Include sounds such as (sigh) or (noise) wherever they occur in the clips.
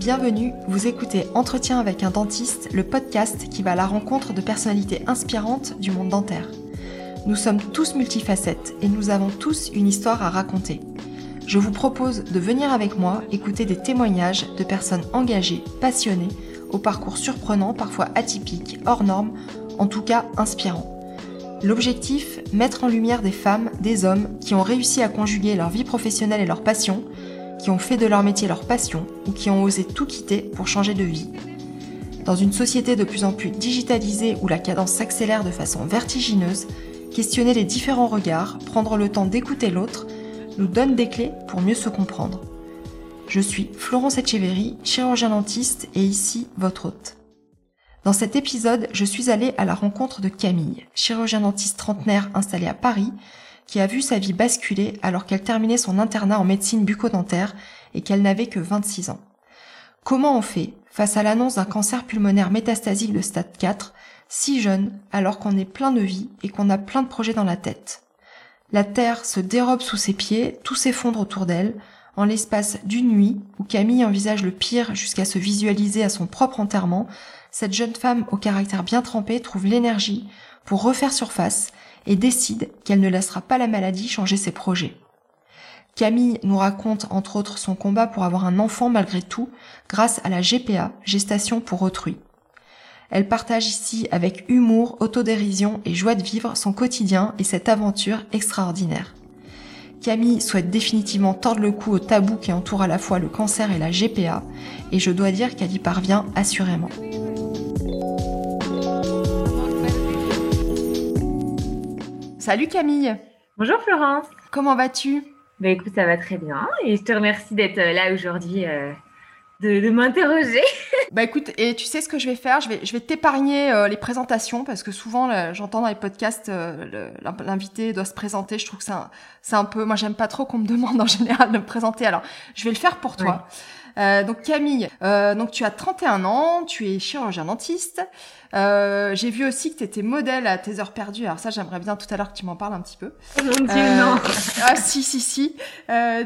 Bienvenue, vous écoutez Entretien avec un dentiste, le podcast qui va à la rencontre de personnalités inspirantes du monde dentaire. Nous sommes tous multifacettes et nous avons tous une histoire à raconter. Je vous propose de venir avec moi écouter des témoignages de personnes engagées, passionnées, au parcours surprenant, parfois atypique, hors norme, en tout cas inspirant. L'objectif, mettre en lumière des femmes, des hommes qui ont réussi à conjuguer leur vie professionnelle et leur passion, qui ont fait de leur métier leur passion ou qui ont osé tout quitter pour changer de vie. Dans une société de plus en plus digitalisée où la cadence s'accélère de façon vertigineuse, questionner les différents regards, prendre le temps d'écouter l'autre, nous donne des clés pour mieux se comprendre. Je suis Florence Etcheverry, chirurgien dentiste et ici votre hôte. Dans cet épisode, je suis allée à la rencontre de Camille, chirurgien dentiste trentenaire installée à Paris, qui a vu sa vie basculer alors qu'elle terminait son internat en médecine bucco-dentaire et qu'elle n'avait que 26 ans. Comment on fait face à l'annonce d'un cancer pulmonaire métastasique de stade 4, si jeune, alors qu'on est plein de vie et qu'on a plein de projets dans la tête? La terre se dérobe sous ses pieds, tout s'effondre autour d'elle, en l'espace d'une nuit où Camille envisage le pire jusqu'à se visualiser à son propre enterrement, cette jeune femme au caractère bien trempé trouve l'énergie pour refaire surface et décide qu'elle ne laissera pas la maladie changer ses projets. Camille nous raconte entre autres son combat pour avoir un enfant malgré tout grâce à la GPA, gestation pour autrui. Elle partage ici avec humour, autodérision et joie de vivre son quotidien et cette aventure extraordinaire. Camille souhaite définitivement tordre le cou au tabou qui entoure à la fois le cancer et la GPA, et je dois dire qu'elle y parvient assurément. Salut Camille. Bonjour Florence. Comment vas-tu? Bah écoute, ça va très bien et je te remercie d'être euh, là aujourd'hui, euh, de, m'interroger. (laughs) bah écoute, et tu sais ce que je vais faire? Je vais, je vais t'épargner euh, les présentations parce que souvent j'entends dans les podcasts l'invité doit se présenter. Je trouve que c'est un, un, peu, moi j'aime pas trop qu'on me (laughs) demande en général de me présenter. Alors je vais le faire pour toi. Donc Camille, donc tu as 31 ans, tu es chirurgien dentiste. Euh, j'ai vu aussi que tu étais modèle à tes heures perdues. Alors ça, j'aimerais bien tout à l'heure que tu m'en parles un petit peu. (laughs) Mon Dieu, non. (laughs) ah si, si, si.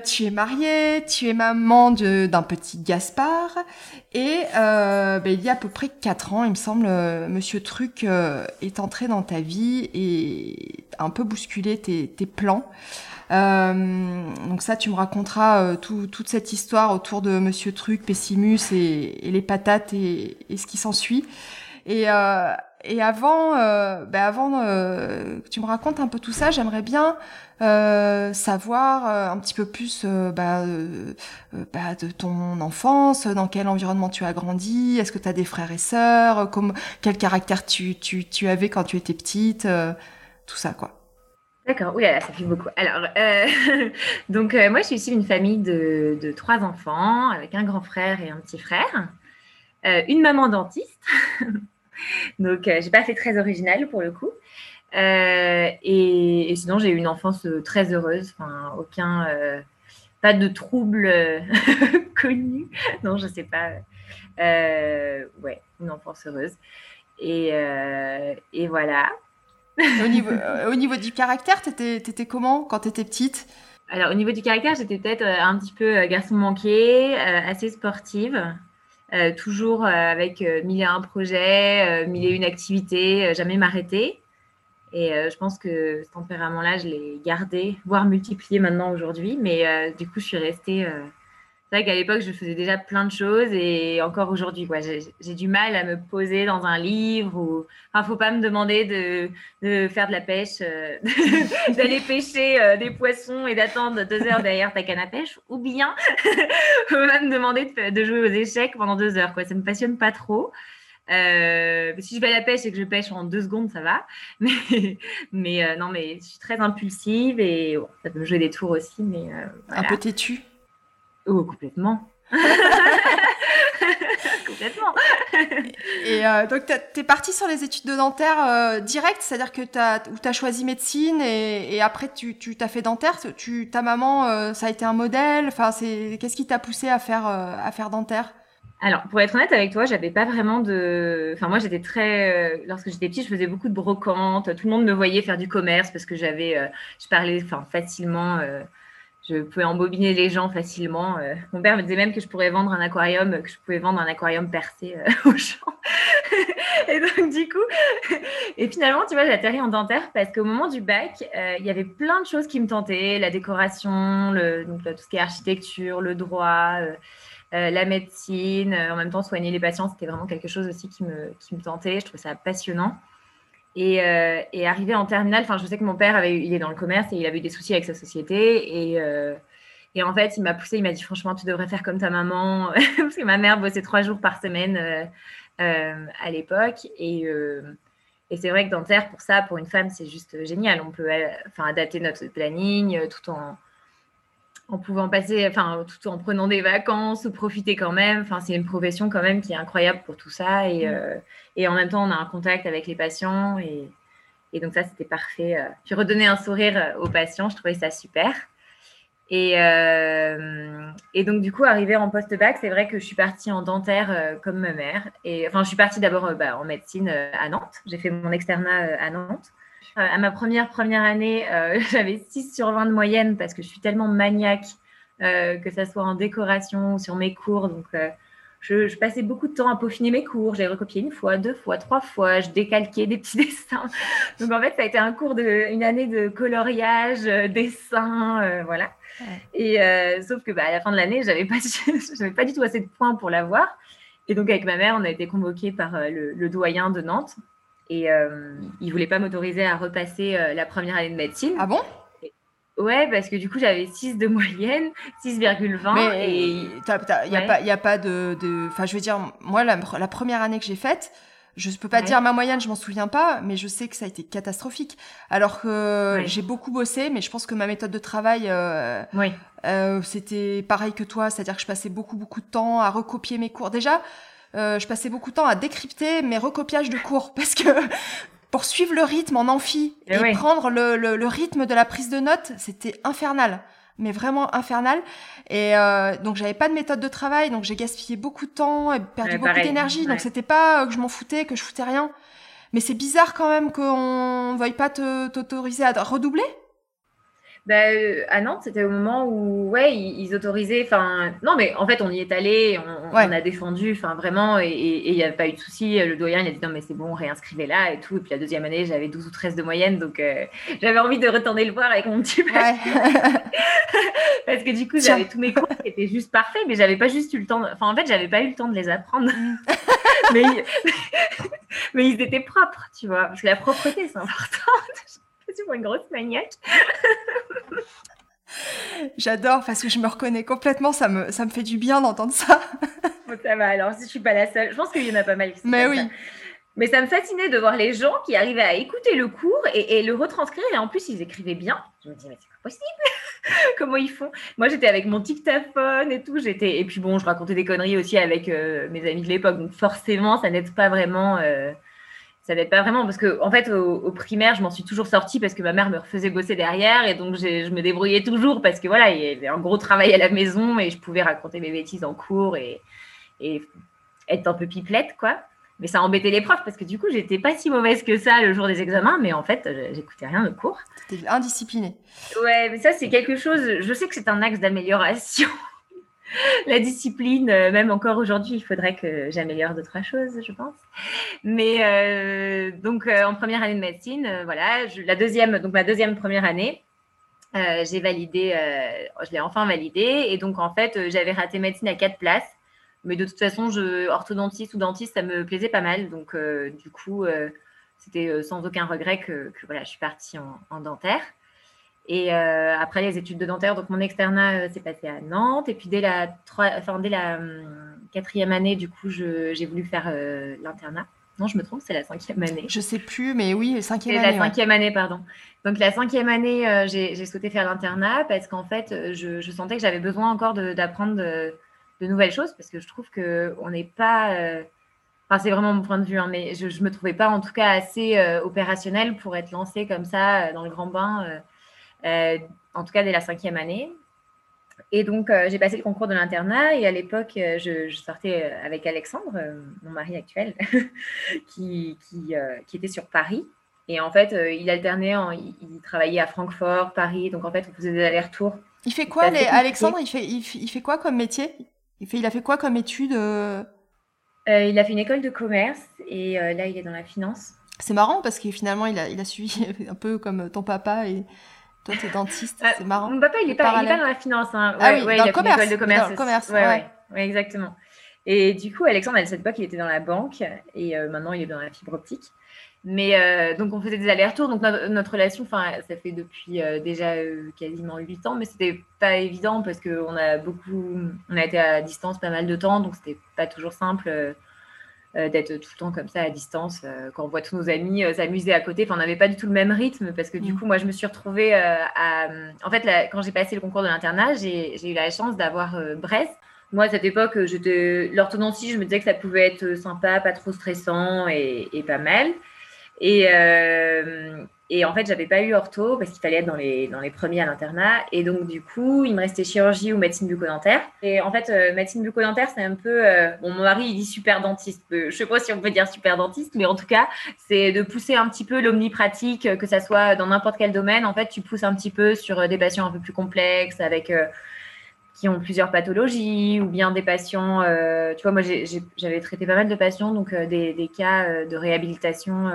tu es mariée, tu es maman d'un petit Gaspard. Et ben, il y a à peu près 4 ans, il me semble, Monsieur Truc est entré dans ta vie et a un peu bousculé tes, tes plans. Euh, donc ça, tu me raconteras euh, toute cette histoire autour de Monsieur Truc, Pessimus et, les patates et, ce qui s'ensuit. Et, euh, et avant, ben avant que tu me racontes un peu tout ça, j'aimerais bien savoir un petit peu plus bah, bah, de ton enfance, dans quel environnement tu as grandi, est-ce que tu as des frères et sœurs, comme, quel caractère tu, tu, tu avais quand tu étais petite, tout ça quoi. D'accord, oui, ça fait beaucoup. Alors, euh, (laughs) donc euh, moi, je suis issue d'une famille de, trois enfants, avec un grand frère et un petit frère, euh, une maman dentiste. (laughs) (laughs) donc, j'ai pas fait très original pour le coup. Et, sinon, j'ai eu une enfance très heureuse, enfin, aucun, pas de troubles (laughs) connus. Non, je sais pas. ouais, une enfance heureuse. Et, et voilà au, niveau, euh, au niveau du caractère, t'étais étais comment quand t'étais petite? Alors, au niveau du caractère, j'étais peut-être euh, un petit peu euh, garçon manqué, assez sportive. Toujours avec mille et un projets, mille et une activités, jamais m'arrêter. Et je pense que ce tempérament-là, je l'ai gardé, voire multiplié maintenant aujourd'hui. Mais du coup, je suis restée vrai qu'à l'époque, je faisais déjà plein de choses et encore aujourd'hui, j'ai du mal à me poser dans un livre ou, enfin, faut pas me demander de, faire de la pêche, euh, (laughs) d'aller pêcher euh, des poissons et d'attendre deux heures derrière ta canne à pêche, ou bien, (laughs) faut pas me demander de, jouer aux échecs pendant deux heures, quoi. Ça me passionne pas trop. Euh, si je vais à la pêche et que je pêche en deux secondes, ça va. (laughs) Mais, non, mais je suis très impulsive et ça peut me jouer des tours aussi. Mais un peu têtu. Oh, complètement. (laughs) complètement. et euh, donc, tu es partie sur les études de dentaire euh, direct, c'est-à-dire que tu as, as, choisi médecine et, et après tu t'as fait dentaire. Tu, ta maman, euh, ça a été un modèle? Enfin, qu'est-ce qui t'a poussé à faire, à faire dentaire? Alors, pour être honnête avec toi, j'avais pas vraiment de. Enfin, moi, j'étais très. Lorsque j'étais petite, je faisais beaucoup de brocantes. Tout le monde me voyait faire du commerce parce que j'avais. Je parlais enfin, facilement je pouvais embobiner les gens facilement. Euh, mon père me disait même que je pourrais vendre un aquarium, que je pouvais vendre un aquarium percé euh, (laughs) aux gens. (laughs) et donc, du coup, (laughs) et finalement, tu vois, j'ai atterri en dentaire parce qu'au moment du bac, euh, il y avait plein de choses qui me tentaient la décoration, donc, tout ce qui est architecture, le droit. la médecine, en même temps soigner les patients, c'était vraiment quelque chose aussi qui me, qui me tentait. Je trouvais ça passionnant. Et, euh, arrivé en terminale, enfin, je sais que mon père avait, il est dans le commerce et il avait eu des soucis avec sa société. Et, euh, et en fait, il m'a poussé, il m'a dit franchement, tu devrais faire comme ta maman, (laughs) parce que ma mère bossait trois jours par semaine euh, à l'époque. Et, et c'est vrai que dentaire, pour ça, pour une femme, c'est juste génial. On peut, enfin, adapter notre planning tout en en pouvant passer, enfin, tout en prenant des vacances ou profiter quand même. Enfin, c'est une profession quand même qui est incroyable pour tout ça. Et, mm. euh, et en même temps, on a un contact avec les patients. Et, et donc, ça, c'était parfait. Euh. Puis redonner un sourire euh, aux patients, je trouvais ça super. Et, et donc, du coup, arrivé en post-bac, c'est vrai que je suis partie en dentaire comme ma mère. Et enfin, je suis partie d'abord bah, en médecine à Nantes. J'ai fait mon externat à Nantes. Euh, à ma première première année, euh, (laughs) j'avais 6 sur 20 de moyenne parce que je suis tellement maniaque, euh, que ce soit en décoration ou sur mes cours. Donc, je, passais beaucoup de temps à peaufiner mes cours. J'ai recopié une fois, deux fois, trois fois. Je décalquais des petits (laughs) dessins. Donc, en fait, ça a été un cours de une année de coloriage, dessin, voilà. Et sauf que bah, à la fin de l'année, j'avais pas, (laughs) pas du tout assez de points pour l'avoir. Et donc, avec ma mère, on a été convoqués par le doyen de Nantes et euh, il voulait pas m'autoriser à repasser euh, la première année de médecine. Ah bon? Ouais, parce que du coup, j'avais 6 de moyenne, 6,20. Mais il n'y a, pas, a pas de. Enfin, je veux dire, moi, la, première année que j'ai faite, je ne peux pas dire ma moyenne, je m'en souviens pas, mais je sais que ça a été catastrophique. Alors que j'ai beaucoup bossé, mais je pense que ma méthode de travail, euh, euh, c'était pareil que toi, c'est-à-dire que je passais beaucoup, beaucoup de temps à recopier mes cours. Déjà, euh, je passais beaucoup de temps à décrypter mes recopiages de cours (laughs) parce que pour suivre le rythme en amphi eh et, prendre le, le, rythme de la prise de notes, c'était infernal, mais vraiment infernal. Et euh, donc j'avais pas de méthode de travail, donc j'ai gaspillé beaucoup de temps et perdu beaucoup d'énergie. Donc c'était pas que je m'en foutais, que je foutais rien. Mais c'est bizarre quand même qu'on veuille pas t'autoriser à redoubler. Bah, euh, à Nantes, c'était au moment où, ouais, ils, autorisaient. Enfin, non, mais en fait, on y est allé, on, a défendu, enfin, vraiment, et il n'y a pas eu de souci. Le doyen, il a dit non, mais c'est bon, réinscrivez là et tout. Et puis la deuxième année, j'avais 12 ou 13 de moyenne, donc euh, (laughs) j'avais envie de retourner le voir avec mon petit (laughs) Parce que du coup, j'avais tous mes cours qui étaient juste parfaits, mais j'avais pas juste eu le temps. Enfin, en fait, j'avais pas eu le temps de les apprendre. Mm. (laughs) mais, mais ils étaient propres, tu vois, parce que la propreté, c'est important tu vois une grosse maniaque. (laughs) J'adore parce que je me reconnais complètement, ça me, ça me fait du bien d'entendre ça. (laughs) ça va, alors si je suis pas la seule, je pense qu'il y en a pas mal. Mais oui. Mais ça me fascinait de voir les gens qui arrivaient à écouter le cours et, le retranscrire. Et en plus, ils écrivaient bien. Je me disais, mais c'est pas possible. (laughs) Comment ils font? Moi, j'étais avec mon dictaphone et tout. J'étais Et puis, bon, je racontais des conneries aussi avec euh, mes amis de l'époque. Donc, forcément, ça n'aide pas vraiment. Euh, ça n'aide pas vraiment parce que en fait au, primaire je m'en suis toujours sortie parce que ma mère me refaisait bosser derrière et donc je me débrouillais toujours parce que voilà il y avait un gros travail à la maison et je pouvais raconter mes bêtises en cours et, et être un peu pipelette quoi. Mais ça embêtait les profs parce que du coup j'étais pas si mauvaise que ça le jour des examens mais en fait j'écoutais rien de cours c'était indiscipliné ouais mais ça c'est quelque chose je sais que c'est un axe d'amélioration (laughs) la discipline, euh, même encore aujourd'hui, il faudrait que j'améliore d'autres choses, je pense. Mais euh, donc euh, en première année de médecine, voilà, la deuxième, donc ma deuxième première année, j'ai validé, je l'ai enfin validé, et donc en fait j'avais raté médecine à quatre places, mais de toute façon, je, orthodontiste ou dentiste, ça me plaisait pas mal, donc du coup c'était sans aucun regret que, voilà, je suis partie en dentaire. Et euh, après les études de dentaire, donc mon externat euh, s'est passé à Nantes. Et puis dès la, enfin, dès la hum, quatrième année, du coup, j'ai voulu faire euh, l'internat. Non, je me trompe, c'est la cinquième année. Je sais plus, mais oui, cinquième année. La cinquième année, pardon. Donc la cinquième année, j'ai souhaité faire l'internat parce qu'en fait, je, je, sentais que j'avais besoin encore d'apprendre de, de, nouvelles choses parce que je trouve qu'on n'est pas... Enfin, c'est vraiment mon point de vue, hein, mais je ne me trouvais pas en tout cas assez opérationnel pour être lancée comme ça dans le grand bain en tout cas dès la cinquième année. Et donc, euh, j'ai passé le concours de l'internat et à l'époque, euh, je, sortais avec Alexandre, mon mari actuel, (laughs) qui, qui, qui, était sur Paris. Et en fait, il alternait, il, travaillait à Francfort, Paris. Donc, en fait, on faisait des allers-retours. Il fait quoi, les... Alexandre il fait, il fait, quoi comme métier? Il, fait, il a fait quoi comme étude Il a fait une école de commerce et là, il est dans la finance. C'est marrant parce que finalement, il a, il a suivi (laughs) un peu comme ton papa et toi, tu es dentiste. c'est marrant. Mon papa, il n'est pas, pas, dans la finance. Hein. ah oui, ouais, dans il a commerce. Fait une école de commerce. Dans le commerce, ouais, ouais. exactement. Et du coup, Alexandre, à cette époque, il était dans la banque et euh, maintenant, il est dans la fibre optique. Mais euh, donc, on faisait des allers-retours. Donc, notre, relation, ça fait depuis euh, déjà quasiment 8 ans, mais c'était pas évident parce qu'on a beaucoup, on a été à distance pas mal de temps, donc c'était pas toujours simple d'être tout le temps comme ça à distance quand on voit tous nos amis s'amuser à côté. Enfin, on n'avait pas du tout le même rythme parce que du mm. coup, moi, je me suis retrouvée à. En fait, quand j'ai passé le concours de l'internat, j'ai eu la chance d'avoir Brest moi, à cette époque, l'orthodontie, je me disais que ça pouvait être sympa, pas trop stressant et, pas mal. Et, euh, et, en fait, j'avais pas eu ortho parce qu'il fallait être dans les, dans les premiers à l'internat. Et donc, du coup, il me restait chirurgie ou médecine bucco-dentaire. Et en fait, euh, médecine bucco-dentaire, c'est un peu. Euh, bon, mon mari, il dit super dentiste. Je sais pas si on peut dire super dentiste, mais en tout cas, c'est de pousser un petit peu l'omnipratique, que ça soit dans n'importe quel domaine. En fait, tu pousses un petit peu sur des patients un peu plus complexes avec ont plusieurs pathologies ou bien des patients. Euh, tu vois, moi, j'avais traité pas mal de patients, donc euh, des, cas euh, de réhabilitation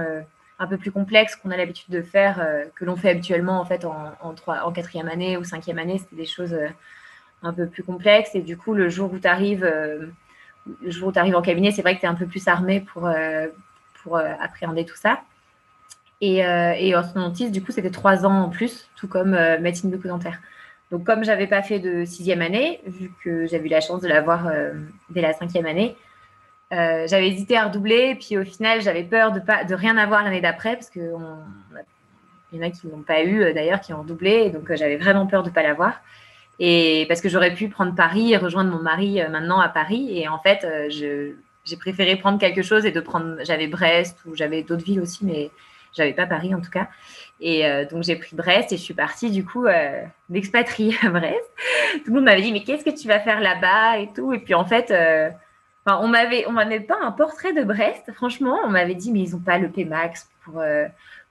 un peu plus complexes qu'on a l'habitude de faire, que l'on fait habituellement en fait en, en, en quatrième année ou cinquième année. C'était des choses un peu plus complexes. Et du coup, le jour où tu arrives, le jour où arrives en cabinet, c'est vrai que tu es un peu plus armé pour, appréhender tout ça. Et, et orthodontiste, du coup, c'était trois ans en plus, tout comme médecine bucco-dentaire. Donc, comme j'avais pas fait de sixième année, vu que j'avais eu la chance de l'avoir euh, dès la cinquième année, euh, j'avais hésité à redoubler. Puis au final, j'avais peur de, pas, de rien avoir l'année d'après, parce qu'il y en a qui l'ont pas eu euh, d'ailleurs, qui ont redoublé. donc, j'avais vraiment peur de ne pas l'avoir. Et parce que j'aurais pu prendre Paris et rejoindre mon mari maintenant à Paris. Et en fait, j'ai préféré prendre quelque chose et de prendre. J'avais Brest ou j'avais d'autres villes aussi, mais j'avais pas Paris en tout cas. Et euh, donc, j'ai pris Brest et je suis partie, du coup, euh, d'expatrier à Brest. Tout le monde m'avait dit, mais qu'est-ce que tu vas faire là-bas et tout. Et puis, en fait, euh, on m'avait, on m'avait pas un portrait de Brest, franchement. On m'avait dit, mais ils n'ont pas le P-Max pour,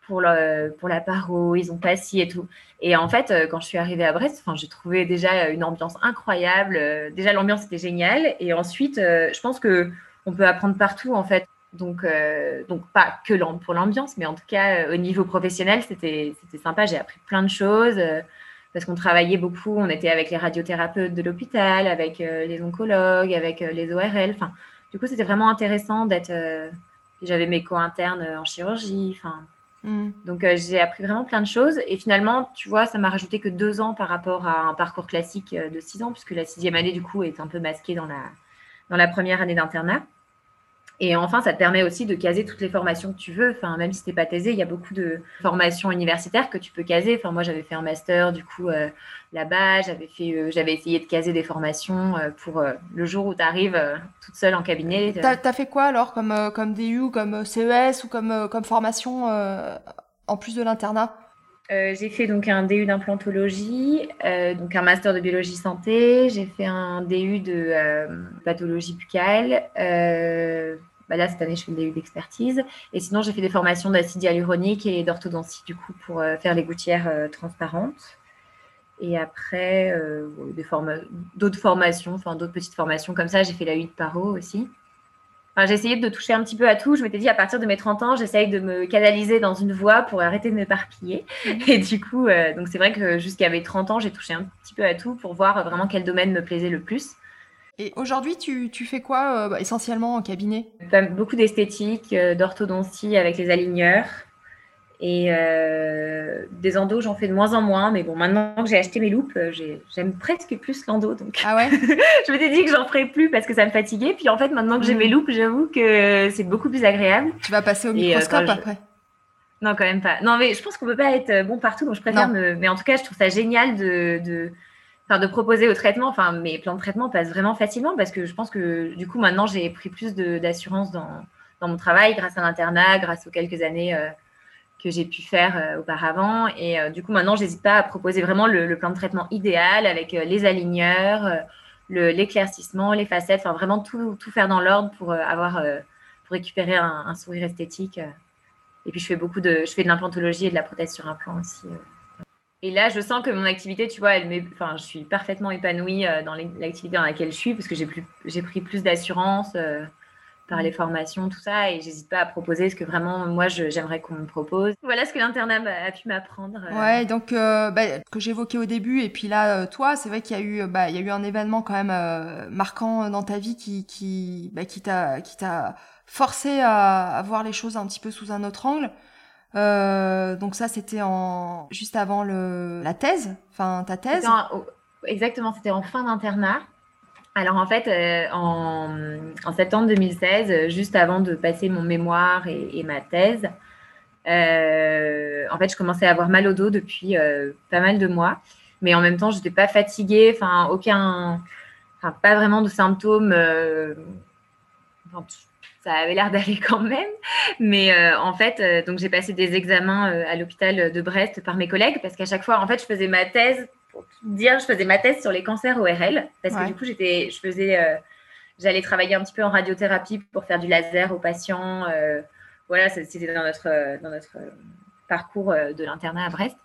pour, le, pour la paro, ils n'ont pas ci et tout. Et en fait, quand je suis arrivée à Brest, j'ai trouvé déjà une ambiance incroyable. Déjà, l'ambiance était géniale. Et ensuite, je pense que on peut apprendre partout, en fait. Donc, euh, donc pas que pour l'ambiance, mais en tout cas, euh, au niveau professionnel, c'était sympa. J'ai appris plein de choses euh, parce qu'on travaillait beaucoup. On était avec les radiothérapeutes de l'hôpital, avec les oncologues, avec les ORL. Enfin, du coup, c'était vraiment intéressant d'être. J'avais mes co-internes en chirurgie. Enfin, mm. Donc, j'ai appris vraiment plein de choses. Et finalement, tu vois, ça m'a rajouté que deux ans par rapport à un parcours classique de six ans, puisque la sixième année, du coup, est un peu masquée dans la, dans la première année d'internat. Et enfin, ça te permet aussi de caser toutes les formations que tu veux. Enfin, même si tu n'es pas taisé, il y a beaucoup de formations universitaires que tu peux caser. Enfin, moi, j'avais fait un master, du coup, euh, là-bas. J'avais, fait, euh, j'avais essayé de caser des formations euh, pour le jour où tu arrives toute seule en cabinet. Tu as, fait quoi alors comme, comme DU, comme CES ou comme, comme formation en plus de l'internat? J'ai fait donc un DU d'implantologie, donc un master de biologie santé. J'ai fait un DU de pathologie buccale, bah là, cette année, je fais des d'expertise. Et sinon, j'ai fait des formations d'acide hyaluronique et d'orthodontie, du coup, pour euh, faire les gouttières euh, transparentes. Et après, euh, d'autres formations, enfin, d'autres petites formations comme ça. J'ai fait la huile paro aussi. Enfin, j'ai essayé de toucher un petit peu à tout. Je m'étais dit, à partir de mes 30 ans, j'essaye de me canaliser dans une voie pour arrêter de m'éparpiller. Mmh. Et du coup, donc c'est vrai que jusqu'à mes 30 ans, j'ai touché un petit peu à tout pour voir vraiment quel domaine me plaisait le plus. Et aujourd'hui, tu, tu, fais quoi euh, bah, essentiellement en cabinet? Beaucoup d'esthétique, euh, d'orthodontie avec les aligneurs. Et euh, des endos, j'en fais de moins en moins. Mais bon, maintenant que j'ai acheté mes loupes, j'aime presque plus l'endo. Donc, ah ouais? (laughs) Je m'étais dit que j'en ferais plus parce que ça me fatiguait. Puis en fait, maintenant que j'ai mm. mes loupes, j'avoue que c'est beaucoup plus agréable. Tu vas passer au microscope après? Non, quand même pas. Non, mais je pense qu'on peut pas être bon partout. Donc je préfère me. Mais en tout cas, je trouve ça génial de, de enfin, de proposer au traitement. Enfin, mes plans de traitement passent vraiment facilement parce que je pense que du coup, maintenant, j'ai pris plus d'assurance dans, dans, mon travail grâce à l'internat, grâce aux quelques années euh, que j'ai pu faire euh, auparavant. Et euh, du coup, maintenant, j'hésite pas à proposer vraiment le, plan de traitement idéal avec les aligneurs, l'éclaircissement, les facettes, enfin, vraiment tout, tout faire dans l'ordre pour avoir, pour récupérer un, sourire esthétique. Et puis, je fais beaucoup de, je fais de l'implantologie et de la prothèse sur implant aussi. Et là, je sens que mon activité, tu vois, elle enfin, je suis parfaitement épanouie dans l'activité dans laquelle je suis parce que j'ai pris plus d'assurance par les formations, tout ça, et j'hésite pas à proposer ce que vraiment moi j'aimerais qu'on me propose. Voilà ce que l'internat a pu m'apprendre. Euh. Ouais, donc euh, bah, que j'évoquais au début, et puis là, euh, toi, c'est vrai qu'il y a eu, bah, y a eu un événement quand même marquant dans ta vie qui, qui, bah, qui t'a, qui t'a forcé à, voir les choses un petit peu sous un autre angle. Donc ça, c'était en juste avant le la thèse, enfin ta thèse. exactement, c'était en fin d'internat. Alors en fait, euh, en, septembre 2016, euh, juste avant de passer mon mémoire et, ma thèse, euh, en fait, je commençais à avoir mal au dos depuis pas mal de mois, mais en même temps, je n'étais pas fatiguée, enfin aucun, enfin pas vraiment de symptômes. Ça avait l'air (laughs) d'aller quand même, mais en fait, donc j'ai passé des examens à l'hôpital de Brest par mes collègues parce qu'à chaque fois, en fait, je faisais ma thèse dire, je faisais ma thèse sur les cancers ORL parce que du coup, j'étais, je faisais, euh, j'allais travailler un petit peu en radiothérapie pour faire du laser aux patients. Euh, voilà, c'était dans notre, dans notre parcours euh, de l'internat à Brest.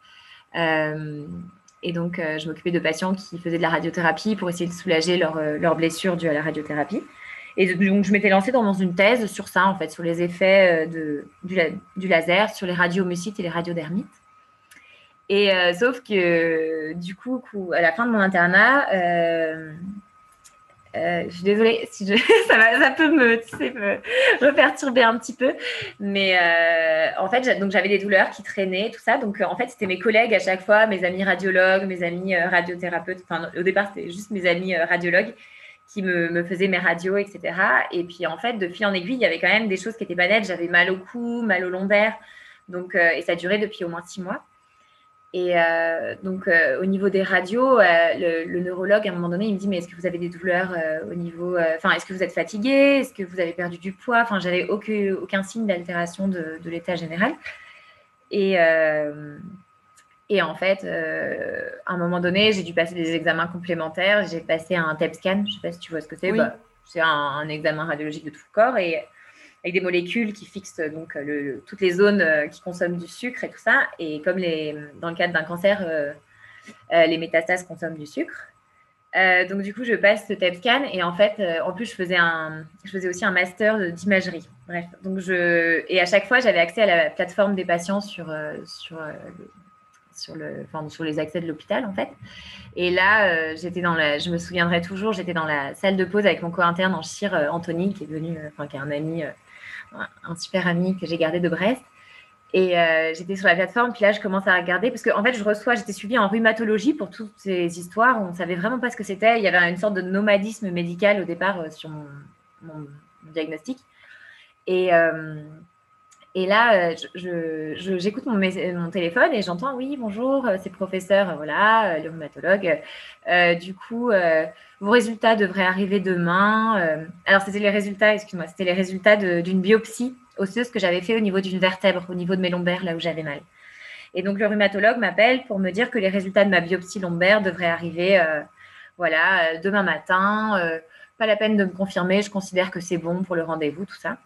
et donc, je m'occupais de patients qui faisaient de la radiothérapie pour essayer de soulager leurs leur blessures dues à la radiothérapie. Et donc, je m'étais lancée dans une thèse sur ça, en fait, sur les effets de, du, laser, sur les radiomucites et les radiodermites. Et euh, sauf que du coup, à la fin de mon internat, euh, euh, je suis désolée si (laughs) ça, peut me, tu perturber un petit peu, mais en fait, j'avais des douleurs qui traînaient, tout ça. Donc en fait, c'était mes collègues à chaque fois, mes amis radiologues, mes amis radiothérapeutes. Enfin, au départ, c'était juste mes amis radiologues qui me, me, faisaient mes radios, etc. Et puis en fait, de fil en aiguille, il y avait quand même des choses qui étaient pas nettes. J'avais mal au cou, mal au lombaire, donc et ça durait depuis au moins six mois. Et euh, donc, euh, au niveau des radios, euh, le, neurologue, à un moment donné, il me dit Mais est-ce que vous avez des douleurs au niveau. Enfin, est-ce que vous êtes fatigué Est-ce que vous avez perdu du poids? Enfin, j'avais aucun, aucun signe d'altération de, de l'état général. Et, et en fait, à un moment donné, j'ai dû passer des examens complémentaires. J'ai passé un TEP scan. Je ne sais pas si tu vois ce que c'est. Bah, c'est un, un, examen radiologique de tout le corps. Et avec des molécules qui fixent donc le, toutes les zones euh, qui consomment du sucre et tout ça. Et comme les, dans le cadre d'un cancer, euh, euh, les métastases consomment du sucre. donc du coup, je passe ce TEP scan et en fait, en plus, je faisais, un, je faisais aussi un master d'imagerie. Bref, donc je et à chaque fois, j'avais accès à la plateforme des patients sur sur sur, les accès de l'hôpital en fait. Et là, j'étais dans la, je me souviendrai toujours, j'étais dans la salle de pause avec mon co-interne en chir, Anthony, qui est devenu, enfin, qui est un ami un super ami que j'ai gardé de Brest. Et euh, j'étais sur la plateforme, puis là, je commence à regarder, parce qu'en en fait, je reçois, j'étais suivie en rhumatologie pour toutes ces histoires. On ne savait vraiment pas ce que c'était. Il y avait une sorte de nomadisme médical au départ euh, sur mon, diagnostic. Et, euh, et là, j'écoute mon, mon, téléphone et j'entends Oui, bonjour, c'est professeur, voilà, le rhumatologue. du coup, vos résultats devraient arriver demain. Euh, alors, c'était les résultats, excuse-moi, c'était les résultats d'une biopsie osseuse que j'avais fait au niveau d'une vertèbre, au niveau de mes lombaires, là où j'avais mal. Et donc, le rhumatologue m'appelle pour me dire que les résultats de ma biopsie lombaire devraient arriver, euh, voilà, euh, demain matin. pas la peine de me confirmer, je considère que c'est bon pour le rendez-vous, tout ça.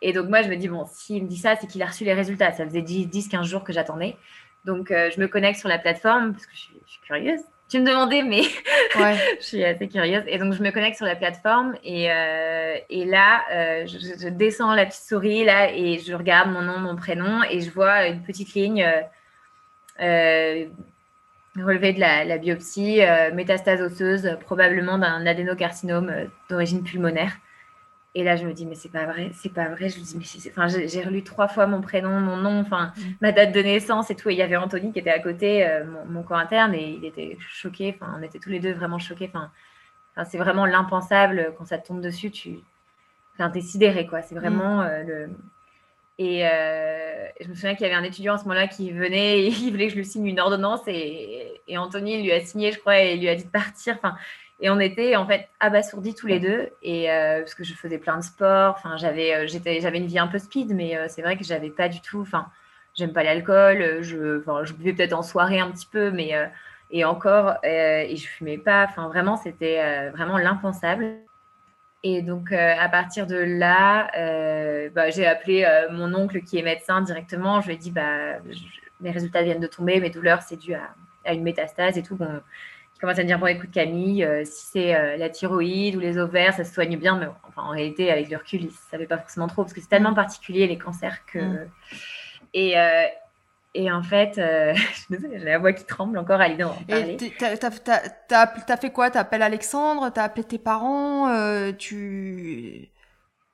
Et donc, moi, je me dis, bon, s'il me dit ça, c'est qu'il a reçu les résultats. Ça faisait 10-15 jours que j'attendais. Donc, je me connecte sur la plateforme parce que je suis curieuse tu me demandais, mais (laughs) je suis assez curieuse. Et donc, je me connecte sur la plateforme et, euh, et là, euh, je, descends la petite souris là et je regarde mon nom, mon prénom et je vois une petite ligne euh, relevée de la, la biopsie, métastase osseuse, probablement d'un adénocarcinome d'origine pulmonaire. Et là, je me dis, mais c'est pas vrai, c'est pas vrai. Je me dis, mais enfin, j'ai relu trois fois mon prénom, mon nom, enfin, mm. ma date de naissance et tout. Et il y avait Anthony qui était à côté, euh, mon, mon interne, et il était choqué. Enfin, on était tous les deux vraiment choqués. Enfin, c'est vraiment l'impensable quand ça te tombe dessus. Tu, enfin, es sidéré, quoi. C'est vraiment mm. euh, le. Et euh, je me souviens qu'il y avait un étudiant à ce moment-là qui venait et (laughs) il voulait que je lui signe une ordonnance et, et Anthony lui a signé, je crois, et lui a dit de partir. Enfin, et on était en fait abasourdis tous les deux, et euh, parce que je faisais plein de sports. Enfin, j'avais, euh, j'étais, j'avais une vie un peu speed, mais euh, c'est vrai que j'avais pas du tout. Enfin, j'aime pas l'alcool. Je, enfin, je buvais peut-être en soirée un petit peu, mais et encore, et je fumais pas. Enfin, vraiment, c'était vraiment l'impensable. Et donc, à partir de là, bah, j'ai appelé mon oncle qui est médecin directement. Je lui ai dit, bah, mes résultats viennent de tomber, mes douleurs, c'est dû à, une métastase et tout. Bon, commence à me dire, bon, écoute Camille, si c'est la thyroïde ou les ovaires, ça se soigne bien, mais enfin, en réalité, avec le recul, il ne savait pas forcément trop, parce que c'est tellement mm. particulier, les cancers, que... Mm. Et, et en fait, euh, (laughs) j'ai la voix qui tremble encore à l'idée d'en parler. T'as fait quoi? T'appelles Alexandre? T'as appelé tes parents? Euh, Tu.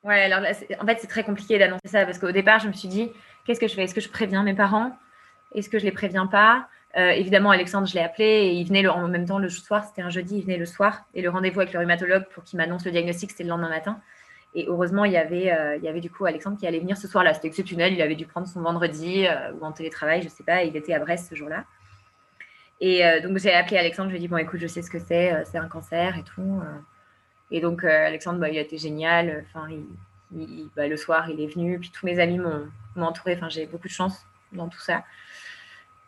Ouais, alors là, en fait, c'est très compliqué d'annoncer ça parce qu'au départ, je me suis dit, qu'est-ce que je fais? Est-ce que je préviens mes parents? Est-ce que je les préviens pas? Euh, Évidemment, Alexandre, je l'ai appelé et il venait en même temps le soir, c'était un jeudi, il venait le soir. Et le rendez-vous avec le rhumatologue pour qu'il m'annonce le diagnostic, c'était le lendemain matin. Et heureusement, il y, avait, euh, il y avait du coup Alexandre qui allait venir ce soir-là. C'était exceptionnel. Il avait dû prendre son vendredi euh, ou en télétravail, je ne sais pas. Il était à Brest ce jour-là. Et donc, j'ai appelé Alexandre. Je lui ai dit Bon, écoute, je sais ce que c'est. c'est un cancer et tout. Et donc, Alexandre, bah, il a été génial. Enfin, il, bah, le soir, il est venu. Puis tous mes amis m'ont entouré. Enfin, j'ai beaucoup de chance dans tout ça.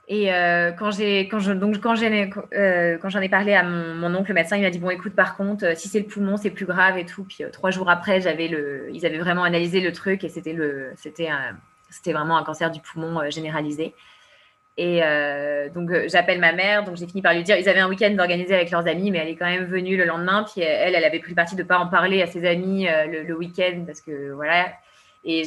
Et euh, quand j'ai, quand je, donc quand j'ai, euh, quand j'en ai parlé à mon, mon, oncle médecin, il m'a dit bon écoute par contre euh, si c'est le poumon c'est plus grave et tout. Puis trois jours après j'avais le, ils avaient vraiment analysé le truc et c'était le, c'était c'était vraiment un cancer du poumon généralisé. Et donc j'appelle ma mère, donc j'ai fini par lui dire ils avaient un week-end organisé avec leurs amis, mais elle est quand même venue le lendemain. Puis elle, elle avait pris le parti de pas en parler à ses amis le, le week-end parce que voilà. Et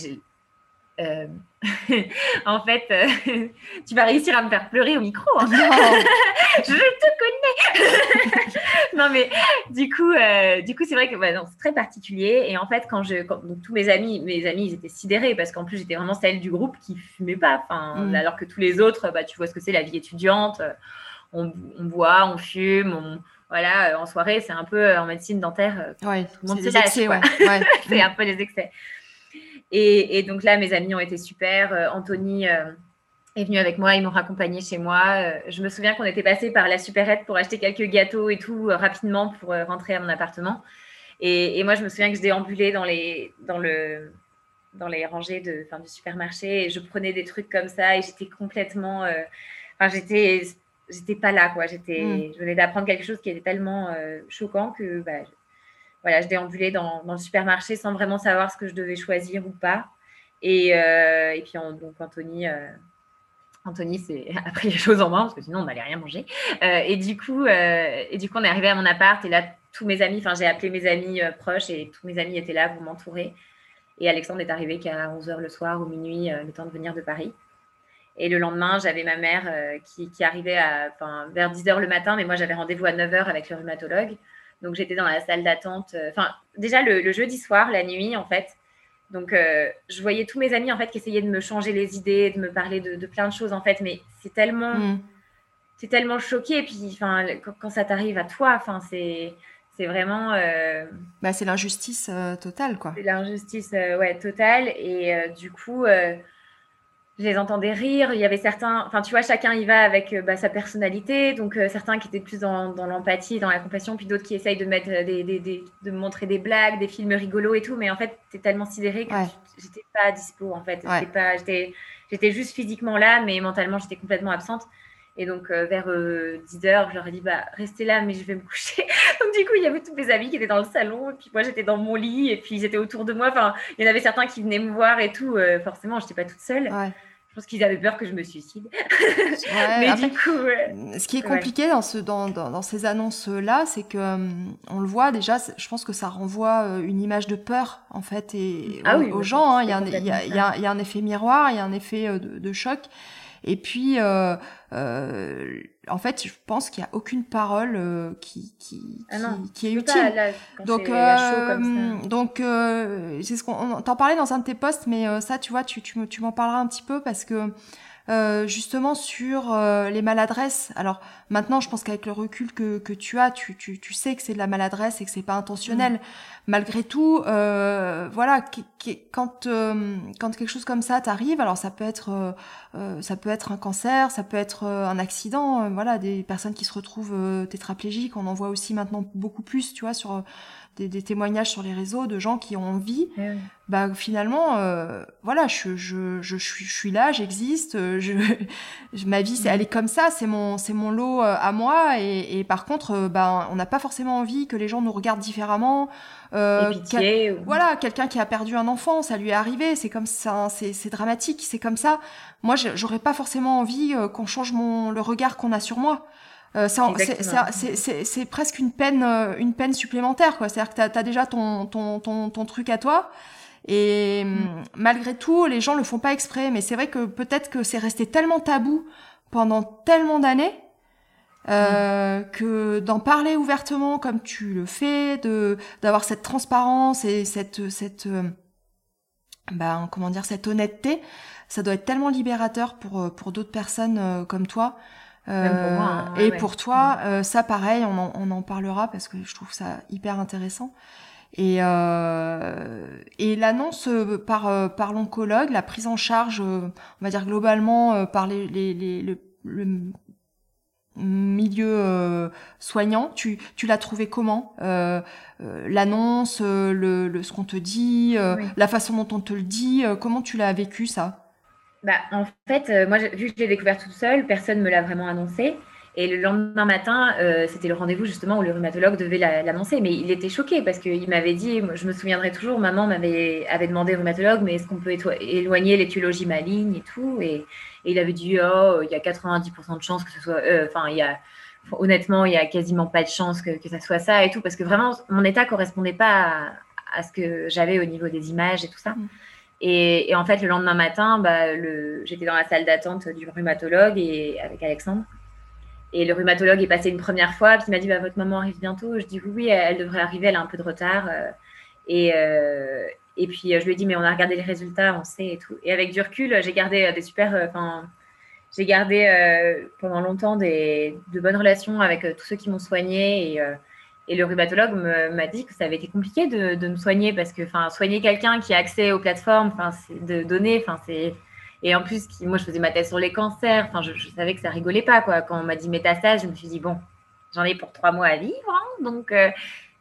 euh, (laughs) en fait, euh, (laughs) tu vas réussir à me faire pleurer au micro. Hein. (laughs) je te connais. non, mais du coup, euh, du coup, c'est vrai que c'est très particulier. Et en fait, quand je, tous mes amis, mes amis, ils étaient sidérés parce qu'en plus, j'étais vraiment celle du groupe qui fumait pas. Mm. alors que tous les autres, bah, tu vois ce que c'est la vie étudiante. On, boit, on fume, on, voilà, en soirée, c'est un peu en médecine dentaire. C'est ouais. c'est un peu des excès. Et, donc là, mes amis ont été super. Euh, Anthony euh, est venu avec moi, ils m'ont raccompagné chez moi. Euh, je me souviens qu'on était passé par la supérette pour acheter quelques gâteaux et tout rapidement pour rentrer à mon appartement. Et, moi, je me souviens que je déambulais dans les, dans le, dans les rangées de, fin, du supermarché et je prenais des trucs comme ça et j'étais complètement. Enfin, j'étais. J'étais pas là, quoi. J'étais, mm. Je venais d'apprendre quelque chose qui était tellement choquant que bah, voilà, je déambulais dans, le supermarché sans vraiment savoir ce que je devais choisir ou pas. Et, euh, et puis, donc, Anthony, euh, Anthony c'est (laughs) appris les choses en main parce que sinon, on n'allait rien manger. Euh, et, du coup, et du coup, on est arrivé à mon appart et là, tous mes amis, enfin, j'ai appelé mes amis proches et tous mes amis étaient là pour m'entourer. Et Alexandre est arrivé qu'à 11h le soir ou minuit, le temps de venir de Paris. Et le lendemain, j'avais ma mère qui, qui, arrivait à, vers 10h le matin, mais moi, j'avais rendez-vous à 9h avec le rhumatologue. Donc j'étais dans la salle d'attente. Euh, enfin, déjà le, jeudi soir, la nuit en fait. Donc euh, je voyais tous mes amis en fait qui essayaient de me changer les idées, de me parler de, plein de choses en fait. Mais c'est tellement, mm. c'est tellement choqué. Et puis enfin quand, ça t'arrive à toi, enfin c'est c'est vraiment. Euh, bah, c'est l'injustice totale, quoi. C'est l'injustice, ouais, totale. Et du coup, je les entendais rire. Il y avait certains, enfin, tu vois, chacun y va avec euh, bah, sa personnalité. Donc, euh, certains qui étaient plus dans, dans l'empathie, dans la compassion, puis d'autres qui essayent de mettre des, des, des, de montrer des blagues, des films rigolos et tout. Mais en fait, es tellement sidéré que j'étais pas dispo, en fait. J'étais j'étais juste physiquement là, mais mentalement, j'étais complètement absente. Et donc, euh, vers 10 heures, je leur ai dit, bah, restez là, mais je vais me coucher. (laughs) donc, du coup, il y avait tous mes amis qui étaient dans le salon, et puis moi, j'étais dans mon lit, et puis ils étaient autour de moi. Enfin, il y en avait certains qui venaient me voir et tout. forcément, je n'étais pas toute seule. Je pense qu'ils avaient peur que je me suicide. (laughs) mais du coup, ce qui est compliqué dans, ce, dans, dans, ces annonces-là, c'est que hum, on le voit déjà. Je pense que ça renvoie euh, une image de peur en fait et ah aux, gens. Il, y a y y un effet miroir, il y a un effet euh, de, de choc. Et puis, euh, euh, en fait, je pense qu'il n'y a aucune parole euh, qui, qui, ah qui, est utile. donc, euh, donc euh, c'est ce qu'on t'en parlait dans un de tes posts, mais ça, tu vois, tu, tu, tu m'en parleras un petit peu parce que euh, justement sur euh, les maladresses. Alors maintenant, je pense qu'avec le recul que, que tu as, tu, tu, tu sais que c'est de la maladresse et que c'est pas intentionnel. Mm. Malgré tout, euh, voilà, quand quand quelque chose comme ça t'arrive, alors ça peut être ça peut être un cancer, ça peut être un accident. voilà, des personnes qui se retrouvent tétraplégiques, on en voit aussi maintenant beaucoup plus, tu vois, sur des, témoignages sur les réseaux de gens qui ont envie, bah finalement, euh, voilà, je, je, je, je, suis là, j'existe, euh, (laughs) je, ma vie, c'est, elle est comme ça, c'est mon, c'est mon lot euh, à moi, et, et par contre, bah, on n'a pas forcément envie que les gens nous regardent différemment. Euh, pitié, Voilà, quelqu'un qui a perdu un enfant, ça lui est arrivé, c'est comme ça, c'est, c'est dramatique, c'est comme ça. Moi, j'aurais pas forcément envie qu'on change mon, le regard qu'on a sur moi. Euh, c'est presque une peine, euh, une peine supplémentaire, quoi. C'est-à-dire que tu as, déjà ton, ton, ton, ton, truc à toi. Et mm. Mm, malgré tout, les gens le font pas exprès. Mais c'est vrai que peut-être que c'est resté tellement tabou pendant tellement d'années euh, mm. que d'en parler ouvertement comme tu le fais, de d'avoir cette transparence et cette cette euh, ben, comment dire cette honnêteté, ça doit être tellement libérateur pour pour d'autres personnes comme toi. Euh, hein, et pour toi, euh, ça pareil, on en, on en, parlera parce que je trouve ça hyper intéressant. Et, euh, et l'annonce par, par l'oncologue, la prise en charge, on va dire globalement par les, les, les le, le, milieu soignant, tu, tu l'as trouvé comment L'annonce, le, le, ce qu'on te dit, la façon dont on te le dit, comment tu l'as vécu ça? Bah, en fait, euh, moi, vu que je l'ai découvert toute seule, personne ne me l'a vraiment annoncé. Et le lendemain matin, euh, c'était le rendez-vous justement où le rhumatologue devait l'annoncer. Mais il était choqué parce qu'il m'avait dit, je me souviendrai toujours, maman m'avait avait demandé au rhumatologue, mais est-ce qu'on peut éloigner l'étiologie maligne et tout? Et, il avait dit, oh, il y a 90% de chances que ce soit. Euh, enfin, il y a. Honnêtement, il y a quasiment pas de chance que, que, ça soit ça et tout, parce que vraiment, mon état correspondait pas à, ce que j'avais au niveau des images et tout ça. Mm. Et, en fait, le lendemain matin, bah, j'étais dans la salle d'attente du rhumatologue et, avec Alexandre. Et le rhumatologue est passé une première fois, puis il m'a dit bah, Votre maman arrive bientôt. Je dis Oui, oui, elle, devrait arriver, elle a un peu de retard. Euh. Et, euh, et puis je lui ai dit Mais on a regardé les résultats, on sait et tout. Et avec du recul, j'ai gardé des super. Euh, j'ai gardé pendant longtemps des, de bonnes relations avec tous ceux qui m'ont soigné. Et et le rhumatologue m'a dit que ça avait été compliqué de, de me soigner parce que, soigner quelqu'un qui a accès aux plateformes, de données, c'est. Et en plus, moi, je faisais ma thèse sur les cancers. Enfin, je, savais que ça rigolait pas, quoi. Quand on m'a dit métastase, je me suis dit bon, j'en ai pour trois mois à vivre, hein, donc. Euh,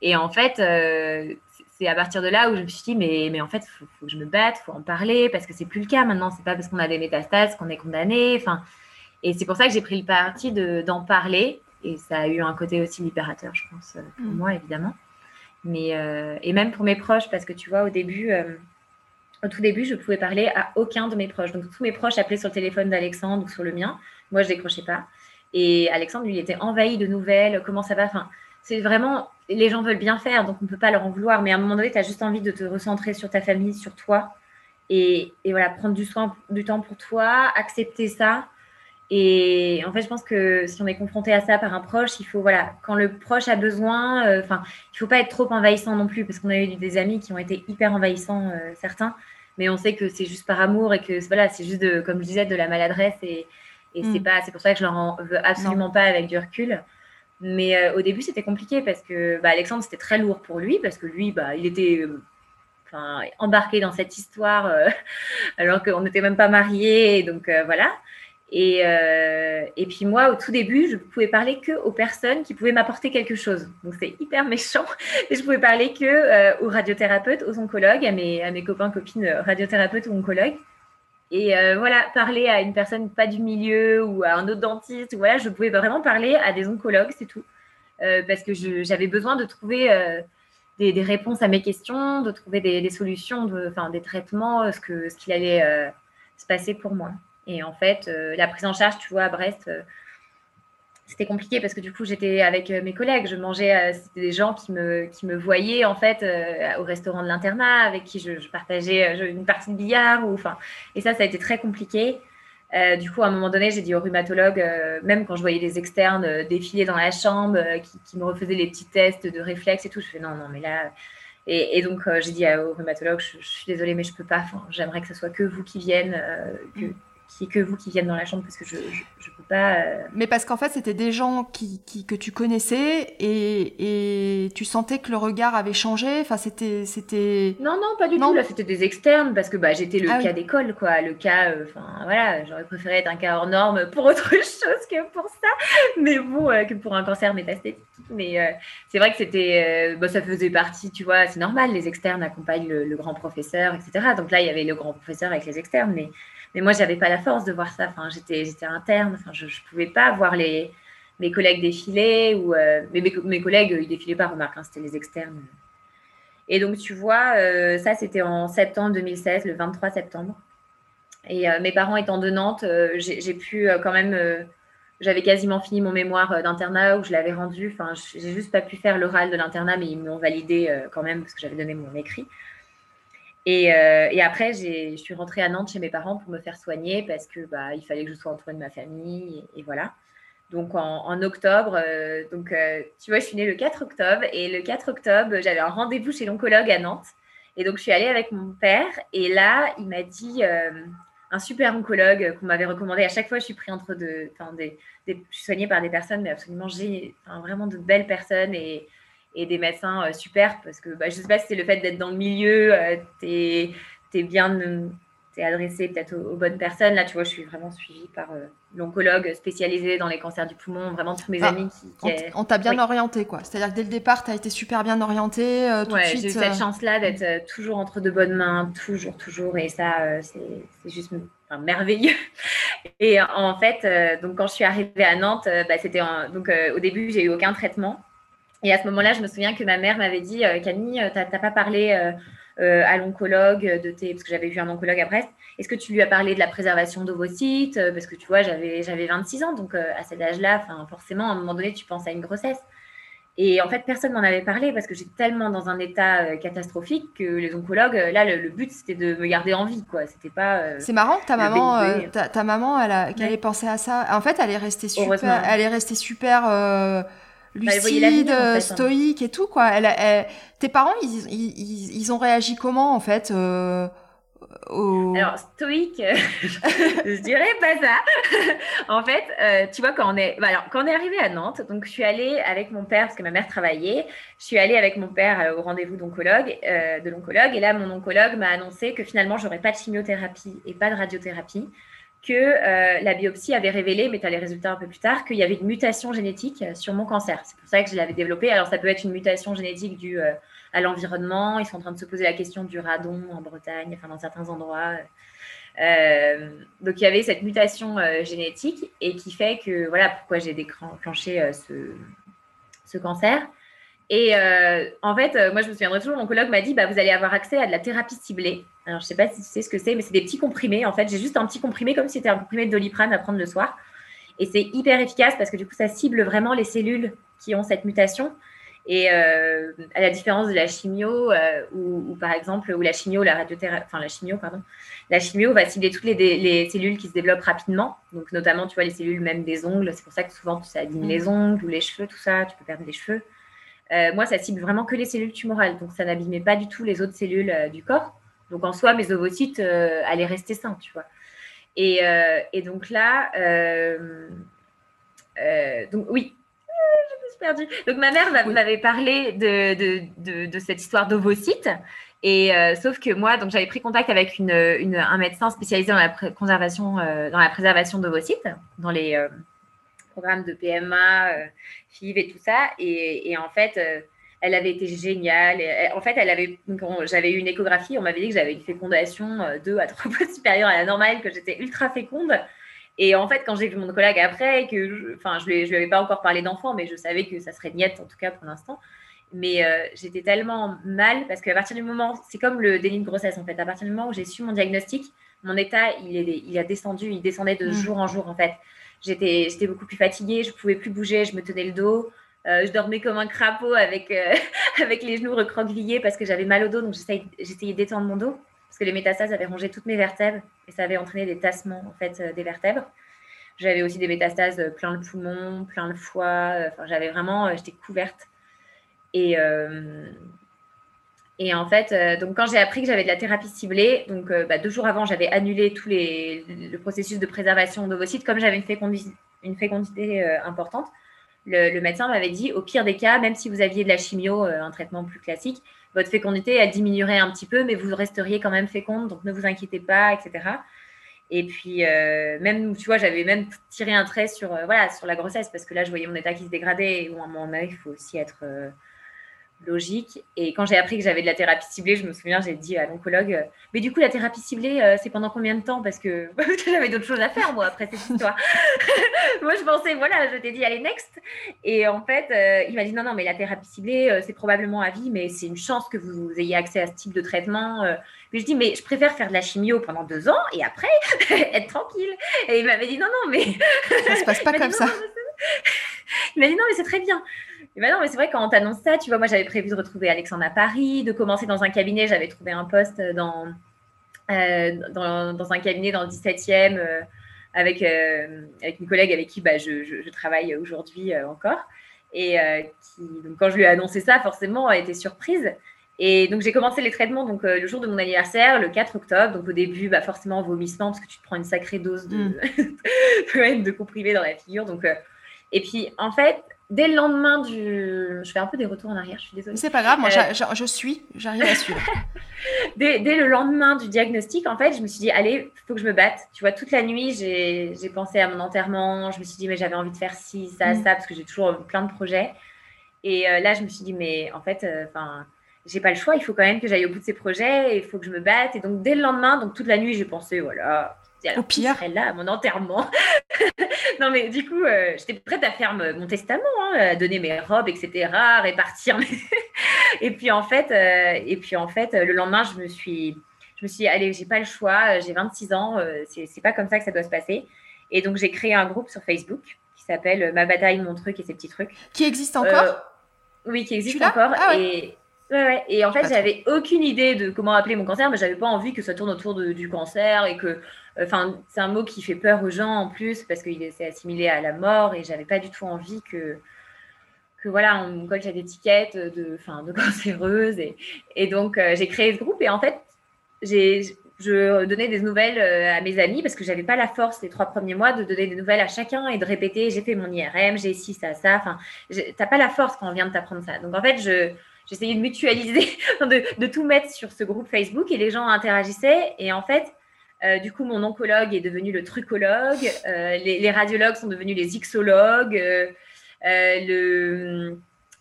et en fait, euh, c'est à partir de là où je me suis dit mais, mais en fait, faut, faut que je me batte, faut en parler parce que c'est plus le cas maintenant. C'est pas parce qu'on a des métastases qu'on est condamné. Enfin, et c'est pour ça que j'ai pris le parti d'en parler et ça a eu un côté aussi libérateur, je pense, euh, pour mm. moi, évidemment. Mais, euh, et même pour mes proches, parce que tu vois, au début, euh, au tout début, je ne pouvais parler à aucun de mes proches. Donc, tous mes proches appelaient sur le téléphone d'Alexandre ou sur le mien. Moi, je décrochais pas. Et Alexandre, lui, il était envahi de nouvelles. Comment ça va? Enfin, C'est vraiment. Les gens veulent bien faire, donc on ne peut pas leur en vouloir. Mais à un moment donné, tu as juste envie de te recentrer sur ta famille, sur toi. Et, et voilà, prendre du, soin, du temps pour toi, accepter ça. Et en fait, je pense que si on est confronté à ça par un proche, il faut, voilà, quand le proche a besoin, euh, enfin, il faut pas être trop envahissant non plus, parce qu'on a eu des amis qui ont été hyper envahissants, euh, certains, mais on sait que c'est juste par amour et que, voilà, c'est juste, de, comme je disais, de la maladresse et, et c'est mm. pas, c'est pour ça que je leur en veux absolument pas avec du recul. Mais euh, au début, c'était compliqué parce que bah, Alexandre, c'était très lourd pour lui, parce que lui, bah, il était embarqué dans cette histoire (laughs) alors qu'on n'était même pas mariés. Donc voilà. Et, euh, et, puis moi, au tout début, je pouvais parler que aux personnes qui pouvaient m'apporter quelque chose. Donc c'est hyper méchant. Et je pouvais parler que euh, aux radiothérapeutes, aux oncologues, à mes, copains, copines euh, radiothérapeutes ou oncologues. Et voilà, parler à une personne pas du milieu ou à un autre dentiste, voilà, je pouvais vraiment parler à des oncologues, c'est tout. parce que j'avais besoin de trouver des, réponses à mes questions, de trouver des, solutions, de, des traitements, ce qu'il allait se passer pour moi. Et en fait, euh, la prise en charge, tu vois, à Brest, euh, c'était compliqué parce que du coup, j'étais avec euh, mes collègues. Je mangeais, c'était des gens qui me, qui me voyaient en fait au restaurant de l'internat, avec qui je, partageais une partie de billard. Ou, et ça, ça a été très compliqué. du coup, à un moment donné, j'ai dit au rhumatologue, même quand je voyais des externes défiler dans la chambre, qui, me refaisaient les petits tests de réflexe et tout, je fais non, non, mais là. Et, donc, j'ai dit au rhumatologue, je, suis désolée, mais je peux pas. J'aimerais que ce soit que vous qui viennent, n'y ait que vous qui viennent dans la chambre parce que je ne peux pas. Euh, Mais parce qu'en fait, c'était des gens qui, qui, que tu connaissais et, et tu sentais que le regard avait changé. Enfin, c'était. c'était... Non, non, pas du tout. Là, c'était des externes parce que bah, j'étais le ah cas d'école, quoi. Le cas. Euh, enfin, voilà, j'aurais préféré être un cas hors norme pour autre (laughs) chose que pour ça. Mais bon, euh, que pour un cancer métastatique. Mais c'est vrai que c'était. Bah, ça faisait partie, tu vois, c'est normal. Les externes accompagnent le, le grand professeur, etc. Donc là, il y avait le grand professeur avec les externes. Mais mais moi, j'avais pas la force de voir ça. Enfin, j'étais, interne. Enfin, je, ne pouvais pas voir les, mes collègues défiler ou euh, mes, mes, collègues, ils défilaient pas, remarque, hein, c'était les externes. Et donc, tu vois, euh, ça, c'était en septembre 2016, le 23 septembre. Et euh, mes parents étant de Nantes, j'ai, pu quand même. j'avais quasiment fini mon mémoire d'internat où je l'avais rendu. Enfin, j'ai juste pas pu faire l'oral de l'internat, mais ils m'ont validé quand même parce que j'avais donné mon écrit. Euh, et, après, je suis rentrée à Nantes chez mes parents pour me faire soigner parce que bah, fallait que je sois entourée de ma famille et, voilà. Donc en, octobre, euh, donc euh, tu vois, je suis née le 4 octobre et le 4 octobre, j'avais un rendez-vous chez l'oncologue à Nantes. Et donc je suis allée avec mon père et là, il m'a dit un super oncologue qu'on m'avait recommandé. À chaque fois, je suis pris entre deux, des, soignée par des personnes, mais absolument j'ai vraiment de belles personnes et et des médecins euh, super parce que bah, je ne sais pas si c'est le fait d'être dans le milieu, euh, tu es, bien es adressé peut-être aux, bonnes personnes. Là, tu vois, je suis vraiment suivie par euh, l'oncologue spécialisé dans les cancers du poumon, vraiment tous mes amis qui. on t'a bien orienté, quoi. C'est-à-dire que dès le départ, tu as été super bien orienté. j'ai eu cette chance-là d'être toujours entre de bonnes mains, toujours, toujours. Et ça, c'est juste merveilleux. (laughs) Et en fait, donc quand je suis arrivée à Nantes, bah, c'était donc au début, j'ai eu aucun traitement. Et à ce moment-là, je me souviens que ma mère m'avait dit euh, Camille, euh, tu n'as pas parlé euh, à l'oncologue de tes. Parce que j'avais vu un oncologue après. Est-ce que tu lui as parlé de la préservation d'ovocytes Parce que tu vois, j'avais 26 ans. Donc à cet âge-là, forcément, à un moment donné, tu penses à une grossesse. Et en fait, personne m'en avait parlé parce que j'étais tellement dans un état catastrophique que les oncologues, là, le, but, c'était de me garder en vie, quoi. C'était pas. c'est marrant que ta maman, ta, maman, elle a, qu'elle ait pensé à ça. En fait, elle est restée super. Elle est restée super lucide, hein. stoïque et tout quoi. Elle, tes parents, ils, ils, ils, ont réagi comment en fait euh, Alors stoïque, (laughs) je dirais pas ça. (laughs) en fait, euh, tu vois quand on est, bah, alors quand on est arrivé à Nantes, donc je suis allée avec mon père parce que ma mère travaillait. Je suis allée avec mon père euh, au rendez-vous d'oncologue, de l'oncologue, et là mon oncologue m'a annoncé que finalement j'aurais pas de chimiothérapie et pas de radiothérapie que euh, la biopsie avait révélé, mais tu as les résultats un peu plus tard, qu'il y avait une mutation génétique sur mon cancer. C'est pour ça que je l'avais développé. Alors, ça peut être une mutation génétique due euh, à l'environnement. Ils sont en train de se poser la question du radon en Bretagne, enfin dans certains endroits. Euh, donc, il y avait cette mutation génétique et qui fait que, voilà pourquoi j'ai déclenché ce, ce cancer. Et euh, en fait, euh, moi, je me souviendrai toujours, mon collègue m'a dit bah, Vous allez avoir accès à de la thérapie ciblée. Alors, je ne sais pas si tu sais ce que c'est, mais c'est des petits comprimés. En fait, j'ai juste un petit comprimé comme si c'était un comprimé de doliprane à prendre le soir. Et c'est hyper efficace parce que du coup, ça cible vraiment les cellules qui ont cette mutation. Et euh, à la différence de la chimio, ou par exemple, où la chimio, la radiothérapie, enfin la chimio, pardon, la chimio va cibler toutes les, les, cellules qui se développent rapidement. Donc, notamment, tu vois, les cellules même des ongles. C'est pour ça que souvent, ça abîme mmh. les ongles ou les cheveux, tout ça. Tu peux perdre des cheveux. Euh, moi, ça cible vraiment que les cellules tumorales, donc ça n'abîmait pas du tout les autres cellules euh, du corps. Donc en soi, mes ovocytes euh, allaient rester sains, tu vois. Et, donc là, donc oui, je me suis perdue. Donc ma mère m'avait parlé de, cette histoire d'ovocytes. Et sauf que moi, donc j'avais pris contact avec un médecin spécialisé dans la, conservation, dans la préservation d'ovocytes, dans les programme de PMA, euh, FIV et tout ça. Et, en fait, euh, elle avait été géniale. en fait, elle avait, j'avais eu une échographie, on m'avait dit que j'avais une fécondation euh, deux à trois (laughs) fois supérieure à la normale, que j'étais ultra féconde. Et en fait, quand j'ai vu mon collègue après, que je, enfin, je lui, je lui avais pas encore parlé d'enfant, mais je savais que ça serait niette en tout cas pour l'instant. Mais j'étais tellement mal parce qu'à partir du moment, c'est comme le déni de grossesse en fait. À partir du moment où j'ai su mon diagnostic, mon état il, est, il a descendu, il descendait de mmh. jour en jour en fait. J'étais, j'étais beaucoup plus fatiguée, je pouvais plus bouger, je me tenais le dos. Euh, je dormais comme un crapaud avec, euh, (laughs) avec les genoux recroquevillés parce que j'avais mal au dos. Donc, j'essayais, d'étendre mon dos parce que les métastases avaient rongé toutes mes vertèbres et ça avait entraîné des tassements en fait, euh, des vertèbres. J'avais aussi des métastases plein le poumon, plein le foie. Enfin, j'avais vraiment, j'étais couverte. Et, Et en fait, donc quand j'ai appris que j'avais de la thérapie ciblée, donc bah, deux jours avant, j'avais annulé tout les, le processus de préservation d'ovocytes, comme j'avais une fécondité, une fécondité importante. Le, médecin m'avait dit, au pire des cas, même si vous aviez de la chimio, un traitement plus classique, votre fécondité, elle diminuerait un petit peu, mais vous resteriez quand même féconde, donc ne vous inquiétez pas, etc. Et puis, euh, même, tu vois, j'avais même tiré un trait sur, euh, sur la grossesse, parce que là, je voyais mon état qui se dégradait, et bon, à un moment donné, il faut aussi être euh, logique. Et quand j'ai appris que j'avais de la thérapie ciblée, je me souviens, j'ai dit à l'oncologue, euh, mais du coup, la thérapie ciblée, euh, c'est pendant combien de temps? Parce que (laughs) j'avais d'autres choses à faire, moi, après cette histoire. (laughs) moi, je pensais, voilà, je t'ai dit, allez, next. Et en fait, euh, il m'a dit, non, non, mais la thérapie ciblée, c'est probablement à vie, mais c'est une chance que vous ayez accès à ce type de traitement. Mais je dis, mais je préfère faire de la chimio pendant deux ans et après, (laughs) être tranquille. Et il m'avait dit, non, non, mais... ça se passe pas comme ça. il m'a dit, non, mais c'est très bien. Mais non, mais c'est vrai, quand on t'annonce ça, tu vois, moi, j'avais prévu de retrouver Alexandre à Paris, de commencer dans un cabinet. J'avais trouvé un poste dans, euh, dans, un cabinet dans le 17e euh, avec, euh, avec une collègue avec qui bah, je, je, travaille aujourd'hui encore. Et qui, donc, quand je lui ai annoncé ça, forcément, elle était surprise. Et donc, j'ai commencé les traitements donc, le jour de mon anniversaire, le 4 octobre. Donc, au début, bah, forcément, vomissement, parce que tu te prends une sacrée dose de, mm. (laughs) de comprimés dans la figure. Donc, et puis, en fait, dès le lendemain du. Je fais un peu des retours en arrière, je suis désolée. C'est pas grave, moi euh, je, suis, j'arrive à suivre. (laughs) (laughs) dès, le lendemain du diagnostic, en fait, je me suis dit, allez, il faut que je me batte. Tu vois, toute la nuit, j'ai pensé à mon enterrement. Je me suis dit, mais j'avais envie de faire ci, ça, mm. ça, parce que j'ai toujours plein de projets. Et euh, là, je me suis dit, mais en fait, euh, enfin. j'ai pas le choix, il faut quand même que j'aille au bout de ces projets, il faut que je me batte. Et donc, dès le lendemain, donc toute la nuit, j'ai pensé, voilà, au pire. Elle là à mon enterrement. (laughs) non, mais du coup, euh, j'étais prête à faire mon testament, hein, à donner mes robes, etc., à répartir. (laughs) et puis en fait, euh, et puis en fait, le lendemain, je me suis, je me suis, dit, allez, j'ai pas le choix. J'ai 26 ans, euh, c'est pas comme ça que ça doit se passer. Et donc j'ai créé un groupe sur Facebook qui s'appelle Ma bataille, mon truc et ses petits trucs. Qui existe encore? Oui, qui existe encore. Ah et Ouais, Et en fait, j'avais aucune idée de comment appeler mon cancer, mais j'avais pas envie que ça tourne autour du cancer et que, enfin, c'est un mot qui fait peur aux gens en plus parce qu'il est assimilé à la mort et j'avais pas du tout envie que, que voilà, on me colle cette étiquette de, enfin, de (laughs) cancéreuse. Et, et donc, euh, j'ai créé ce groupe et en fait, j'ai, je donnais des nouvelles euh, à mes amis parce que j'avais pas la force les trois premiers mois de donner des nouvelles à chacun et de répéter j'ai fait mon IRM, j'ai ci, ça, ça. Enfin, t'as pas la force quand on vient de t'apprendre ça. Donc en fait, je, j'essayais de mutualiser, (laughs) de, tout mettre sur ce groupe Facebook et les gens interagissaient. Et en fait, euh, du coup, mon oncologue est devenu le trucologue, euh, les, radiologues sont devenus les ixologues. Euh, le...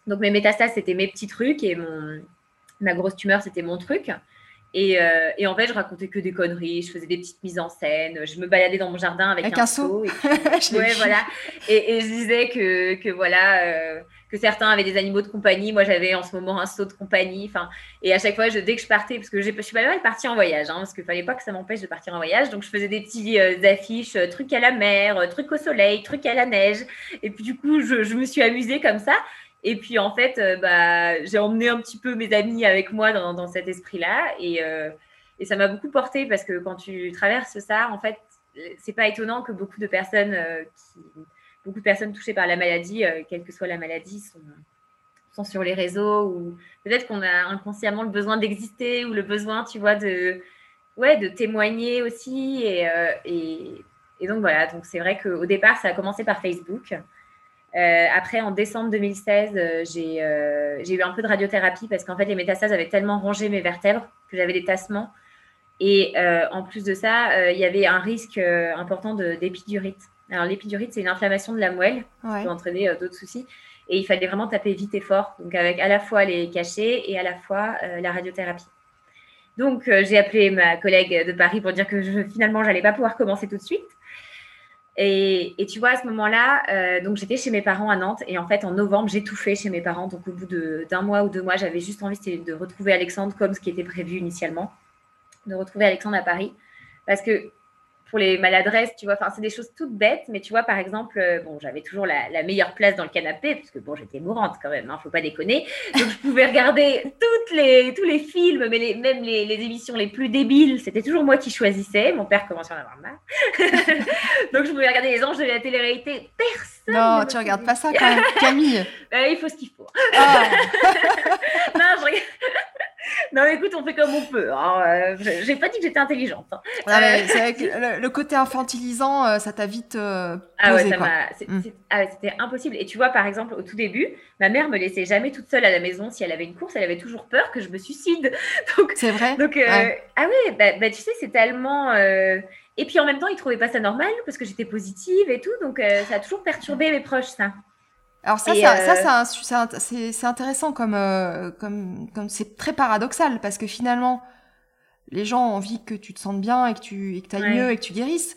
Donc, mes métastases, c'était mes petits trucs et mon... ma grosse tumeur, c'était mon truc. Et, en fait, je racontais que des conneries, je faisais des petites mises en scène, je me baladais dans mon jardin avec, un, seau. Et (laughs) ouais, voilà. Et, je disais que, que voilà, que certains avaient des animaux de compagnie. Moi, j'avais en ce moment un saut de compagnie. Enfin, et à chaque fois, dès que je partais, parce que je suis pas mal partie en voyage, hein, parce qu'il fallait pas que ça m'empêche de partir en voyage. Donc, je faisais des petits euh, affiches, euh, trucs à la mer, euh, trucs au soleil, trucs à la neige. Et puis, du coup, je, me suis amusée comme ça. Et puis, en fait, bah, j'ai emmené un petit peu mes amis avec moi dans, cet esprit-là. Et, et ça m'a beaucoup porté parce que quand tu traverses ça, en fait, c'est pas étonnant que beaucoup de personnes qui beaucoup de personnes touchées par la maladie, euh, quelle que soit la maladie, sont, sur les réseaux ou peut-être qu'on a inconsciemment le besoin d'exister ou le besoin, tu vois, de, ouais, de témoigner aussi. Et, euh, donc voilà, donc c'est vrai qu'au départ, ça a commencé par Facebook. Euh, après, en décembre 2016, j'ai eu un peu de radiothérapie parce qu'en fait, les métastases avaient tellement rongé mes vertèbres que j'avais des tassements. Et en plus de ça, il y avait un risque important d'épidurite. Alors, l'épidurite, c'est une inflammation de la moelle qui peut entraîner euh, d'autres soucis. Et il fallait vraiment taper vite et fort, donc avec à la fois les cachets et à la fois euh, la radiothérapie. Donc, euh, j'ai appelé ma collègue de Paris pour dire que je, finalement, j'allais pas pouvoir commencer tout de suite. Et, tu vois, à ce moment-là, donc j'étais chez mes parents à Nantes. Et en fait, en novembre, j'ai tout fait chez mes parents. Donc, au bout d'un mois ou deux mois, j'avais juste envie de retrouver Alexandre comme ce qui était prévu initialement, de retrouver Alexandre à Paris. Parce que pour les maladresses, tu vois, enfin, c'est des choses toutes bêtes, mais tu vois, par exemple, euh, bon, j'avais toujours la, meilleure place dans le canapé, parce que bon, j'étais mourante quand même, hein, faut pas déconner. Donc, je pouvais regarder toutes les, tous les films, mais les, même les, les, émissions les plus débiles, c'était toujours moi qui choisissais. Mon père commençait à en avoir marre. (laughs) Donc, je pouvais regarder les anges de la télé-réalité. Personne. Non, tu regardes pas ça quand même, Camille. Ben, (laughs) il faut ce qu'il faut. Ah. (laughs) non, je regarde. (laughs) non, écoute, on fait comme on peut. Hein. Euh, j'ai pas dit que j'étais intelligente. Hein. vrai que (laughs) le, côté infantilisant, ça t'a vite ah ouais, mm. ah c'était impossible. Et tu vois, par exemple, au tout début, ma mère me laissait jamais toute seule à la maison. Si elle avait une course, elle avait toujours peur que je me suicide. (laughs) c'est vrai? Donc, ah oui, bah, bah, tu sais, c'est tellement. Et puis en même temps, ils trouvaient pas ça normal parce que j'étais positive et tout. Donc, ça a toujours perturbé mes proches, ça. Alors ça, ça, ça euh, c'est intéressant comme euh, comme comme c'est très paradoxal parce que finalement, les gens ont envie que tu te sentes bien et que tu et que ailles mieux et que tu guérisses.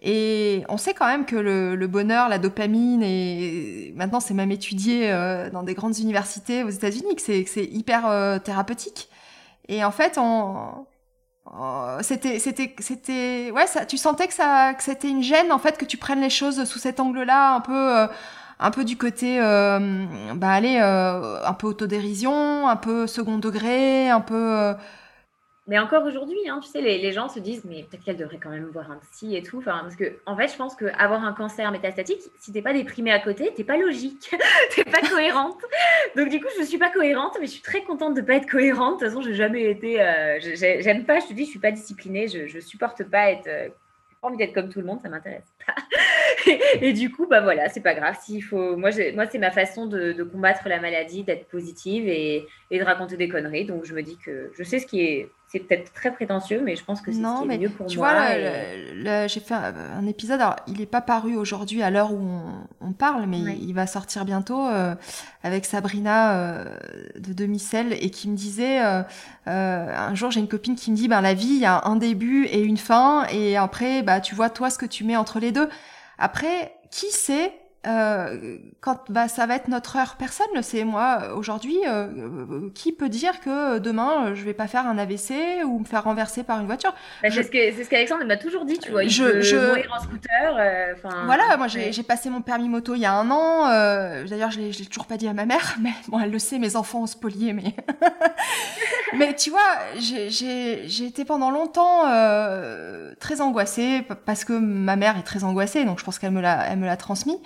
Et on sait quand même que le, le bonheur, la dopamine, et maintenant c'est même étudié euh, dans des grandes universités aux États-Unis, que c'est hyper thérapeutique. Et en fait, on c'était c'était c'était ouais ça tu sentais que ça que c'était une gêne en fait que tu prennes les choses sous cet angle-là un peu un peu du côté, euh, bah allez, euh, un peu autodérision, un peu second degré, un peu. Euh, mais encore aujourd'hui, hein, tu sais, les, gens se disent, mais peut-être qu'elle devrait quand même voir un psy et tout. Enfin, parce que, en fait, je pense qu'avoir un cancer métastatique, si t'es pas déprimé à côté, t'es pas logique, (laughs) t'es pas cohérente. Donc, du coup, je suis pas cohérente, mais je suis très contente de pas être cohérente. De toute façon, j'ai jamais été. J'aime pas, je te dis, je suis pas disciplinée, je, je supporte pas être envie d'être comme tout le monde, ça m'intéresse pas. et, du coup, bah voilà, c'est pas grave. S'il faut, moi, moi c'est ma façon de, combattre la maladie, d'être positive et, et, de raconter des conneries. Donc je me dis que je sais ce qui est c'est peut-être très prétentieux, mais je pense que c'est ce qui est mieux pour tu moi. vois, j'ai fait un, épisode, alors il n'est pas paru aujourd'hui à l'heure où on, parle, mais il va sortir bientôt euh, avec Sabrina euh, de Demicelle et qui me disait, euh, un jour j'ai une copine qui me dit, ben la vie, il y a un début et une fin, et après, bah tu vois toi ce que tu mets entre les deux. Après, qui sait euh, quand bah, ça va être notre heure, personne ne sait. Moi, aujourd'hui, euh, euh, qui peut dire que demain, je vais pas faire un AVC ou me faire renverser par une voiture? Bah, C'est ce qu'Alexandre m'a toujours dit, tu vois. Il je, peut je... mourir en scooter. voilà, moi j'ai passé mon permis moto il y a un an. D'ailleurs, je l'ai toujours pas dit à ma mère, (laughs) mais bon, elle le sait, mes enfants ont spolié, mais... (laughs) mais tu vois, j'ai été pendant longtemps très angoissée parce que ma mère est très angoissée, donc je pense qu'elle me l'a transmis.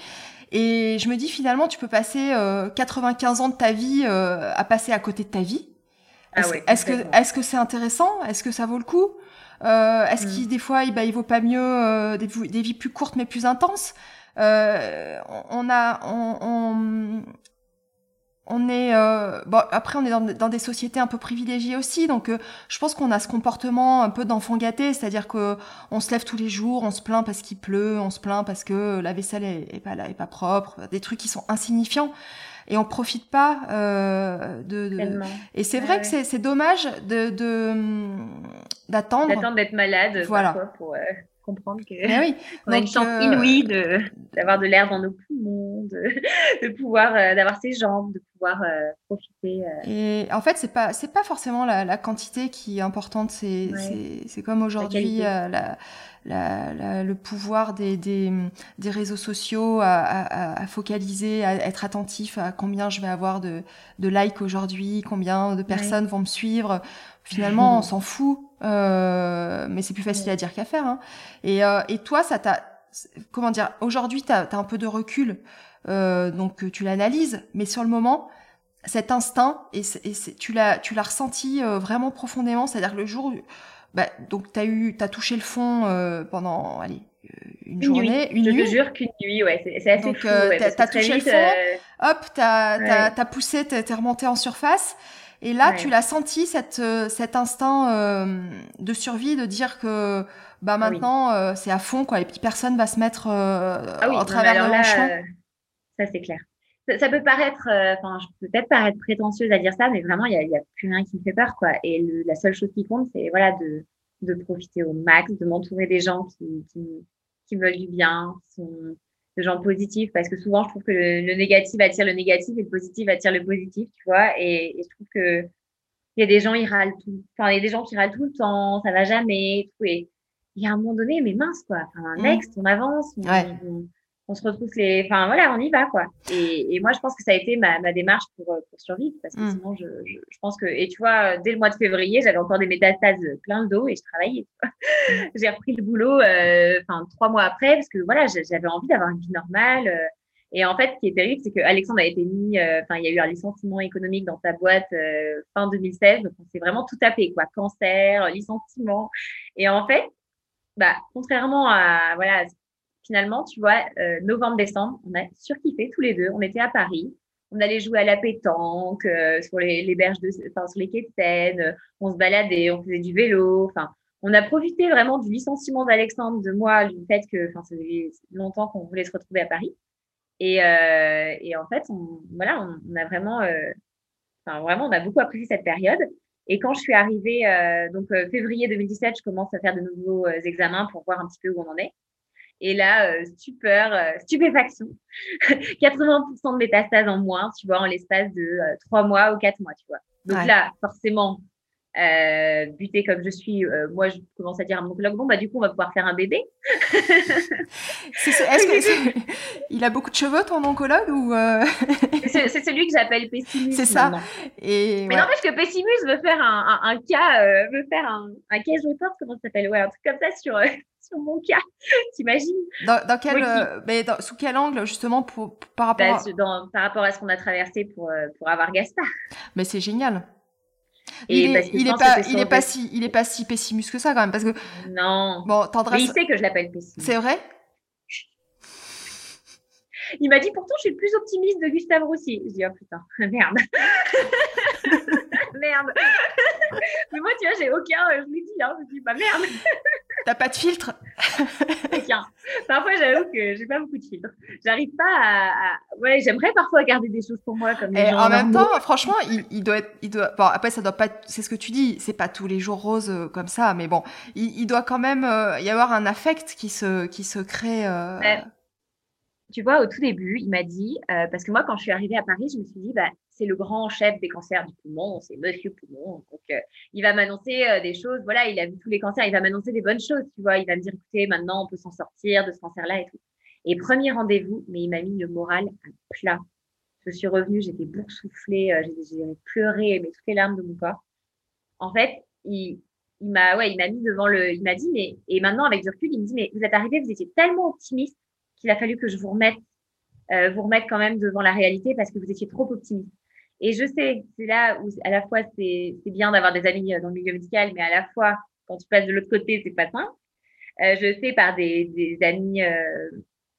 Et je me dis finalement, tu peux passer 95 euh, ans de ta vie euh, à passer à côté de ta vie. Ah est-ce que est-ce que c'est intéressant? Est-ce que ça vaut le coup? Euh, Est-ce mm. qu'il des fois, il, bah, il vaut pas mieux des, des, vies plus courtes mais plus intenses? On a on, on, on est euh, bon après on est dans, dans, des sociétés un peu privilégiées aussi donc euh, je pense qu'on a ce comportement un peu d'enfant gâté c'est-à-dire que on se lève tous les jours on se plaint parce qu'il pleut on se plaint parce que la vaisselle est, pas là est pas propre des trucs qui sont insignifiants et on profite pas euh, de, de... et c'est vrai que c'est dommage de d'attendre. D'attendre d'être malade voilà. pour euh, comprendre que oui. (laughs) on a une chance euh, inouïe de d'avoir de l'air dans nos poumons, de, (laughs) de pouvoir euh, d'avoir ses jambes, de pouvoir euh, profiter. Et en fait, c'est pas c'est pas forcément la, la, quantité qui est importante. C'est c'est comme aujourd'hui la, la, le pouvoir des, des, des réseaux sociaux à, à, à, focaliser, à être attentif à combien je vais avoir de, de likes aujourd'hui, combien de personnes vont me suivre. Finalement, on s'en fout. Euh, mais c'est plus facile à dire qu'à faire. Hein. Et, euh, et toi, ça t'a, comment dire, aujourd'hui, tu as, un peu de recul, euh, donc tu l'analyses, mais sur le moment, cet instinct, et, et tu l'as, tu l'as ressenti euh, vraiment profondément, c'est-à-dire le jour, bah, donc tu as eu, t'as touché le fond euh, pendant, allez, une, journée, une nuit. Je te jure qu'une nuit, ouais, c'est assez donc, fou. Ouais, t'as touché le fond, hop, t'as ouais. as, poussé, t'es remonté en surface. Et là, tu l'as senti, cette, euh, cet instinct euh, de survie, de dire que bah ah maintenant euh, c'est à fond quoi, et puis personne va se mettre euh, ah oui, travers le chemin. ça c'est clair. Ça, peut paraître, enfin, je peux peut-être paraître prétentieuse à dire ça, mais vraiment il y a, y a, plus rien qui me fait peur quoi. Et le, la seule chose qui compte, c'est voilà de, de profiter au max, de m'entourer des gens qui, qui, qui veulent du bien, qui sont de gens positifs parce que souvent je trouve que le, négatif attire le négatif et le positif attire le positif, tu vois. Et, et je trouve que il y a des gens ils râlent tout, enfin il y a des gens qui râlent tout le temps, ça va jamais, tout. Et il y a un moment donné, mais mince quoi. Enfin, mmh. next, on avance, on, on se retrouve les. Enfin voilà, on y va quoi. Et, et, moi, je pense que ça a été ma, ma démarche pour, euh, pour survivre parce que mmh. sinon, je, je, je, pense que. Et tu vois, dès le mois de février, j'avais encore des métastases plein de dos et je travaillais. Mmh. (laughs) J'ai repris le boulot, euh, enfin trois mois après parce que voilà, j'avais envie d'avoir une vie normale. Euh, Et en fait, ce qui est terrible, c'est que Alexandre a été mis, euh, enfin, il y a eu un licenciement économique dans sa boîte euh, fin 2016. Donc, on s'est vraiment tout tapé, quoi. Cancer, licenciement. Et en fait, bah, contrairement à, voilà, finalement, tu vois, euh, novembre-décembre, on a surkiffé tous les deux. On était à Paris. On allait jouer à la pétanque, sur les, les, berges de, enfin, sur les quais de Seine. On se baladait, on faisait du vélo. Enfin, on a profité vraiment du licenciement d'Alexandre, de moi, du fait que, enfin, ça faisait longtemps qu'on voulait se retrouver à Paris. Et, euh, en fait, on, voilà, on, a vraiment, euh, enfin, vraiment, on a beaucoup apprécié cette période. Et quand je suis arrivée, euh, donc euh, février 2017, je commence à faire de nouveaux euh, examens pour voir un petit peu où on en est. Et là, euh, stupeur, stupéfaction, (laughs) 80% de métastases en moins, tu vois, en l'espace de trois mois ou quatre mois, tu vois. Donc là, forcément, euh, butée comme je suis, euh, moi, je commence à dire à mon oncologue, bon, bah, du coup, on va pouvoir faire un bébé. (laughs) est-ce que (laughs) il a beaucoup de cheveux, ton oncologue ou euh... c'est, celui que j'appelle Pessimus. C'est ça. Et, Mais n'empêche que Pessimus veut faire un, un, un cas, euh, veut faire un, un case report, comment ça s'appelle? Ouais, un truc comme ça sur, euh, sur mon cas. (laughs) T'imagines? Dans, dans quel, mais dans, sous quel angle, justement, pour, par rapport bah, à... Dans, par rapport à ce qu'on a traversé pour, pour avoir Gaspard. Mais c'est génial il, est, il est pas, il est pas si, il est pas si pessimiste que ça quand même parce que. Non. Bon, tendresse. Mais il sait que je l'appelle pessimiste. C'est vrai? (laughs) Il m'a dit pourtant je suis le plus optimiste de Gustave Roussy. Je dis oh putain (laughs) merde. merde. (laughs) Mais moi tu vois j'ai aucun, je lui dis hein, je dis bah merde. (laughs) T'as pas de filtre Parfois, j'avoue que j'ai pas beaucoup de filtre. J'arrive pas à, Ouais, j'aimerais parfois garder des choses pour moi comme les En même temps, franchement, il, il, doit être, il doit. Bon, après, ça doit pas. C'est ce que tu dis. C'est pas tous les jours rose euh, comme ça, mais bon, il, il doit quand même euh, y avoir un affect qui se, qui se crée. Euh... tu vois, au tout début, il m'a dit, euh, parce que moi, quand je suis arrivée à Paris, je me suis dit, bah, c'est le grand chef des cancers du poumon, c'est Monsieur Poumon. Donc, euh, il va m'annoncer euh, des choses. Voilà, il a vu tous les cancers, il va m'annoncer des bonnes choses. Tu vois, il va me dire, écoutez, maintenant, on peut s'en sortir de ce cancer-là et tout. Et premier rendez-vous, mais il m'a mis le moral à plat. Je suis revenue, j'étais boursouflée, euh, j'ai pleuré, mais toutes les larmes de mon corps. En fait, il, m'a, ouais, mis devant le, il m'a dit, mais, et maintenant, avec du recul, il me dit, mais vous êtes arrivé, vous étiez tellement optimiste qu'il a fallu que je vous remette, vous remette quand même devant la réalité parce que vous étiez trop optimiste. Et je sais, c'est là où à la fois c'est bien d'avoir des amis euh, dans le milieu médical, mais à la fois quand tu passes de l'autre côté, c'est pas simple. Euh, je sais par des, des amis euh,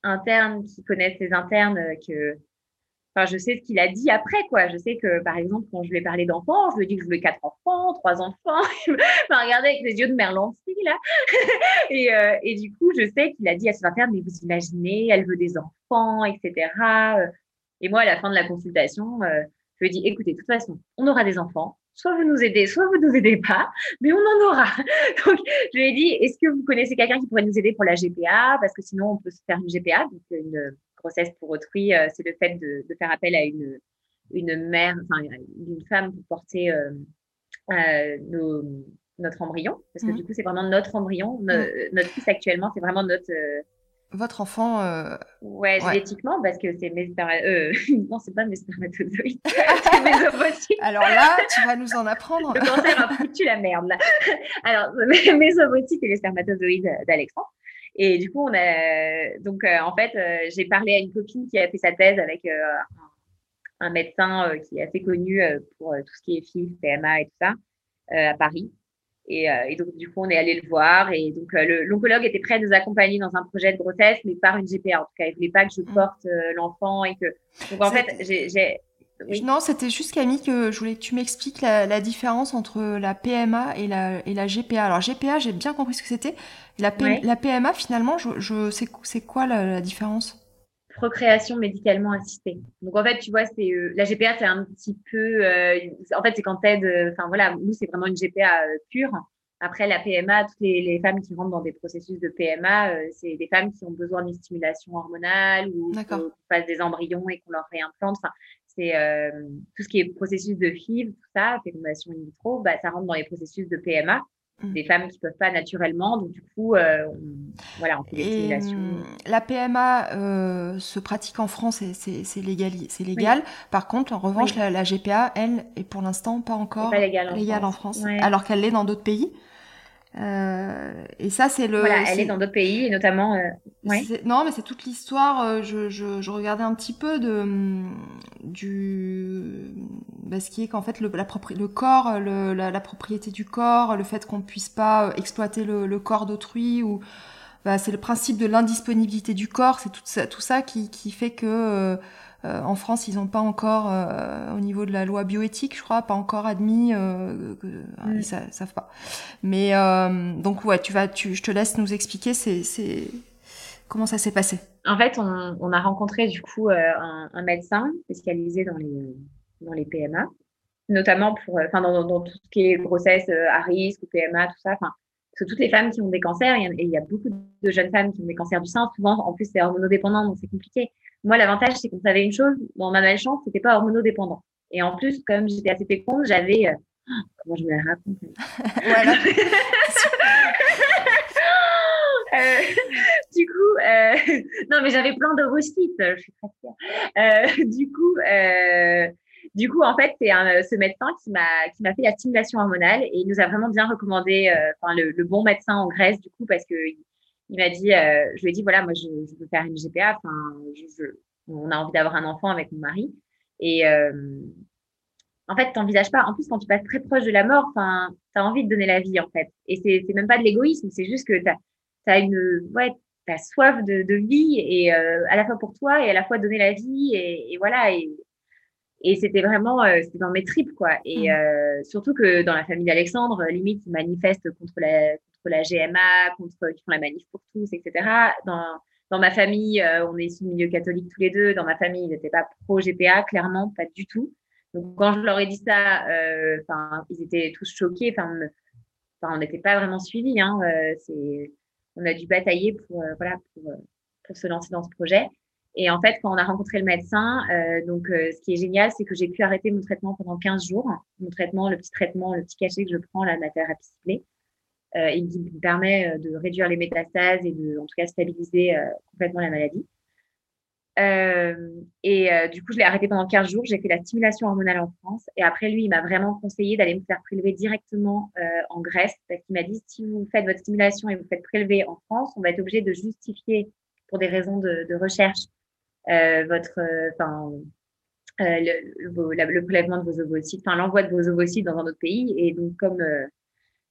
internes qui connaissent les internes euh, que, enfin, je sais ce qu'il a dit après, quoi. Je sais que, par exemple, quand je lui ai parlé d'enfants, je lui ai dit que je voulais quatre enfants, trois enfants. (laughs) Il m'a regardé avec les yeux de Merlancy, là. (laughs) et, euh, et du coup, je sais qu'il a dit à ses internes, mais vous imaginez, elle veut des enfants, etc. Et moi, à la fin de la consultation, euh, je lui ai dit, écoutez, de toute façon, on aura des enfants. Soit vous nous aidez, soit vous nous aidez pas, mais on en aura. (laughs) Donc, je lui ai dit, est-ce que vous connaissez quelqu'un qui pourrait nous aider pour la GPA Parce que sinon, on peut se faire une GPA, donc une grossesse pour autrui. Euh, c'est le fait de, de, faire appel à une, une mère, enfin, une femme pour porter euh, euh, nos, notre embryon. Parce que mmh. du coup, c'est vraiment notre embryon. Mmh. Notre fils actuellement, c'est vraiment notre votre enfant. Euh... Ouais, génétiquement, parce que c'est mes spermatozoïdes. Euh... (laughs) non, c'est pas mes spermatozoïdes, (laughs) c'est mes ovocytes. Alors là, tu vas nous en apprendre. Le cancer a foutu la merde, là. (laughs) Alors, mes ovocytes et les spermatozoïdes d'Alexandre. Et du coup, on a. Donc, euh, en fait, euh, j'ai parlé à une copine qui a fait sa thèse avec un, un, médecin qui est assez connu pour tout ce qui est FIV, PMA et tout ça, à Paris. Et, euh, et, donc, du coup, on est allé le voir. Et donc, euh, l'oncologue était prêt à nous accompagner dans un projet de grossesse, mais par une GPA. En tout cas, il voulait pas que je mm. porte euh, l'enfant et que. Donc, en fait, j'ai. Oui. Non, c'était juste Camille que je voulais que tu m'expliques la, la, différence entre la PMA et la, et la GPA. Alors GPA, j'ai bien compris ce que c'était. La, ouais. la PMA, finalement, je, je c'est quoi la, la différence? Procréation médicalement assistée. Donc en fait, tu vois, c'est euh, la GPA, c'est un petit peu, euh, en fait, c'est quand t'aides, enfin voilà, nous c'est vraiment une GPA euh, pure. Après la PMA, toutes les, les, femmes qui rentrent dans des processus de PMA, euh, c'est des femmes qui ont besoin d'une stimulation hormonale ou qu'on fasse des embryons et qu'on leur réimplante. Enfin, c'est euh, tout ce qui est processus de FIV, tout ça, fécondation in vitro, bah, ça rentre dans les processus de PMA. Mm. des femmes qui peuvent pas naturellement, donc du coup, euh, on, voilà, on fait des stimulations. Hum, la PMA euh, se pratique en France et c'est légal. C'est légal. Oui. Par contre, en revanche, oui. la, la, GPA, elle, est pour l'instant pas encore pas légale en légale France, en France ouais. alors qu'elle l'est dans d'autres pays. Euh, et ça, c'est le. Voilà, elle est, dans d'autres pays, et notamment. Euh, non, mais c'est toute l'histoire. Euh, je, je, je, regardais un petit peu de du bah, ce qui est qu'en fait le, la le corps, le, la, la, propriété du corps, le fait qu'on puisse pas exploiter le, le corps d'autrui ou bah, c'est le principe de l'indisponibilité du corps. C'est tout ça, tout ça qui, qui fait que euh, en France, ils n'ont pas encore, euh, au niveau de la loi bioéthique, je crois, pas encore admis, euh, mm. ils savent pas. Mais donc ouais, tu vas, tu, je te laisse nous expliquer, comment ça s'est passé. En fait, on, on, a rencontré du coup un, un, médecin spécialisé dans les dans les PMA, notamment pour, enfin dans, dans, tout ce qui est grossesse à risque ou PMA, tout ça. Enfin, parce que toutes les femmes qui ont des cancers, et il y a beaucoup de jeunes femmes qui ont des cancers du sein, souvent en plus c'est hormonodépendant, donc c'est compliqué. Moi, l'avantage, c'est qu'on savait une chose, dans ma malchance, c'était pas hormonodépendant. Et en plus, comme j'étais assez féconde, j'avais. Euh... comment je me la raconte Voilà. (laughs) euh, du coup, euh... non, mais j'avais plein d'ovocytes, je suis très fière. Euh, du coup, du coup, en fait, c'est ce médecin qui m'a qui m'a fait la stimulation hormonale et il nous a vraiment bien recommandé, enfin le, le, bon médecin en Grèce, du coup, parce que il m'a dit, euh, je lui ai dit, voilà, moi, je, je veux faire une GPA. Enfin, je, on a envie d'avoir un enfant avec mon mari. Et euh, en fait, t'envisages pas. En plus, quand tu passes très proche de la mort, enfin, t'as envie de donner la vie, en fait. Et c'est, c'est même pas de l'égoïsme, c'est juste que t'as, as une, ouais, t'as soif de, de vie et euh, à la fois pour toi et à la fois donner la vie et, et voilà. Et, et c'était vraiment, euh, c'était dans mes tripes, quoi. Et mmh. euh, surtout que dans la famille d'Alexandre, limite, ils manifestent contre la, la GMA, contre qui font la manif pour tous, etc. Dans, ma famille, euh, on est issus du milieu catholique tous les deux. Dans ma famille, ils n'étaient pas pro-GPA, clairement, pas du tout. Donc, quand je leur ai dit ça, euh, enfin, ils étaient tous choqués. Enfin, on n'était pas vraiment suivis. Hein, euh, on a dû batailler pour, voilà, pour, se lancer dans ce projet. Et en fait, quand on a rencontré le médecin, donc, ce qui est génial, c'est que j'ai pu arrêter mon traitement pendant 15 jours. Mon traitement, le petit traitement, le petit cachet que je prends, la, la thérapie ciblée. Euh, il me permet euh, de réduire les métastases et de, en tout cas, stabiliser euh, complètement la maladie. et du coup, je l'ai arrêté pendant 15 jours. J'ai fait la stimulation hormonale en France. Et après, lui, il m'a vraiment conseillé d'aller me faire prélever directement en Grèce parce qu'il m'a dit si vous faites votre stimulation et vous faites prélever en France, on va être obligé de justifier pour des raisons de, recherche votre, enfin, le, prélèvement de vos ovocytes, enfin l'envoi de vos ovocytes dans un autre pays. Et donc, comme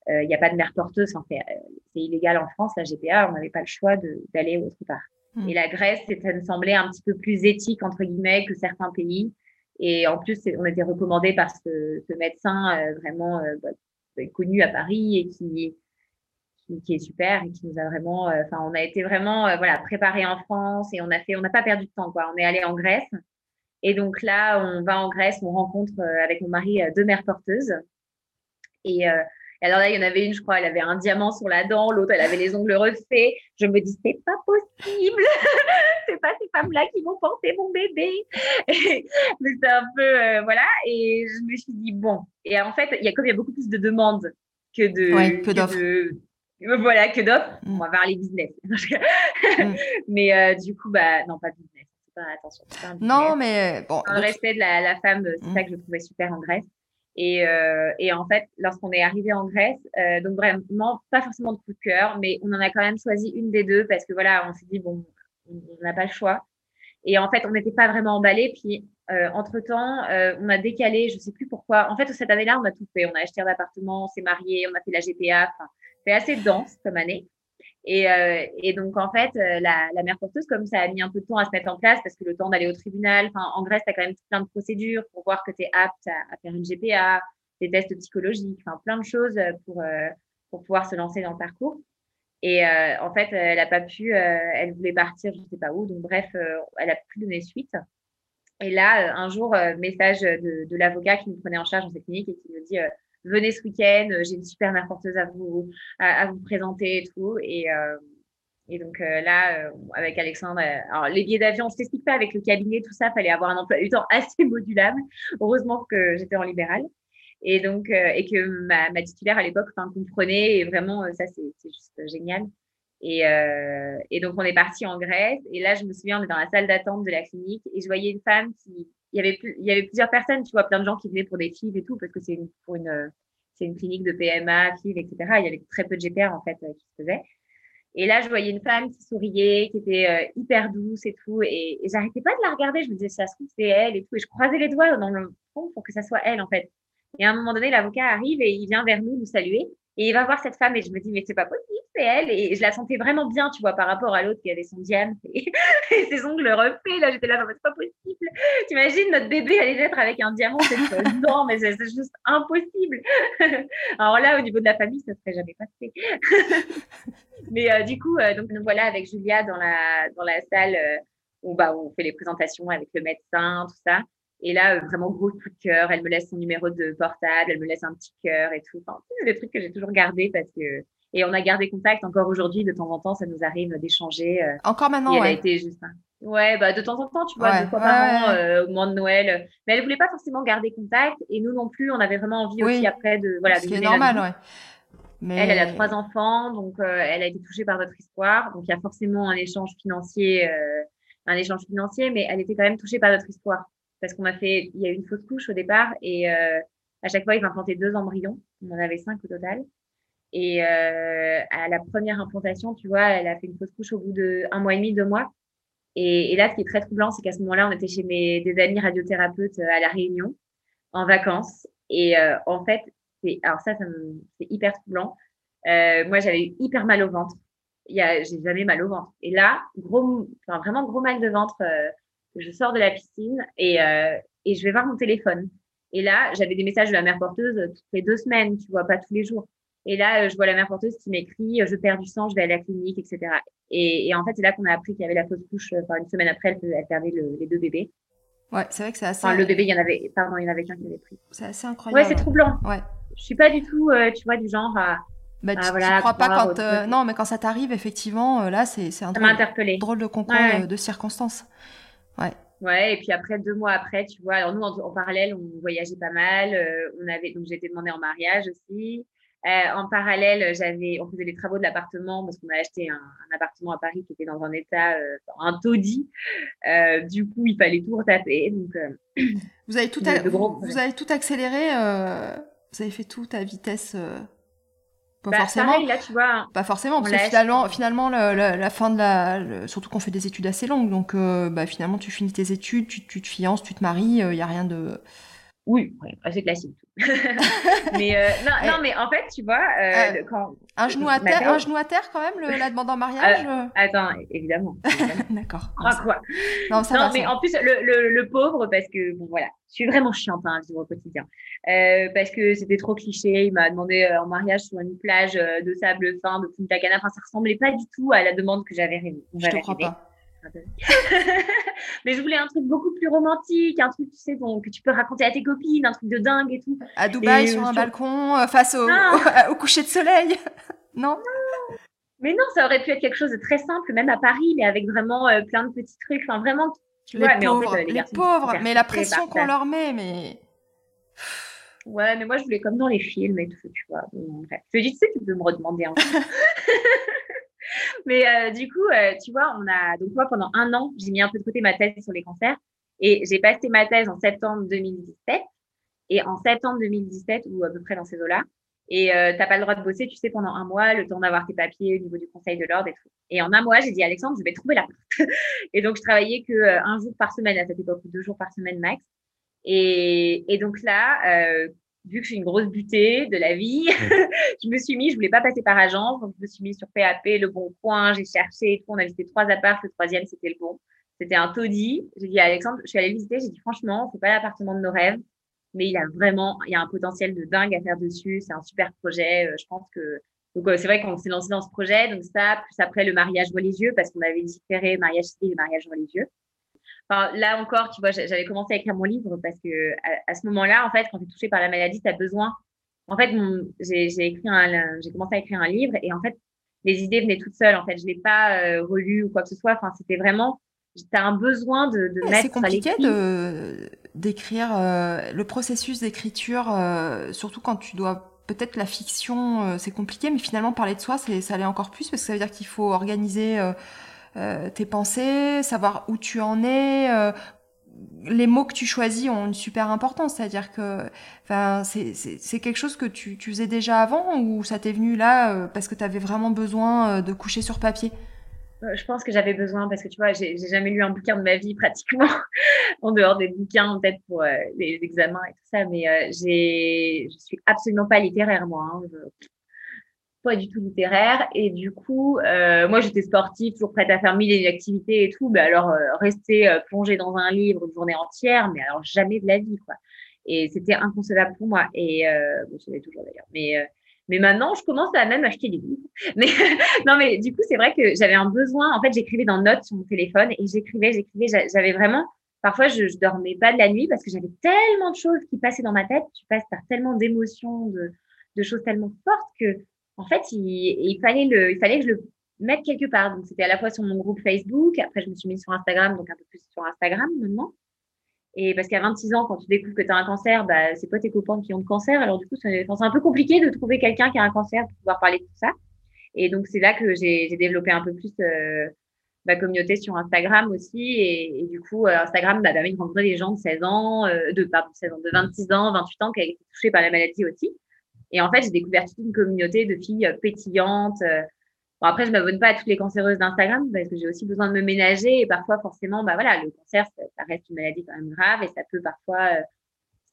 il euh, n'y a pas de mère porteuse. Euh, c'est illégal en France, la GPA, on n'avait pas le choix d'aller autre part. Hmm. Et la Grèce, ça me semblait un petit peu plus éthique, entre guillemets, que certains pays. Et en plus, on était recommandé par ce, ce médecin euh, vraiment bah, connu à Paris et qui, qui, qui, est super et qui nous a vraiment, enfin, on a été vraiment, voilà, préparé en France et on a fait, on n'a pas perdu de temps, quoi. On est allé en Grèce. Et donc là, on va en Grèce, on rencontre avec mon mari deux mères porteuses. Et et alors là, il y en avait une, je crois, elle avait un diamant sur la dent, l'autre, elle avait les ongles refaits. Je me dis, c'est pas possible. (laughs) c'est pas ces femmes-là qui vont porter mon bébé. (laughs) Mais c'est un peu, euh, voilà. Et je me suis dit, bon. Et en fait, il y a comme il y a beaucoup plus de demandes que de, que, d'offres. Voilà, que d'offres. Mm. On va voir les business. (laughs) mm. Mais euh, du coup, bah, non, pas business. Pas, attention. Pas non, mais bon. Dans le respect de la, la femme, c'est mm. ça que je trouvais super en Grèce. Et, euh, et, en fait, lorsqu'on est arrivé en Grèce, euh, donc vraiment pas forcément de coup de cœur, mais on en a quand même choisi une des deux parce que voilà, on s'est dit bon, on n'a pas le choix. Et en fait, on n'était pas vraiment emballé. Puis euh, entre temps, euh, on a décalé, je sais plus pourquoi. En fait, cette année-là, on a tout fait. On a acheté un appartement, on s'est marié, on a fait la GPA. Enfin, c'est assez dense comme année. Et, euh, et, donc, en fait, euh, la, la, mère porteuse, comme ça a mis un peu de temps à se mettre en place, parce que le temps d'aller au tribunal, en Grèce, tu as quand même plein de procédures pour voir que tu es apte à, faire une GPA, des tests psychologiques, plein de choses pour, euh, pour pouvoir se lancer dans le parcours. Et en fait, elle n'a pas pu, elle voulait partir, je ne sais pas où, donc bref, elle a pu donner suite. Et là, un jour, message de, de l'avocat qui nous prenait en charge dans cette clinique et qui nous dit venez ce week-end, euh, j'ai une super mère porteuse à vous, à, vous présenter et tout. Et, euh, donc euh, là, avec Alexandre, alors les billets d'avion, je t'explique pas avec le cabinet, tout ça, fallait avoir un emploi du temps (laughs) assez modulable. Heureusement que j'étais en libéral. Et donc, que ma, ma titulaire à l'époque comprenait, et vraiment, ça, c'est juste génial. Et, et, donc, on est parti en Grèce. Et là, je me souviens, on est dans la salle d'attente de la clinique et je voyais une femme qui, il y avait, plusieurs personnes, tu vois, plein de gens qui venaient pour des filles et tout, parce que c'est pour une, c'est une clinique de PMA, FIV, etc. Il y avait très peu de GPR en fait qui se faisaient. Et là, je voyais une femme qui souriait, qui était hyper douce et tout. Et, et j'arrêtais pas de la regarder. Je me disais, ça se trouve, c'est elle et tout. Et je croisais les doigts dans le fond pour que ça soit elle, en fait. Et à un moment donné, l'avocat arrive et il vient vers nous nous saluer. Et il va voir cette femme et je me dis, mais c'est pas possible, c'est elle. Et je la sentais vraiment bien, tu vois, par rapport à l'autre qui avait son diam (laughs) et, ses ongles refaits. Là, j'étais là, c'est pas possible. T'imagines, notre bébé allait être avec un diamant (laughs) Non, mais c'est juste impossible. (laughs) Alors là, au niveau de la famille, ça serait jamais passé. mais euh, du coup, euh, donc nous voilà avec Julia dans la, dans la salle euh, où, bah, où on fait les présentations avec le médecin, tout ça. Et là, euh, vraiment gros coup de cœur. Elle me laisse son numéro de portable, elle me laisse un petit cœur et tout. Enfin, des trucs que j'ai toujours gardés parce que. Et on a gardé contact encore aujourd'hui. De temps en temps, ça nous arrive d'échanger. Euh. Encore maintenant, et elle a été juste. Ouais, bah de temps en temps, tu vois, deux fois par an, euh, au moment de Noël. Mais elle voulait pas forcément garder contact. Et nous non plus, on avait vraiment envie aussi après de voilà. Ce qui est normal, ouais. Mais... Elle, elle a trois enfants, donc elle a été touchée par notre histoire. Donc il y a forcément un échange financier, un échange financier, mais elle était quand même touchée par notre histoire parce qu'on a fait, il y a eu une fausse couche au départ et euh, à chaque fois, il va implanter deux embryons. On en avait cinq au total. Et euh, à la première implantation, tu vois, elle a fait une fausse couche au bout de un mois et demi, deux mois. Et, là, ce qui est très troublant, c'est qu'à ce moment-là, on était chez mes amis radiothérapeutes euh, à la Réunion en vacances. Et euh, en fait, c'est alors ça, ça c'est hyper troublant. Euh, moi, j'avais eu hyper mal au ventre. Il y a, j'ai jamais mal au ventre. Et là, gros, enfin vraiment gros mal de ventre je sors de la piscine et, euh, et je vais voir mon téléphone. Et là, j'avais des messages de la mère porteuse toutes les deux semaines, tu vois, pas tous les jours. Et là, euh, je vois la mère porteuse qui m'écrit Je perds du sang, je vais à la clinique, etc. Et, et en fait, c'est là qu'on a appris qu'il y avait la fausse couche. Enfin, une semaine après, elle, elle perdait les deux bébés. Ouais, c'est vrai que c'est assez. Enfin, le bébé, il y en avait, pardon, il y en avait qu'un qui avait pris. C'est assez incroyable. Ouais, c'est troublant. Ouais. Je suis pas du tout, euh, tu vois, du genre à. Bah, tu, voilà, crois pas quand. Euh, non, mais quand ça t'arrive, effectivement, là, c'est un drôle, drôle, de concours ouais. de circonstances. Ouais. Ouais, et puis après, deux mois après, tu vois, alors nous, en, parallèle, on voyageait pas mal. Euh, on avait, donc, j'ai été demandée en mariage aussi. Euh, en parallèle, j'avais, on faisait les travaux de l'appartement parce qu'on a acheté un, un, appartement à Paris qui était dans un état, euh, un taudis. Du coup, il fallait tout retaper. Donc, vous avez tout, vous, vous, avez tout accéléré. vous avez fait tout à vitesse pas bah, forcément. Pareil, là, tu vois, pas forcément, parce que finalement, finalement le, le, la fin de la, le, surtout qu'on fait des études assez longues, donc euh, bah, finalement, tu finis tes études, tu, tu te fiances, tu te maries, il euh, y a rien de. Oui, ouais, assez classique. (laughs) mais euh, non, (laughs) non, mais en fait, tu vois, euh, quand un genou à terre, un genou à terre quand même, le, la demande en mariage. Euh, attends, évidemment. évidemment. (laughs) D'accord. Ah quoi Non, ça non va, mais ça. en plus le, le, le, pauvre parce que bon voilà, je suis vraiment chiante hein, à vivre au quotidien parce que c'était trop cliché. Il m'a demandé en mariage sur une plage de sable fin de Punta Cana. Enfin, ça ressemblait pas du tout à la demande que j'avais rêvé. Je te crois pas. (laughs) mais je voulais un truc beaucoup plus romantique, un truc, tu sais, bon, que tu peux raconter à tes copines, un truc de dingue et tout. À Dubaï, et sur un sur... balcon, euh, face au, au, au, coucher de soleil. non, (laughs) non Mais non, ça aurait pu être quelque chose de très simple, même à Paris, mais avec vraiment euh, plein de petits trucs. Enfin, vraiment, tu les vois, pauvres, mais en fait, les, les pauvres, mais la pression qu'on leur met, mais. Ouais, mais moi, je voulais comme dans les films et tout, tu vois. Bon, bref. Je dis, tu sais, tu peux me redemander un peu. (laughs) Mais euh, du coup, euh, tu vois, on a donc moi pendant un an, j'ai mis un peu de côté ma thèse sur les cancers et j'ai passé ma thèse en septembre 2017 et en septembre 2017 ou à peu près dans ces eaux-là. Et euh, t'as pas le droit de bosser, tu sais, pendant un mois, le temps d'avoir tes papiers au niveau du Conseil de l'ordre et tout. Et en un mois, j'ai dit Alexandre, je vais trouver la porte. (laughs) et donc je travaillais que euh, un jour par semaine à cette époque, deux jours par semaine max. Et, et donc là, euh, vu que je suis une grosse butée de la vie, (laughs) je me suis mis, je voulais pas passer par agence, donc je me suis mis sur PAP, le bon coin, j'ai cherché et tout. On a visité trois apparts, le troisième, c'était le bon. C'était un taudis. J'ai dit à Alexandre, je suis allée visiter, j'ai dit franchement, c'est pas l'appartement de nos rêves, mais il a vraiment, il y a un potentiel de dingue à faire dessus. C'est un super projet. Je pense que, donc c'est vrai qu'on s'est lancé dans ce projet, donc ça, plus après le mariage religieux, parce qu'on avait différé mariage civil et mariage religieux. Enfin, là encore, tu vois, j'avais commencé à écrire mon livre parce que à, à ce moment-là, en fait, quand tu es touché par la maladie, tu as besoin. En fait, j'ai écrit un, j'ai commencé à écrire un livre et en fait, les idées venaient toutes seules. En fait, je l'ai pas euh, relu ou quoi que ce soit. Enfin, c'était vraiment, tu as un besoin de, de mettre. C'est compliqué d'écrire euh, le processus d'écriture, euh, surtout quand tu dois peut-être la fiction, euh, c'est compliqué, mais finalement parler de soi, ça l'est encore plus parce que ça veut dire qu'il faut organiser tes pensées, savoir où tu en es, euh, les mots que tu choisis ont une super importance. C'est-à-dire que c'est quelque chose que tu, faisais déjà avant ou ça t'est venu là euh, parce que tu avais vraiment besoin euh, de coucher sur papier? Je pense que j'avais besoin parce que tu vois, j'ai jamais lu un bouquin de ma vie (laughs) pratiquement, en dehors des bouquins peut-être pour les examens et tout ça, mais je suis absolument pas littéraire moi. Hein pas du tout littéraire. Et du coup, euh, moi, j'étais sportive, toujours prête à faire mille activités et tout. mais alors, euh, rester euh, plongée dans un livre une journée entière, mais alors jamais de la vie, quoi. Et c'était inconcevable pour moi. Et bon, je toujours d'ailleurs. Mais mais maintenant, je commence à même acheter des livres. (laughs) Mais non, mais du coup, c'est vrai que j'avais un besoin. En fait, j'écrivais dans notes sur mon téléphone et j'écrivais, j'écrivais. J'avais vraiment. Parfois, je, je dormais pas de la nuit parce que j'avais tellement de choses qui passaient dans ma tête. Tu passes par tellement d'émotions, de, de choses tellement fortes que en fait, il, fallait le, il fallait que je le mette quelque part. Donc, c'était à la fois sur mon groupe Facebook. Après, je me suis mise sur Instagram, donc un peu plus sur Instagram maintenant. Et parce qu'à 26 ans, quand tu découvres que tu as un cancer, bah, c'est pas tes copains qui ont le cancer. Alors, du coup, c'est un peu compliqué de trouver quelqu'un qui a un cancer pour pouvoir parler de tout ça. Et donc, c'est là que j'ai développé un peu plus euh, ma communauté sur Instagram aussi. Et, du coup, euh, Instagram m'a permis de rencontrer des gens de 16 ans, euh, de, pardon, 16 ans, de 26 ans, 28 ans qui avaient été touchés par la maladie aussi. Et en fait, j'ai découvert toute une communauté de filles euh, pétillantes. Euh. Bon, après, je m'abonne pas à toutes les cancéreuses d'Instagram parce que j'ai aussi besoin de me ménager et parfois, forcément, bah voilà, le cancer, ça, reste une maladie quand même grave et ça peut parfois, euh,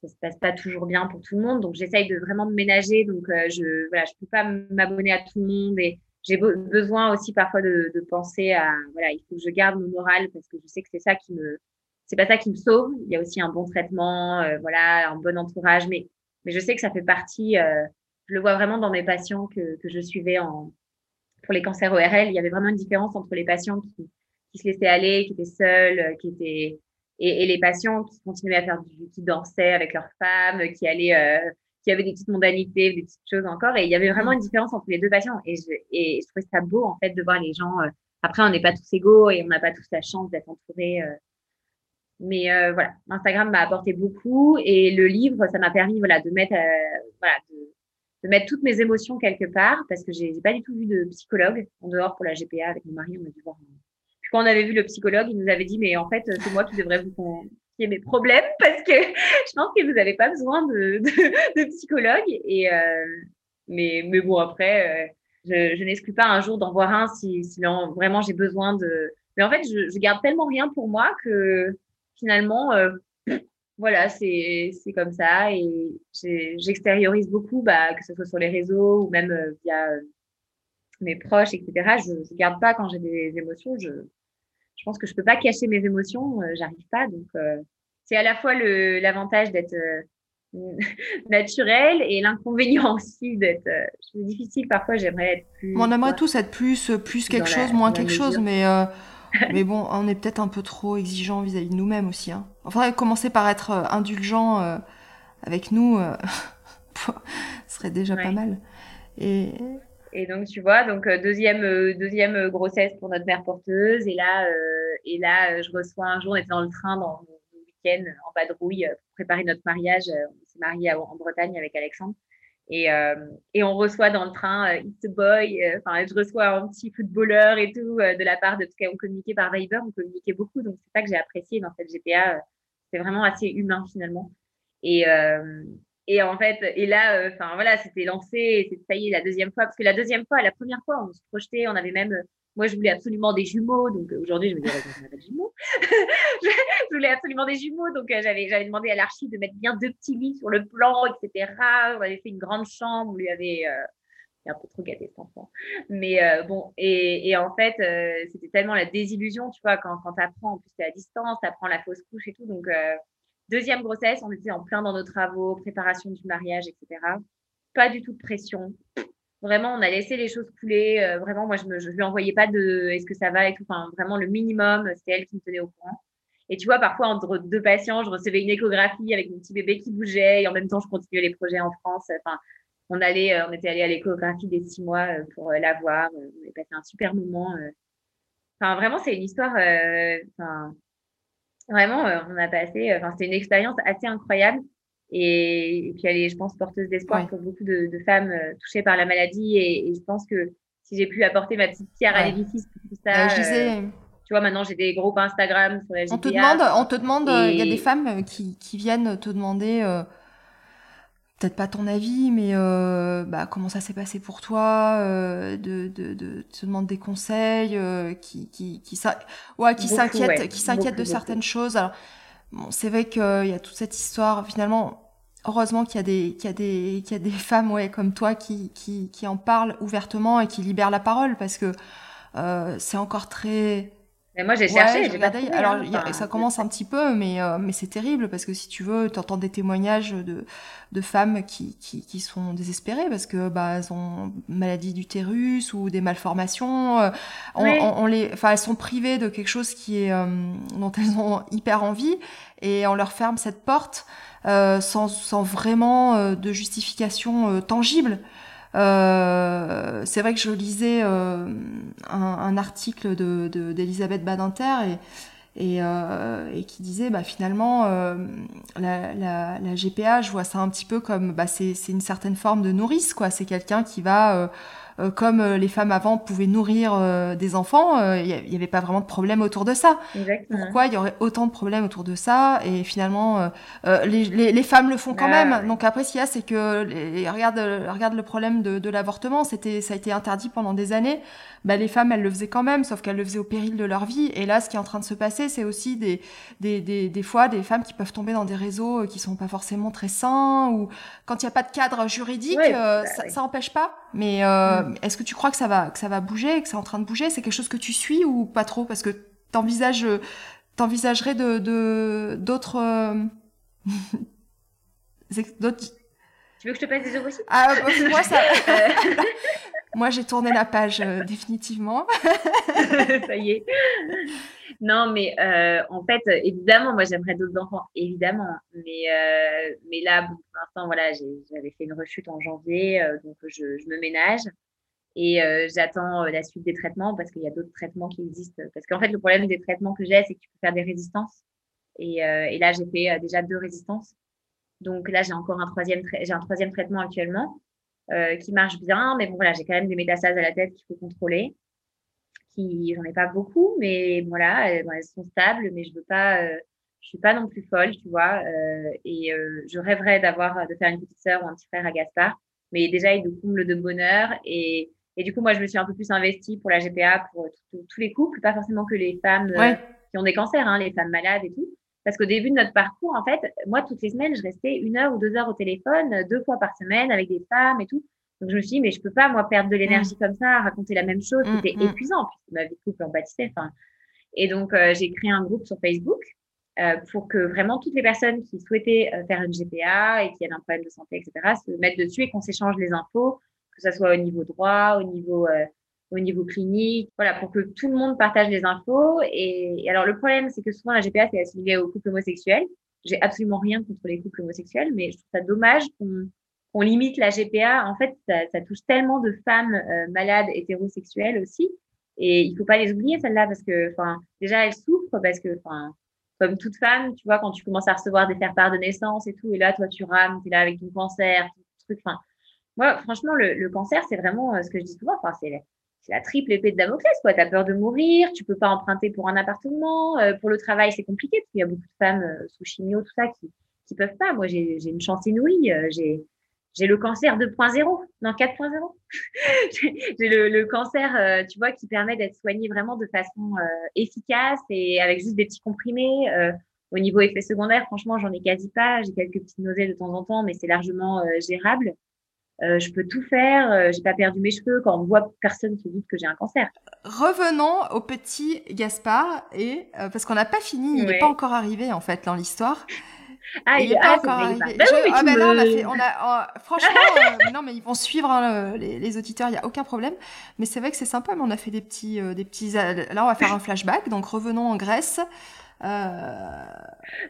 ça se passe pas toujours bien pour tout le monde. Donc, j'essaye de vraiment me ménager. Donc, je, voilà, je peux pas m'abonner à tout le monde et j'ai besoin aussi parfois de, de, penser à, voilà, il faut que je garde mon moral parce que je sais que c'est ça qui me, c'est pas ça qui me sauve. Il y a aussi un bon traitement, voilà, un bon entourage, mais mais je sais que ça fait partie, euh, je le vois vraiment dans mes patients que, que je suivais en, pour les cancers ORL. Il y avait vraiment une différence entre les patients qui, qui se laissaient aller, qui étaient seuls, euh, qui étaient, et, et, les patients qui continuaient à faire du, qui dansaient avec leurs femmes, qui allaient, euh, qui avaient des petites mondanités, des petites choses encore. Et il y avait vraiment une différence entre les deux patients. Et je, et je trouvais ça beau, en fait, de voir les gens. Euh, après, on n'est pas tous égaux et on n'a pas tous la chance d'être entourés euh, mais euh, voilà, Instagram m'a apporté beaucoup et le livre, ça m'a permis voilà, de, mettre, euh, voilà, de, mettre toutes mes émotions quelque part parce que j'ai pas du tout vu de psychologue en dehors pour la GPA avec mon mari. On a dû voir. Puis quand on avait vu le psychologue, il nous avait dit mais en fait c'est moi qui devrais vous confier mes problèmes (laughs) parce que je pense que vous n'avez pas besoin de, de, psychologue. Et euh, mais mais bon après, euh, je, je n'exclus pas un jour d'en voir un si, si vraiment j'ai besoin de. Mais en fait, je, je garde tellement rien pour moi que finalement, euh, voilà, c'est comme ça. Et j'extériorise beaucoup, bah, que ce soit sur les réseaux ou même euh, via euh, mes proches, etc. Je ne garde pas quand j'ai des émotions. Je, je pense que je peux pas cacher mes émotions. J'arrive pas. Donc, c'est à la fois l'avantage d'être (laughs) naturel et l'inconvénient (laughs) aussi d'être difficile parfois j'aimerais être plus on aimerait tous être plus plus quelque chose moins quelque chose mais (laughs) mais bon, on est peut-être un peu trop exigeant vis-à-vis de nous-mêmes aussi. Hein. Enfin, commencer par être euh, indulgent euh, avec nous euh, (laughs) serait déjà pas mal. Et... et donc, tu vois, donc deuxième, deuxième grossesse pour notre mère porteuse. Et là, et là je reçois un jour, on était dans le train dans le week-end en vadrouille pour préparer notre mariage. On s'est marié en Bretagne avec Alexandre. Et, euh, et, on reçoit dans le train euh, It's a Boy, euh, enfin, je reçois un petit footballeur et tout de la part de tout cas, on communiquait par Viber, on communiquait beaucoup, donc c'est ça que j'ai apprécié dans cette GPA. c'est vraiment assez humain finalement. Et, et en fait, et là, enfin voilà, c'était lancé, c'est ça y est, la deuxième fois, parce que la deuxième fois, la première fois, on se projetait, on avait même moi, je voulais absolument des jumeaux. Donc, euh, aujourd'hui, je me disais, (laughs) je de jumeaux. je voulais absolument des jumeaux. Donc, euh, j'avais, demandé à l'archi de mettre bien deux petits lits sur le plan, etc. On avait fait une grande chambre. On lui avait euh, un peu trop gâté cet enfant. Mais bon, et, en fait, c'était tellement la désillusion, tu vois, quand, tu apprends, en plus, tu à distance, tu apprends la fausse couche et tout. Donc, deuxième grossesse, on était en plein dans nos travaux, préparation du mariage, etc. Pas du tout de pression Vraiment, on a laissé les choses couler. Euh, vraiment, moi, je ne lui envoyais pas de est-ce que ça va et tout. Enfin, vraiment, le minimum, c'était elle qui me tenait au courant. Et tu vois, parfois, entre deux patients, je recevais une échographie avec mon petit bébé qui bougeait et en même temps, je continuais les projets en France. Enfin, on allait, euh, on était allé à l'échographie des six mois euh, pour la voir. On a passé un super moment. Enfin, vraiment, c'est une histoire. Enfin, vraiment, on a passé. Enfin, c'était une expérience assez incroyable. Et, puis elle est, je pense, porteuse d'espoir pour beaucoup de, femmes euh, touchées par la maladie. Et, je pense que si j'ai pu apporter ma petite pierre à l'édifice tout ça. je disais, euh, tu vois, maintenant, j'ai des groupes Instagram sur la On te demande, on te demande, il y a des femmes qui, qui viennent te demander peut-être pas ton avis, mais euh, bah, comment ça s'est passé pour toi, euh, de, de, de, te demander des conseils, euh, qui, qui, qui, ouais, qui s'inquiète, qui s'inquiète de certaines choses. Alors, bon, c'est vrai qu'il y a toute cette histoire. Finalement, heureusement qu'il y a des, qu'il y a des, qu'il y a des femmes, ouais, comme toi, qui, qui, qui en parlent ouvertement et qui libèrent la parole, parce que euh, c'est encore très mais moi, j'ai cherché. J'ai Alors, hein. ça commence un petit peu, mais, euh, mais c'est terrible parce que si tu veux, tu entends des témoignages de, de femmes qui, qui, qui sont désespérées parce que bah, elles ont maladie d'utérus ou des malformations. Euh, on, on, les, enfin, elles sont privées de quelque chose qui est, euh, dont elles ont hyper envie et on leur ferme cette porte sans, sans vraiment de justification tangible. Euh, c'est vrai que je lisais euh, un, un, article de d'Elisabeth de, Badinter et, et, euh, et, qui disait bah, finalement euh, la, la, la, GPA, je vois ça un petit peu comme bah, c'est une certaine forme de nourrice, quoi. C'est quelqu'un qui va euh, euh, comme euh, les femmes avant pouvaient nourrir euh, des enfants, il n'y avait pas vraiment de problème autour de ça. Pourquoi il y aurait autant de problèmes autour de ça? Et finalement, les, les, les, femmes le font quand ah même. Donc après, ce qu'il y a, c'est que les, regarde, regarde le problème de, de l'avortement. C'était, ça a été interdit pendant des années. Bah, les femmes, elles le faisaient quand même, sauf qu'elles le faisaient au péril de leur vie. Et là, ce qui est en train de se passer, c'est aussi des, des, des, des, fois des femmes qui peuvent tomber dans des réseaux qui sont pas forcément très sains ou quand il n'y a pas de cadre juridique, bah ça, ça empêche pas. Mais euh, mm. est-ce que tu crois que ça va que ça va bouger, que c'est en train de bouger? C'est quelque chose que tu suis ou pas trop? Parce que t'envisages t'envisagerais de d'autres euh, (laughs) d'autres tu veux que je te passe des aussi ah, moi, ça... (laughs) (laughs) moi, j'ai tourné la page euh, définitivement. (laughs) ça y est. Non, mais euh, en fait, évidemment, moi, j'aimerais d'autres enfants, évidemment. Mais, euh, mais là, bon, pour l'instant, voilà, j'avais fait une rechute en janvier, donc je, me ménage. Et j'attends la suite des traitements parce qu'il y a d'autres traitements qui existent. Parce qu'en fait, le problème des traitements que j'ai, c'est que tu peux faire des résistances. Et, et là, j'ai fait déjà deux résistances. Donc là, j'ai encore un troisième, j'ai un troisième traitement actuellement euh, qui marche bien, mais bon voilà, j'ai quand même des métastases à la tête qu'il faut contrôler. Qui, j'en ai pas beaucoup, mais voilà, elles, sont stables, mais je veux pas, euh, je suis pas non plus folle, tu vois. Euh, et euh, je rêverais d'avoir, de faire une petite sœur ou un petit frère à Gaspard, mais déjà il nous comble de bonheur et et du coup, moi, je me suis un peu plus investie pour la GPA, pour tous les couples, pas forcément que les femmes qui ont des cancers, hein, les femmes malades et tout. Parce qu'au début de notre parcours, en fait, moi, toutes les semaines, je restais une heure ou deux heures au téléphone, euh, deux fois par semaine avec des femmes et tout. Donc, je me suis dit, mais je peux pas, moi, perdre de l'énergie mmh. comme ça, raconter la même chose. Mmh, C'était mmh. épuisant. Puis, ma vie de couple en pâtissait. Enfin, et donc, euh, j'ai créé un groupe sur Facebook euh, pour que vraiment toutes les personnes qui souhaitaient euh, faire une GPA et qui avaient un problème de santé, etc., se mettent dessus et qu'on s'échange les infos, que ce soit au niveau droit, au niveau au niveau clinique, voilà, pour que tout le monde partage les infos. Et, alors, le problème, c'est que souvent, la GPA, c'est assimilé aux couples homosexuels. J'ai absolument rien contre les couples homosexuels, mais je trouve ça dommage qu'on limite la GPA. En fait, ça, touche tellement de femmes euh, malades hétérosexuelles aussi. Et il faut pas les oublier, celles-là, parce que, enfin, déjà, elles souffrent parce que, enfin, comme toute femme, tu vois, quand tu commences à recevoir des faire-part de naissance et tout, et là, toi, tu rames, tu es là avec ton cancer, tout truc. Enfin, moi, franchement, le, cancer, c'est vraiment euh, ce que je dis souvent. Enfin, c'est la triple épée de Damoclès, quoi. T'as peur de mourir, tu peux pas emprunter pour un appartement, euh, pour le travail, c'est compliqué parce qu'il y a beaucoup de femmes euh, sous chimio, tout ça, qui, qui peuvent pas. Moi, j'ai, j'ai une chance inouïe. Euh, j'ai, j'ai le cancer 2.0, non 4.0. (laughs) j'ai le, le cancer, tu vois, qui permet d'être soigné vraiment de façon efficace et avec juste des petits comprimés. au niveau effet secondaire, franchement, j'en ai quasi pas. J'ai quelques petites nausées de temps en temps, mais c'est largement gérable. Euh, je peux tout faire, euh, j'ai pas perdu mes cheveux. Quand on voit personne qui dit que j'ai un cancer. Revenons au petit Gaspard et euh, parce qu'on n'a pas fini, il n'est pas encore arrivé en fait dans l'histoire. Ah, il n'est pas encore arrivé. Oui, ah ben là, on a fait, on a, oh, franchement, (laughs) non mais ils vont suivre hein, les, les, auditeurs, il y a aucun problème. Mais c'est vrai que c'est sympa, mais on a fait des petits, des petits. Là, on va faire un flashback. Donc revenons en Grèce. Euh,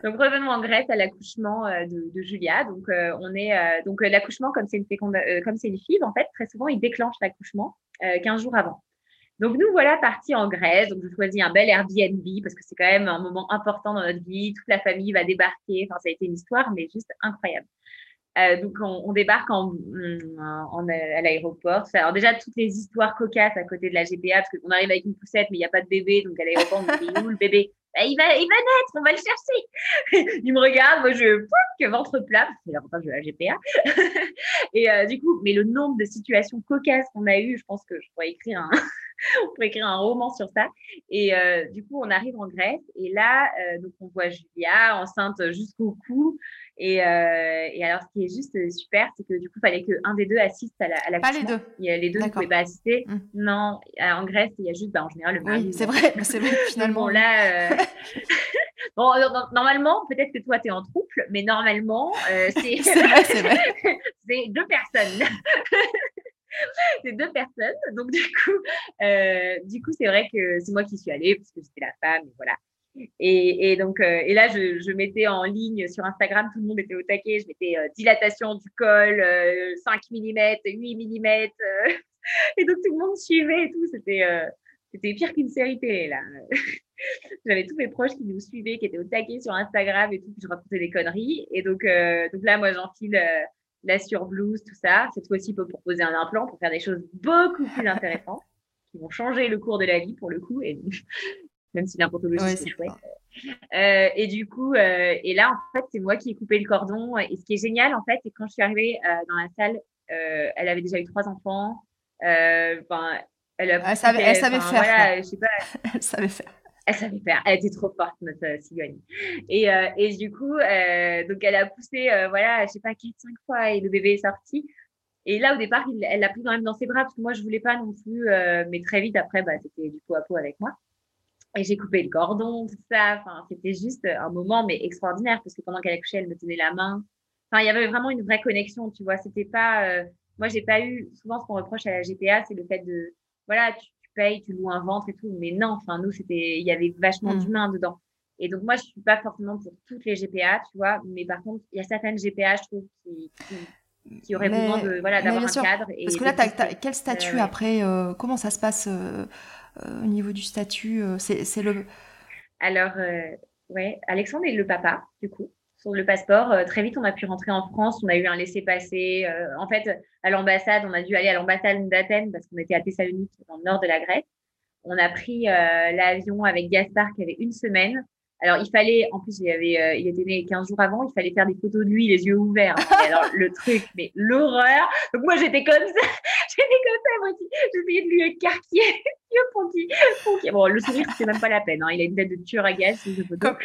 donc revenons en Grèce à l'accouchement euh, de, de, Julia. Donc euh, on est donc l'accouchement comme c'est une féconde, comme c'est une en fait très souvent il déclenche l'accouchement 15 jours avant. Donc nous voilà partis en Grèce. Donc je choisis un bel Airbnb parce que c'est quand même un moment important dans notre vie. Toute la famille va débarquer. Enfin ça a été une histoire mais juste incroyable. Euh, donc, on, débarque en, en, à l'aéroport. Alors, déjà, toutes les histoires cocasses à côté de la GPA, parce qu'on arrive avec une poussette, mais il n'y a pas de bébé. Donc, à l'aéroport, on dit (laughs) où le bébé bah, il, va, naître, on va le chercher. (laughs) il me regarde, moi, je que ventre plat, c'est l'avantage de la GPA. (laughs) et euh, du coup, mais le nombre de situations cocasses qu'on a eues, je pense que je pourrais (laughs) écrire un roman sur ça. Et euh, du coup, on arrive en Grèce et là, euh, donc on voit Julia enceinte jusqu'au cou. Et, euh, et, alors, ce qui est juste super, c'est que du coup, il fallait qu'un des deux assiste à la, à Pas les deux. les deux ne pouvaient pas assister. Mmh. Non, en Grèce, il y a juste, bah, en général, le mari. (laughs) Oui, c'est vrai, c'est vrai, finalement. Bon, là, bon, normalement, peut-être que toi, tu es (laughs) en trouble, mais normalement, c'est deux personnes. (laughs) c'est deux personnes. Donc, du coup, euh, du coup, c'est vrai que c'est moi qui suis allée parce que j'étais la femme, et voilà. Et, donc, euh, et là, je, mettais en ligne sur Instagram, tout le monde était au taquet. Je mettais euh, dilatation du col, 5 mm, 8 mm. et donc, tout le monde suivait et tout. C'était c'était pire qu'une série télé, là. (laughs) J'avais tous mes proches qui nous suivaient, qui étaient au taquet sur Instagram et tout. Puis je racontais des conneries. Et donc, donc là, moi, j'enfile la surblouse, tout ça. Cette fois-ci, pour proposer un implant pour faire des choses beaucoup plus intéressantes qui vont changer le cours de la vie pour le coup. Même si l'implantologie, c'est chouette. Euh, et du coup, euh, et là, en fait, c'est moi qui ai coupé le cordon. Et ce qui est génial, en fait, c'est quand je suis arrivée euh, dans la salle, elle avait déjà eu trois enfants. Enfin, elle, elle, savait, elle savait faire. Voilà, je sais pas. (laughs) elle savait faire elle savait faire. Elle était trop forte, notre euh, cigogne. Et, euh, et du coup, euh, donc elle a poussé, voilà, je sais pas, 4-5 fois et le bébé est sorti. Et là, au départ, elle l'a pris quand même dans ses bras parce que moi, je voulais pas non plus. mais très vite après, bah, c'était du pot à pot avec moi. Et j'ai coupé le cordon, tout ça. Enfin, c'était juste un moment, mais extraordinaire parce que pendant qu'elle accouchait, elle me tenait la main. Enfin, il y avait vraiment une vraie connexion, tu vois. C'était pas. moi, j'ai pas eu. Souvent, ce qu'on reproche à la GPA, c'est le fait de. Voilà, tu, payes, tu loues un ventre et tout. Mais non, enfin, nous, c'était, il y avait vachement mmh. d'humains dedans. Et donc, moi, je suis pas forcément pour toutes les GPA, tu vois. Mais par contre, il y a certaines GPA, je trouve, qui, qui, auraient besoin de, voilà, d'avoir un cadre. Et Parce que là, as, quel statut après euh, Comment ça se passe euh, euh, au niveau du statut C'est le. Alors, ouais, Alexandre est le papa, du coup sur le passeport. Euh, très vite, on a pu rentrer en France. On a eu un laissez-passer. Euh, en fait, à l'ambassade, on a dû aller à l'ambassade d'Athènes parce qu'on était à Thessalonique, dans le nord de la Grèce. On a pris euh, l'avion avec Gaspard qui avait une semaine. Alors, il fallait, en plus, il, avait, il était né 15 jours avant, il fallait faire des photos de lui, les yeux ouverts. (laughs) alors, le truc, mais l'horreur. Donc, moi, j'étais comme ça. (laughs) j'étais comme ça, moi aussi. J'essayais de lui écarquiller (laughs) pour qu'il. Bon, le sourire, c'est même pas la peine. Hein. Il a une tête de tueur à gaz, je peux dire.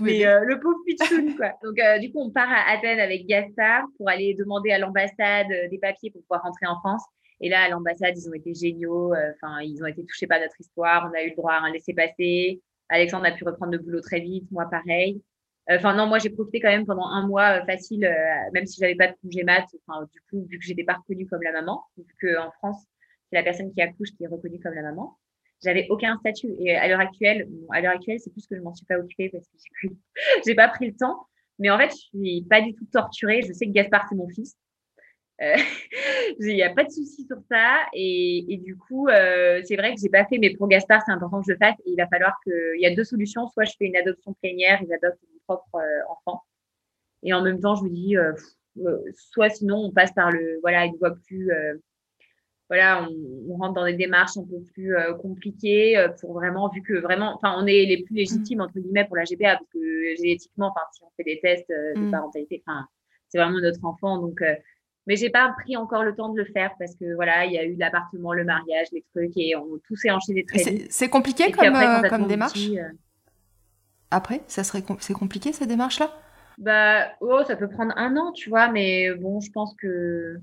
Mais euh, le pauvre pitchoun, quoi. Donc, euh, du coup, on part à Athènes avec Gaspard pour aller demander à l'ambassade euh, des papiers pour pouvoir rentrer en France. Et là, à l'ambassade, ils ont été géniaux. Enfin, ils ont été touchés par notre histoire. On a eu le droit à un laisser-passer. Alexandre a pu reprendre le boulot très vite. Moi, pareil. Enfin, non, moi, j'ai profité quand même pendant un mois facile, même si j'avais pas de congé mat. Du coup, vu que j'étais pas reconnue comme la maman, vu qu'en France, c'est la personne qui accouche qui est reconnue comme la maman. J'avais aucun statut. Et à l'heure actuelle, à l'heure actuelle, c'est plus que je m'en suis pas occupée parce que (laughs) j'ai pas pris le temps. Mais en fait, je suis pas du tout torturée. Je sais que Gaspard, c'est mon fils. Euh, (laughs) il n'y a pas de souci sur ça. Et, et du coup, euh, c'est vrai que j'ai pas fait, mais pour Gaspard, c'est important que je le fasse. Et il va falloir que. Il y a deux solutions. Soit je fais une adoption plénière, ils adoptent mon propre euh, enfant. Et en même temps, je me dis, soit sinon, on passe par le. Voilà, une voie plus voilà, on, rentre dans des démarches un peu plus euh, compliquées euh, pour vraiment, vu que vraiment, enfin, on est les plus légitimes, entre guillemets, pour la GPA, parce que génétiquement, enfin, si on fait des tests euh, de mm. parentalité, enfin, c'est vraiment notre enfant, donc, mais j'ai pas pris encore le temps de le faire parce que voilà, il y a eu l'appartement, le mariage, les trucs, et on, tout s'est enchaîné très vite. C'est compliqué comme, comme démarche Après, ça serait, c'est compliqué ces démarches-là bah, oh, ça peut prendre un an, tu vois, mais bon, je pense que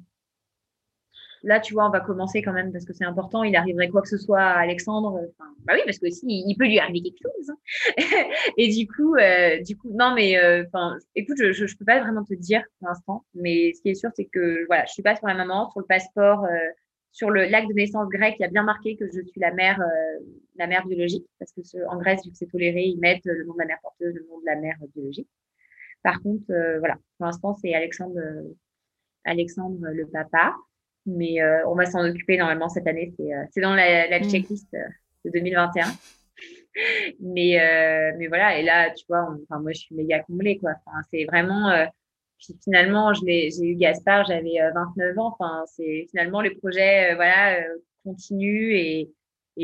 là, tu vois, on va commencer quand même parce que c'est important. Il arriverait quoi que ce soit à Alexandre. bah oui, parce que aussi, il peut lui arriver quelque chose. Hein. (laughs) et du coup, euh, du coup, non, mais euh, enfin, écoute, je, je, peux pas vraiment te dire pour l'instant, mais ce qui est sûr, c'est que voilà, je suis pas sur la maman, sur le passeport, euh, sur le l'acte de naissance grec, il y a bien marqué que je suis la mère, la mère biologique, parce que en Grèce, vu que c'est toléré, ils mettent le nom de la mère porteuse, le nom de la mère biologique. Par contre, voilà, pour l'instant, c'est Alexandre, Alexandre le papa. Mais euh, on va s'en occuper normalement cette année. C'est, euh, dans la, mm. checklist euh, de 2021. (laughs) mais, mais voilà, et là, tu vois, enfin, moi, je suis méga comblée. Quoi. Enfin, c'est vraiment. Puis finalement, j'ai eu Gaspard, j'avais 29 ans. Enfin, c'est finalement les projets, voilà, continuent et, et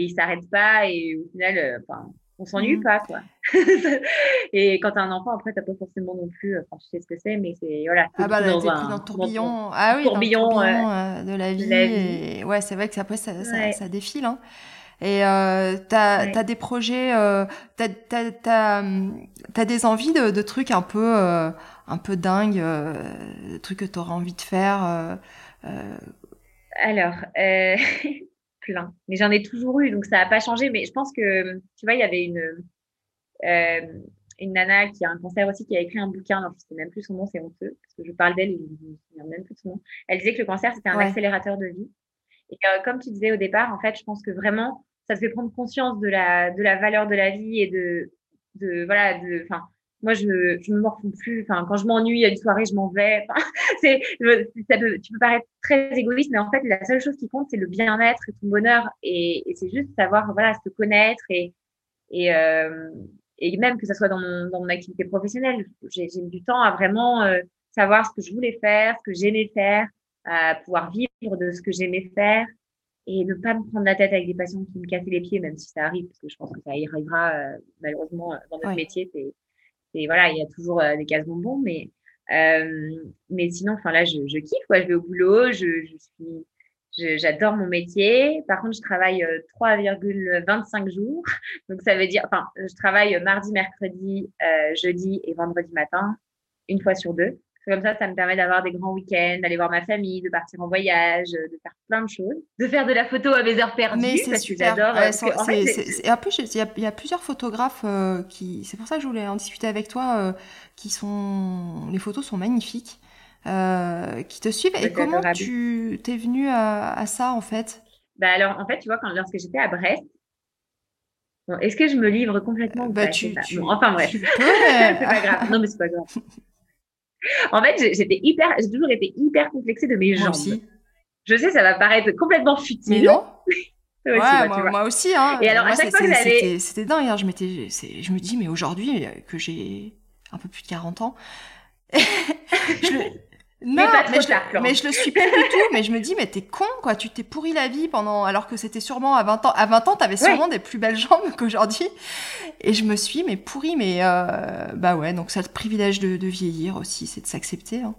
ils s'arrêtent pas. Et au final, enfin, on s'ennuie mmh. pas, quoi. (laughs) et quand tu as un enfant, après, tu n'as pas forcément non plus, enfin, tu sais ce que c'est, mais c'est, voilà. Ah bah, dans, un, dans le tourbillon, ah oui, tourbillon, dans tourbillon euh, de la vie. Et... Ouais, c'est vrai que après, ça, ça, ça défile, hein. Et euh, tu as, des projets, euh, tu as, as, des envies de, de trucs un peu, euh, un peu dingues, euh, trucs que tu auras envie de faire Alors, (laughs) plein. Mais j'en ai toujours eu, donc ça n'a pas changé. Mais je pense que, tu vois, il y avait une, euh, une nana qui a un cancer aussi, qui a écrit un bouquin. Alors, je ne sais même plus son nom, c'est honteux, parce que je parle d'elle et je ne me souviens même plus de son nom. Elle disait que le cancer, c'était un accélérateur de vie. Et euh, comme tu disais au départ, en fait, je pense que vraiment, ça te fait prendre conscience de la, de la valeur de la vie et de, de voilà, de, enfin, moi, je, je me morfonds plus. Enfin, quand je m'ennuie à une soirée, je m'en vais. Enfin, (laughs) c'est, ça peut, tu peux paraître très égoïste, mais en fait, la seule chose qui compte, c'est le bien-être et ton bonheur. Et, et c'est juste savoir, voilà, se connaître et, et, euh, et même que ça soit dans mon, dans mon activité professionnelle. J'ai, j'ai du temps à vraiment euh, savoir ce que je voulais faire, ce que j'aimais faire, à pouvoir vivre de ce que j'aimais faire et ne pas me prendre la tête avec des patients qui me cassaient les pieds, même si ça arrive, parce que je pense que ça y arrivera euh, malheureusement dans notre métier. C'est, et voilà, il y a toujours euh, des cases bonbons, mais euh, mais sinon, enfin là, je, kiffe. Je vais au boulot, je, je suis, j'adore mon métier. Par contre, je travaille 3,25 euh, jours, (laughs) donc ça veut dire, enfin, je travaille mardi, mercredi, jeudi et vendredi matin, une fois sur deux. Comme ça, ça me permet d'avoir des grands week-ends, d'aller voir ma famille, de partir en voyage, de faire plein de choses, de faire de la photo à mes heures perdues. Mais c'est super. J'adore. et en plus, il y, a plusieurs photographes euh, qui. C'est pour ça que je voulais en discuter avec toi, euh, qui sont. Les photos sont magnifiques, euh, qui te suivent. Et comment tu t'es venu à, ça en fait? Bah alors, en fait, tu vois, quand, lorsque j'étais à Brest, Bon, Est-ce que je me livre complètement bah, tu, Enfin bref, (laughs) c'est pas grave. Non mais c'est pas grave (laughs) en fait, j'étais hyper, j'ai toujours été hyper complexée de mes jambes. Aussi. Je sais, ça va paraître complètement futile. Mais non. (laughs) ouais, moi, aussi. Hein. Et alors, à chaque fois que j'allais. C'était dingue. Hein. Je, m'étais, je me dis, mais aujourd'hui, que j'ai un peu plus de 40 ans, (laughs) je, non, mais, je, mais je le suis pas du tout. Mais je me dis, mais t'es con, quoi. Tu t'es pourri la vie pendant, alors que c'était sûrement à 20 ans. À 20 ans, t'avais sûrement des plus belles jambes qu'aujourd'hui. Et je me suis, mais pourri, mais euh, bah ouais. Donc, ça le privilège de, de vieillir aussi, c'est de s'accepter. Hein.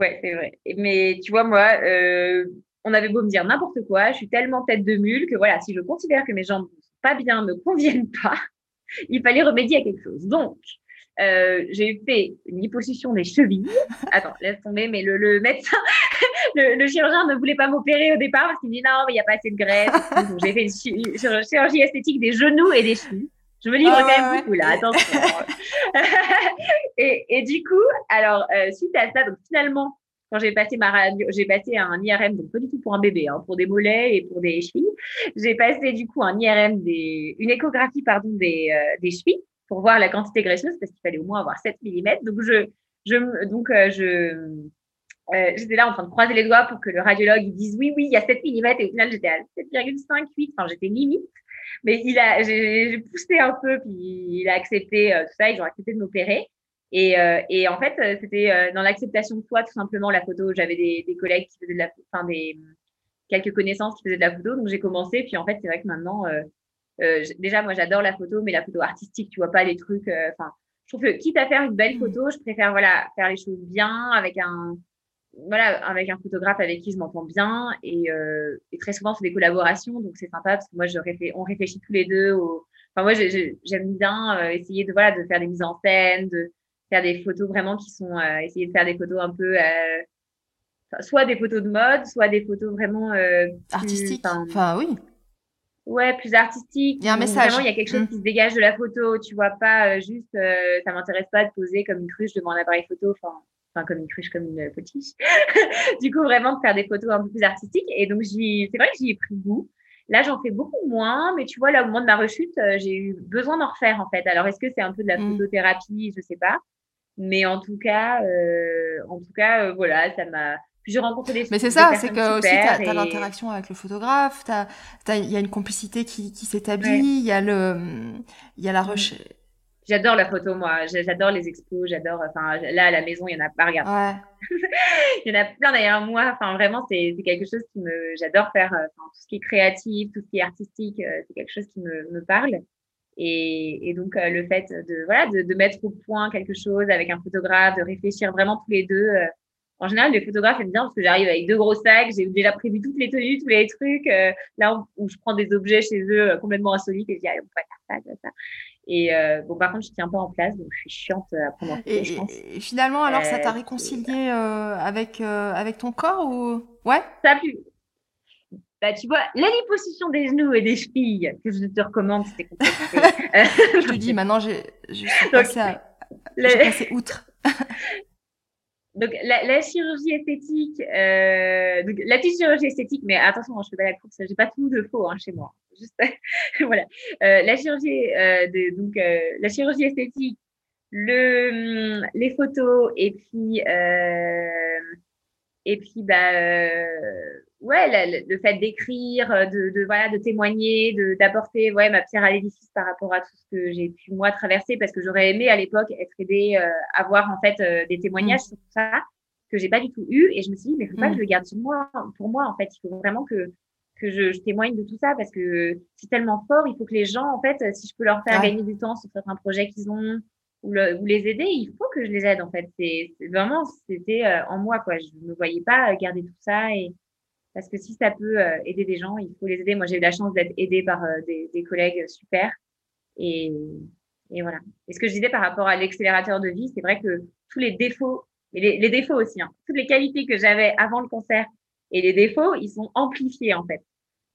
Ouais, c'est vrai. Mais tu vois, moi, euh, on avait beau me dire n'importe quoi, je suis tellement tête de mule que voilà, si je considère que mes jambes pas bien, me conviennent pas, (laughs) il fallait remédier à quelque chose. Donc, euh, j'ai fait une liposuction des chevilles. (laughs) Attends, laisse tomber, mais le, le médecin, (laughs) le, chirurgien ne voulait pas m'opérer au départ parce qu'il dit non, mais il n'y a pas assez de graisse. (laughs) j'ai fait une chirurgie esthétique des genoux et des chevilles. Je me livre ah quand même beaucoup là, attention. et, et, du coup, alors, euh, suite à ça, donc finalement, quand j'ai passé ma radio, j'ai passé un IRM, donc pas du tout pour un bébé, hein, pour des mollets et pour des chevilles. J'ai passé du coup un IRM, des, une échographie pardon des, euh, des chevilles pour voir la quantité graisseuse parce qu'il fallait au moins avoir 7 mm. Donc, je, je, donc, euh, je, euh, j'étais là en train de croiser les doigts pour que le radiologue il dise oui, oui, il y a 7 mm. Et au final, j'étais à 7,58. Enfin, j'étais limite. Mais il a, j'ai poussé un peu, puis il a accepté euh, tout ça. Ils ont accepté de m'opérer. Et, et en fait, c'était dans l'acceptation de soi, tout simplement, la photo. J'avais des, des collègues qui faisaient de la, enfin, des, quelques connaissances qui faisaient de la photo. Donc, j'ai commencé. Puis, en fait, c'est vrai que maintenant, euh, déjà, moi, j'adore la photo, mais la photo artistique, tu vois pas les trucs. Euh, enfin, je trouve que quitte à faire une belle mmh. photo, je préfère voilà faire les choses bien avec un voilà avec un photographe avec qui je m'entends bien et, euh, et, très souvent c'est des collaborations, donc c'est sympa parce que moi je réfléchis, on réfléchit tous les deux. Au, enfin moi j'aime bien euh, essayer de voilà de faire des mises en scène, de faire des photos vraiment qui sont euh, essayer de faire des photos un peu soit des photos de mode, soit des photos vraiment artistiques. Enfin oui ouais, plus artistique. Il y a un message. Vraiment, il y a quelque chose mm. qui se dégage de la photo. Tu vois pas euh, juste, euh, ça m'intéresse pas de poser comme une cruche devant un appareil photo. Enfin, comme une cruche, comme une potiche. (laughs) du coup, vraiment de faire des photos un peu plus artistiques. Et donc, c'est vrai que j'y ai pris goût. Là, j'en fais beaucoup moins, mais tu vois, là, au moment de ma rechute, euh, j'ai eu besoin d'en refaire, en fait. Alors, est-ce que c'est un peu de la mm. photothérapie? Je sais pas. Mais en tout cas, euh, en tout cas, voilà, ça m'a j'ai rencontré des Mais c'est ça, c'est que aussi tu as, l'interaction avec le photographe, il y a une complicité qui, qui s'établit, il y a le il y a la recherche. J'adore la photo, moi. J'adore les expos. J'adore. Enfin, là, à la maison, il y en a pas. Regarde. Ouais. (laughs) il y en a plein derrière moi. Enfin, vraiment, c'est quelque chose qui me. J'adore faire. Euh, enfin, tout ce qui est créatif, tout ce qui est artistique, euh, c'est quelque chose qui me, me parle. Et, et donc, euh, le fait de, voilà, de, de, mettre au point quelque chose avec un photographe, de réfléchir vraiment tous les deux. En général, les photographes aiment bien parce que j'arrive avec deux gros sacs, j'ai déjà prévu toutes les tenues, tous les trucs. là où, je prends des objets chez eux complètement insolites et je dis, allez, on peut faire ça, ça. Et euh, bon, par contre, je tiens pas en place, donc je suis chiante à prendre en photo, et, je pense. Et finalement, alors, ça t'a euh, réconcilié euh, avec, euh, avec ton corps ou Ouais? Ça a pu. Bah, tu vois, la liposuction des genoux et des chevilles, que je te recommande, c'était compliqué. (laughs) je te dis, maintenant, je suis (laughs) passée, à... outre. (laughs) donc la, la, chirurgie esthétique, euh, donc la petite chirurgie esthétique, mais attention, je fais pas la course, j'ai pas tout de faux hein, chez moi. Juste, (laughs) voilà, euh, la chirurgie, euh, de, donc euh, la chirurgie esthétique, le, les photos et puis euh, et puis bah euh, ouais, le, fait d'écrire, euh, de, de, voilà, de témoigner, de d'apporter ouais ma pierre à l'édifice par rapport à tout ce que j'ai pu moi traverser, parce que j'aurais aimé à l'époque être aidée, euh, avoir en fait euh, des témoignages mmh. sur ça que j'ai pas du tout eu, et je me suis dit mais faut pas que je mmh. le garde sur moi, pour moi en fait, il faut vraiment que que je, je, témoigne de tout ça parce que c'est tellement fort, il faut que les gens en fait, si je peux leur faire gagner du temps sur certains projets qu'ils ont ou, le, ou, les aider, il faut que je les aide en fait. C'est vraiment c'était en moi quoi, je ne me voyais pas garder tout ça et parce que si ça peut euh, aider des gens, il faut les aider. Moi, j'ai eu la chance d'être aidée par euh, des, des, collègues super. Et, et, voilà. Et ce que je disais par rapport à l'accélérateur de vie, c'est vrai que tous les défauts, et les, défauts aussi, hein, toutes les qualités que j'avais avant le cancer et les défauts, ils sont amplifiés en fait.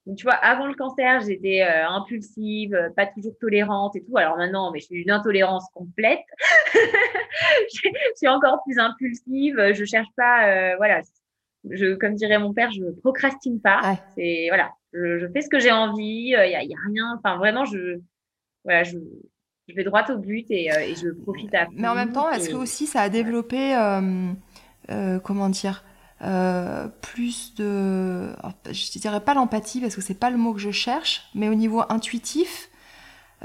Donc, tu vois, avant le cancer, j'étais euh, impulsive, pas toujours tolérante et tout. Alors maintenant, mais je suis une intolérance complète. (laughs) je suis encore plus impulsive. Je cherche pas, euh, voilà, je, comme dirait mon père, je procrastine pas. C'est voilà, je, je, fais ce que j'ai envie. Il euh, y, a, y, a, rien. Enfin, vraiment, je voilà, je, je vais droit au but et, euh, et je profite à. Mais en même temps, est-ce que aussi ça a développé, euh, euh, comment dire, euh, plus de, je dirais pas l'empathie parce que c'est pas le mot que je cherche, mais au niveau intuitif.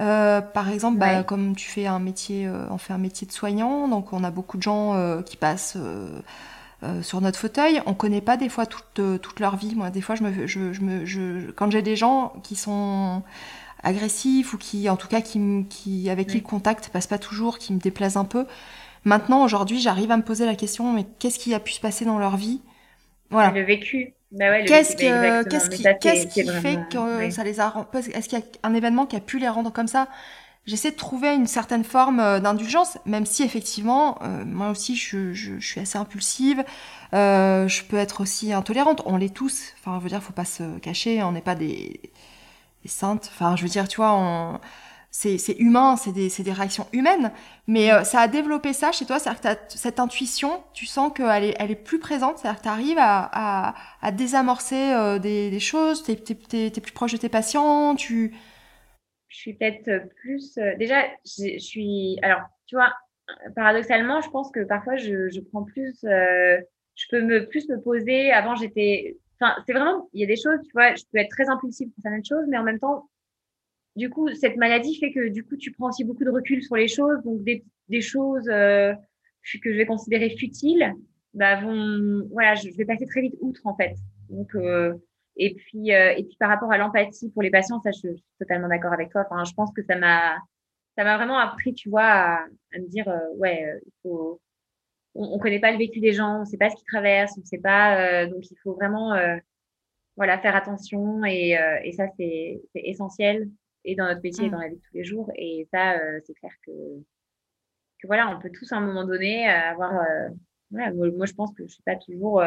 Euh, par exemple, bah, comme tu fais un métier, on fait un métier de soignant, donc on a beaucoup de gens qui passent euh, sur notre fauteuil. On connaît pas des fois toute, euh, toute leur vie. Moi, des fois, je me, je, je me, je, quand j'ai des gens qui sont agressifs ou qui, en tout cas, qui, qui avec qui le contact passe pas toujours, qui me déplaisent un peu. Maintenant, aujourd'hui, j'arrive à me poser la question, mais qu'est-ce qui a pu se passer dans leur vie? Voilà. Le vécu. Bah ouais, qu'est-ce que, qu'est-ce qui, qu'est-ce qui fait que ça les a, est-ce qu'il y a un événement qui a pu les rendre comme ça? J'essaie de trouver une certaine forme euh, d'indulgence, même si effectivement, euh, moi aussi, je, je, je, suis assez impulsive. Euh, je peux être aussi intolérante. On l'est tous. Enfin, je veux dire, faut pas se cacher. On n'est pas des, des, saintes. Enfin, je veux dire, tu vois, on... c'est humain, c'est des, des, réactions humaines. Mais euh, ça a développé ça chez toi. C'est-à-dire que cette intuition, tu sens qu'elle est, elle est plus présente. C'est-à-dire que tu arrives à, à, désamorcer euh, des, des, choses. Tu es, plus proche de tes patients. Tu je suis peut-être plus. Euh, déjà, je, suis. Alors, tu vois, paradoxalement, je pense que parfois, je, je prends plus. Je peux me plus me poser. Avant, j'étais. Enfin, c'est vraiment. Il y a des choses, tu vois, je peux être très impulsive pour certaines choses, mais en même temps, du coup, cette maladie fait que du coup, tu prends aussi beaucoup de recul sur les choses. Donc, des, choses euh, que je vais considérer futiles, bah, vont. Voilà, je, vais passer très vite outre, en fait. Donc, euh, et puis, euh, et puis par rapport à l'empathie pour les patients, ça, je, suis totalement d'accord avec toi. Enfin, je pense que ça m'a, ça m'a vraiment appris, tu vois, à, me dire, ouais, il faut, on, on connaît pas le vécu des gens, on sait pas ce qu'ils traversent, on sait pas, donc il faut vraiment, voilà, faire attention et, ça c'est essentiel et dans notre métier et dans la vie de tous les jours. Et ça, c'est clair que, que voilà, on peut tous à un moment donné avoir, voilà, moi, moi, je pense que je suis pas toujours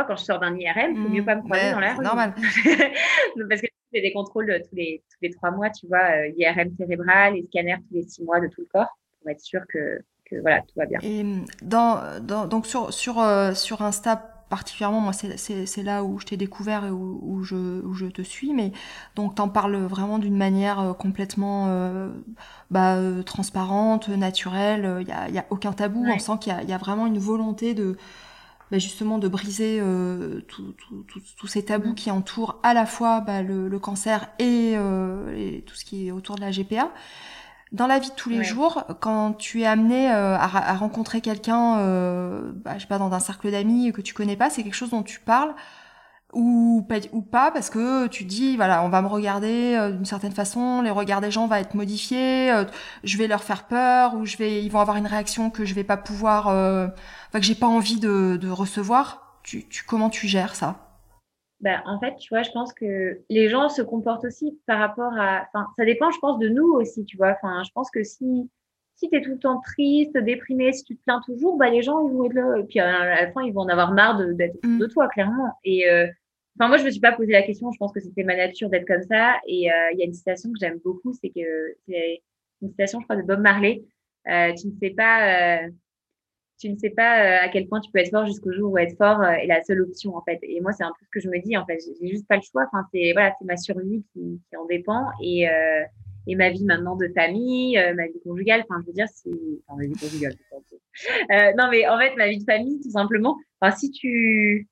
quand je sors d'un IRM, il faut mieux pas me croiser dans la rue. Normal. (laughs) Parce que c'est des contrôles tous les, tous les trois mois, tu vois, euh, IRM cérébral et scanner tous les six mois de tout le corps pour être sûr que, que voilà, tout va bien. Et dans, dans, donc sur, sur, euh, sur Insta, particulièrement, moi, c'est là où je t'ai découvert et où, où, je, où je te suis, mais donc t'en parles vraiment d'une manière euh, complètement euh, bah, transparente, naturelle, il n'y a, y a aucun tabou, on sent qu'il y, y, a vraiment une volonté de bah, justement de briser euh, tous ces tabous mm. qui entourent à la fois bah, le, le, cancer et, euh, et, tout ce qui est autour de la GPA. Dans la vie de tous les jours, quand tu es amené euh, à, rencontrer quelqu'un, euh, bah, je sais pas, dans un cercle d'amis que tu connais pas, c'est quelque chose dont tu parles ou pas, ou pas parce que tu dis voilà on va me regarder euh, d'une certaine façon les regards des gens va être modifié je vais leur faire peur ou je vais ils vont avoir une réaction que je vais pas pouvoir enfin que j'ai pas envie de, de recevoir. Tu, tu comment tu gères ça? Bah, en fait, tu vois, je pense que les gens se comportent aussi par rapport à. Enfin, ça dépend, je pense, de nous aussi, tu vois. Enfin, je pense que si, si tu es tout le temps triste, déprimé, si tu te plains toujours, bah, les gens, ils vont être là. Et puis à la fin, ils vont en avoir marre d'être de, de, mm. toi, clairement. Et euh, enfin, moi, je me suis pas posé la question. Je pense que c'était ma nature d'être comme ça. Et euh, il y a une citation que j'aime beaucoup, c'est que c'est une citation, je crois, de Bob Marley. Euh, tu ne sais pas tu ne sais pas euh, à quel point tu peux être fort jusqu'au jour où être fort euh, est la seule option en fait. Et moi, c'est un peu ce que je me dis en fait. J'ai juste pas le choix. Enfin, c'est voilà, c'est ma survie qui, en dépend et euh, et ma vie maintenant de famille, ma vie conjugale. Enfin, je veux dire, c'est enfin ma vie conjugale. Euh, non, mais en fait, ma vie de famille, tout simplement. Enfin, si tu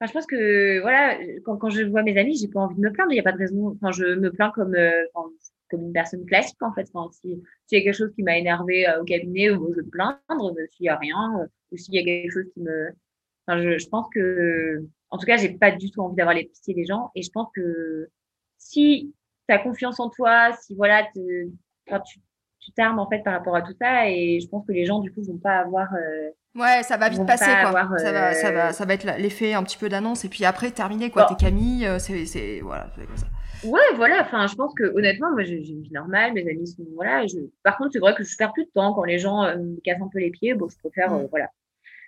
Enfin, je pense que voilà, quand, quand je vois mes amis, j'ai pas envie de me plaindre. Il n'y a pas de raison. Enfin, je me plains comme, enfin, comme une personne classique en fait. Enfin, si s'il y a quelque chose qui m'a énervé euh, au cabinet, je vais me plaindre, s'il y a rien, euh, ou s'il y a quelque chose qui me, enfin, je, je pense que, en tout cas, j'ai pas du tout envie d'avoir les pitiés des gens, et je pense que si tu as confiance en toi, si voilà, enfin, tu tu t'armes en fait par rapport à tout ça, et je pense que les gens du coup vont pas avoir euh, Ouais, ça va vite passer quoi. Avoir, ça, va, ça va, ça va être l'effet un petit peu d'annonce et puis après terminé quoi. T'es Camille, c'est, c'est voilà, c'est comme ça. Ouais, voilà. Enfin, je pense que honnêtement, moi, j'ai une vie normale. Mes amis sont voilà. Je... Par contre, c'est vrai que je perds plus de temps quand les gens euh, me cassent un peu les pieds. Bon, je préfère euh, voilà.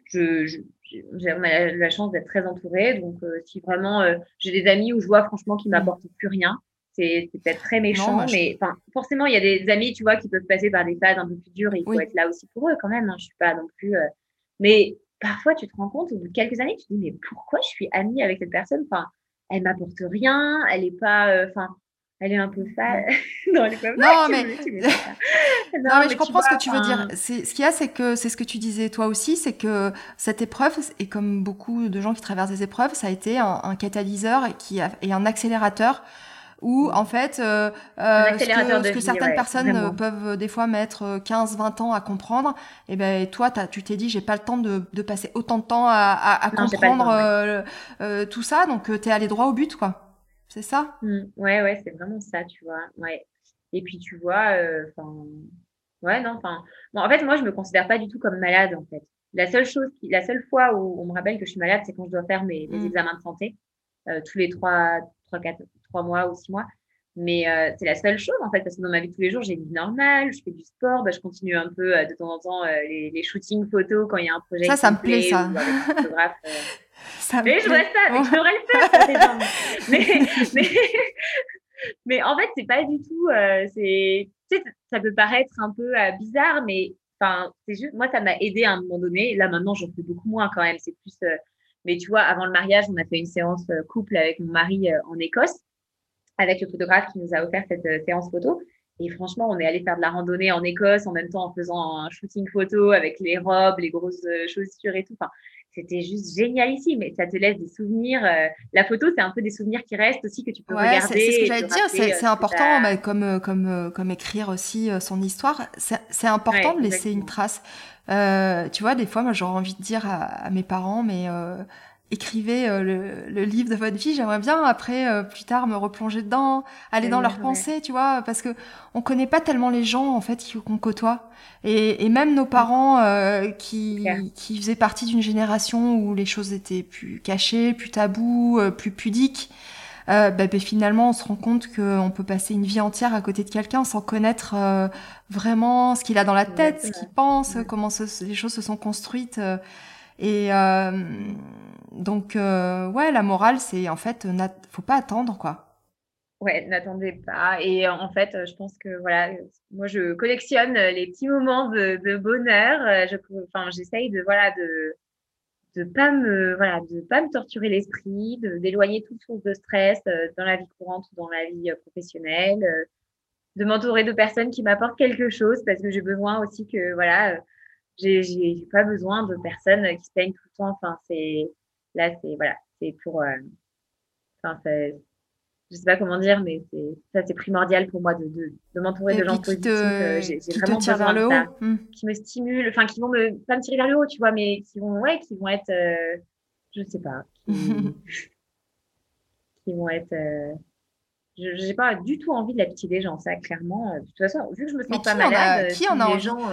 Je, j'ai la, chance d'être très entourée. Donc, euh, si vraiment j'ai des amis où je vois franchement qu'ils m'apportent plus rien, c'est peut-être très méchant, mais forcément, il y a des amis, tu vois, qui peuvent passer par des phases un peu plus dures et il faut être là aussi pour eux quand même. Hein. Je suis pas non plus. Mais parfois, tu te rends compte au bout de quelques années, tu te dis mais pourquoi je suis amie avec cette personne Enfin elle m'apporte rien, elle est pas, euh, enfin, elle est un peu fan. (laughs) non, elle est pas non, mais... non, mais je comprends ce que tu veux dire. C'est, ce qu'il y a, c'est que c'est ce que tu disais toi aussi, c'est que cette épreuve, et comme beaucoup de gens qui traversent des épreuves, ça a été un, catalyseur et, qui a, et un accélérateur où en fait euh, euh ce que, certaines personnes euh, peuvent euh, des fois mettre 15-20 ans à comprendre, et eh ben toi tu t'es dit j'ai pas le temps de, de, passer autant de temps à, à, comprendre tout ça, donc tu es allé droit au but quoi. C'est ça? Mmh. Ouais ouais c'est vraiment ça tu vois. Ouais. Et puis tu vois, ouais non enfin bon, en fait moi je me considère pas du tout comme malade en fait. La seule chose, qui, la seule fois où on me rappelle que je suis malade, c'est quand je dois faire mes, mes mmh. examens de santé tous les trois, trois, quatre, trois mois ou six mois. Mais euh, c'est la seule chose en fait, parce que dans ma vie de tous les jours, j'ai une vie normale, je fais du sport, bah, je continue un peu euh, de temps en temps euh, les, les, shootings photos quand il y a un projet. Ça, ça me plaît, ça. (laughs) ça mais je vois ça, mais je devrais le faire. (laughs) mais, mais, (laughs) mais, en fait, c'est pas du tout. c'est, ça peut paraître un peu bizarre, mais enfin, c'est juste, moi, ça m'a aidé à un moment donné. Là, maintenant, j'en fais beaucoup moins quand même. C'est plus. mais tu vois, avant le mariage, on a fait une séance couple avec mon mari en Écosse avec le photographe qui nous a offert cette euh, séance photo. Et franchement, on est allé faire de la randonnée en Écosse en même temps en faisant un shooting photo avec les robes, les grosses euh, chaussures et tout. Enfin, c'était juste génial ici, mais ça te laisse des souvenirs. Euh, la photo, c'est un peu des souvenirs qui restent aussi que tu peux regarder. C'est ce que j'allais dire, c'est important, bah, comme, comme, comme écrire aussi son histoire, c'est important de laisser une trace. Euh, tu vois, des fois, moi, j'aurais envie de dire à, à mes parents, mais écrivez euh, le, le, livre de votre vie. J'aimerais bien après, euh, plus tard, me replonger dedans, aller dans leurs pensées, tu vois, parce que on connaît pas tellement les gens en fait qu'on côtoie, et, et, même nos parents euh, qui qui faisaient partie d'une génération où les choses étaient plus cachées, plus tabous, plus pudiques. Bah, bah, finalement, on se rend compte qu'on peut passer une vie entière à côté de quelqu'un sans connaître vraiment ce qu'il a dans la tête, ce qu'il pense, comment les choses se sont construites. et donc, euh, ouais, la morale, c'est en fait, faut pas attendre, quoi. Ouais, n'attendez pas. Et en fait, je pense que voilà, moi, je collectionne les petits moments de, bonheur. Je, enfin, j'essaye de voilà de de pas me voilà de pas me torturer l'esprit, d'éloigner toute source de stress euh, dans la vie courante ou dans la vie euh, professionnelle, de m'entourer de personnes qui m'apportent quelque chose parce que j'ai besoin aussi que voilà, j'ai pas besoin de personnes qui se plaignent tout le temps. Enfin, c'est Là, c'est voilà, c'est pour. Euh, enfin, je sais pas comment dire, mais ça c'est primordial pour moi de, de, m'entourer de gens positifs. Euh, j'ai vraiment te vers le haut, hmm. qui me stimulent, enfin qui vont me pas me tirer vers le haut, tu vois, mais qui vont ouais, qui vont être, euh, je sais pas, qui, (laughs) vont être. Euh, je n'ai pas du tout envie de la pitié des gens, ça clairement. De toute façon, vu que je me sens pas malade, qui en a gens.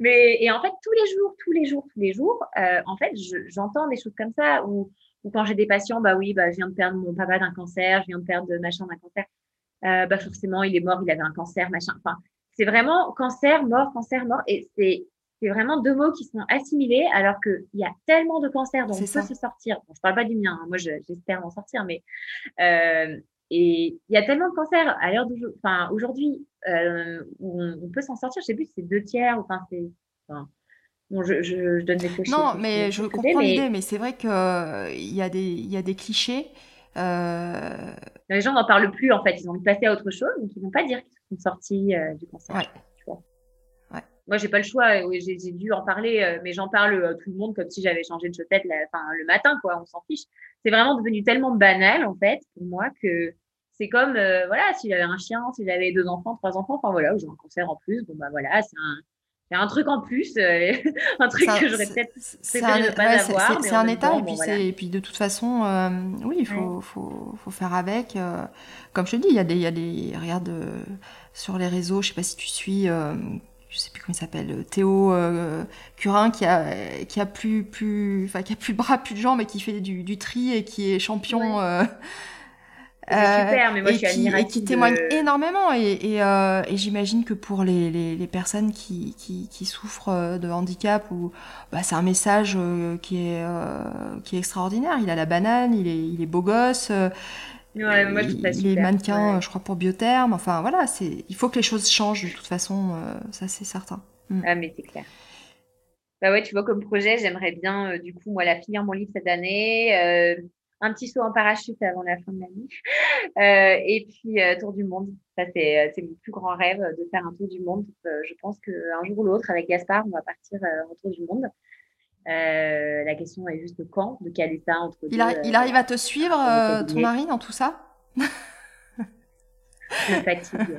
Mais et en fait tous les jours, tous les jours, tous les jours, en fait, j'entends des choses comme ça où ou quand j'ai des patients, bah oui, bah, je viens de perdre mon papa d'un cancer, je viens de perdre machin d'un cancer. Euh, bah forcément, il est mort, il avait un cancer, machin. Enfin, c'est vraiment cancer, mort, cancer, mort. Et c'est c'est vraiment deux mots qui sont assimilés alors qu'il y a tellement de cancers dont on peut se sortir. Bon, je parle pas du mien, hein. moi j'espère m'en sortir, mais euh, et il y a tellement de cancers à l'heure d'aujourd'hui, enfin aujourd'hui euh, où on, peut s'en sortir. Je sais plus si c'est deux tiers ou enfin c'est enfin, je, donne des clichés. Non, mais je comprends l'idée, mais c'est vrai qu'il euh, y, a des, y a des clichés. Euh, les gens n'en parlent plus, en fait. Ils ont envie de passer à autre chose, donc ils ne vont pas dire qu'ils sont sortis euh, du cancer. Ouais. Tu vois. Ouais. Moi, j'ai pas le choix. J'ai dû en parler, mais j'en parle à tout le monde comme si j'avais changé de chaussette le matin, quoi. On s'en fiche. C'est vraiment devenu tellement banal, en fait, pour moi, que c'est comme, voilà, si j'avais un chien, si j'avais deux enfants, trois enfants, enfin voilà, j'ai un cancer en plus, bon, bah voilà, c'est un il y a un truc en plus, euh, (laughs) un truc que j'aurais peut-être préféré ne pas avoir. C'est un état, et, puis et puis de toute façon, euh, oui, il faut, faut, faut, faire avec. Euh, comme je te dis, il y a des, il y a des regarde sur les réseaux, je sais pas si tu suis, je sais plus comment il s'appelle, Théo Curin, qui a, qui a plus, plus, enfin, qui a plus de bras, plus de jambes, mais qui fait du, du tri et qui est champion. super, mais moi, et, je suis qui, et qui témoigne énormément. Et, euh, et, j'imagine que pour les, les, les personnes qui, qui, qui, souffrent euh, de handicap, ou, bah, c'est un message euh, qui, est, qui est extraordinaire. Il a la banane, il est, il est beau gosse. Ouais, moi, je crois, pour Biotherme. Enfin, voilà, c'est, il faut que les choses changent de toute façon, ça c'est certain. Mm. Ah, mais c'est clair. Bah ouais, tu vois, comme projet, j'aimerais bien, du coup, moi, la finir mon livre cette année un petit saut en parachute avant la fin de l'année. (laughs) Euh, et puis, euh, tour du monde. Ça, c'est, euh, c'est mon plus grand rêve de faire un tour du monde. je pense qu'un jour ou l'autre, avec Gaspard, on va partir en tour du monde. La question est juste quand, de quel état entre il, deux, il arrive à te suivre, ton mari, dans tout ça? Je fatigue.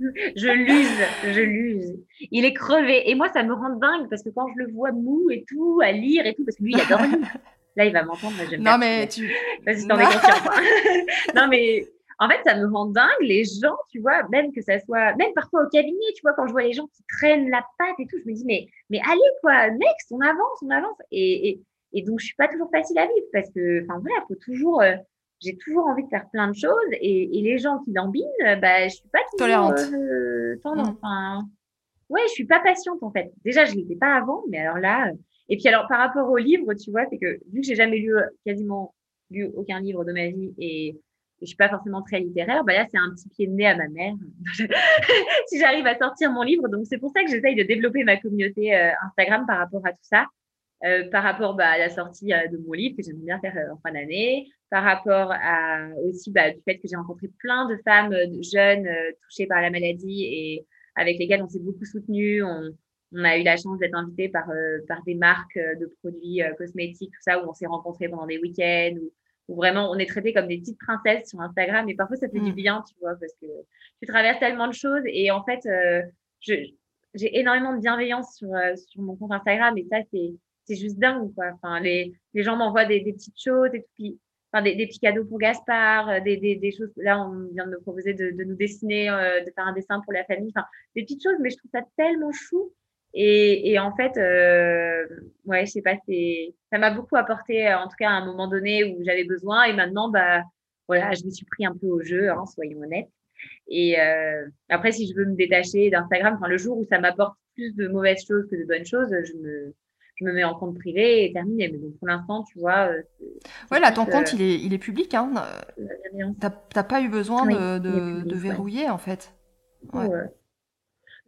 je l'use, je l'use. Il est crevé. Et moi, ça me rend dingue parce que quand je le vois mou et tout, à lire et tout, parce que lui, il adore lire. Là, il va m'entendre. Non, mais tu. Vas-y, t'en es (laughs) non, mais en fait, ça me rend dingue. Les gens, tu vois, même que ça soit, même parfois au cabinet, tu vois, quand je vois les gens qui traînent la patte et tout, je me dis, mais, mais allez, quoi, next, on avance, on avance. Et, et, et donc, je suis pas toujours facile à vivre parce que, enfin, voilà, faut toujours, euh, j'ai toujours envie de faire plein de choses et, et les gens qui lambinent, bah, je suis pas toujours tolérante. Euh, tendance. Mm. Enfin, ouais, je suis pas patiente en fait. Déjà, je l'étais pas avant, mais alors là, et puis alors par rapport au livre, tu vois, c'est que vu que j'ai jamais lu quasiment lu aucun livre de ma vie et, je suis pas forcément très littéraire, bah là c'est un petit pied de nez à ma mère (laughs) si j'arrive à sortir mon livre. Donc c'est pour ça que j'essaye de développer ma communauté euh, Instagram par rapport à tout ça. Euh, par rapport bah, à la sortie euh, de mon livre que j'aimerais bien faire en fin d'année, par rapport à aussi bah, du fait que j'ai rencontré plein de femmes jeunes touchées par la maladie et avec lesquelles on s'est beaucoup soutenu. On, a eu la chance d'être invité par, par des marques de produits cosmétiques, tout ça, où on s'est rencontrés pendant des week-ends, où, vraiment on est traité comme des petites princesses sur Instagram. Et parfois, ça fait du mm. bien, tu vois, parce que tu traverses tellement de choses. Et en fait, j'ai énormément de bienveillance sur, sur mon compte Instagram. Et ça, c'est juste dingue, quoi. Enfin, les, les gens m'envoient des, des, petites choses et puis Enfin, des, des, petits cadeaux pour Gaspard, des, des, des, choses. Là, on vient de me proposer de, de nous dessiner, de faire un dessin pour la famille. Enfin, des petites choses, mais je trouve ça tellement chou. Et, et, en fait, euh, ouais, je sais pas, c'est, ça m'a beaucoup apporté, en tout cas à un moment donné où j'avais besoin. Et maintenant, bah, voilà, je me suis pris un peu au jeu, hein, soyons honnêtes. Et euh, après, si je veux me détacher d'Instagram, enfin, le jour où ça m'apporte plus de mauvaises choses que de bonnes choses, je me, je me mets en compte privé et terminé. Mais donc, pour l'instant, tu vois. Euh, ouais, là, ton compte, il, est, il est public. Hein. T'as pas eu besoin de, de, de, verrouiller, en fait. Ouais. ouais.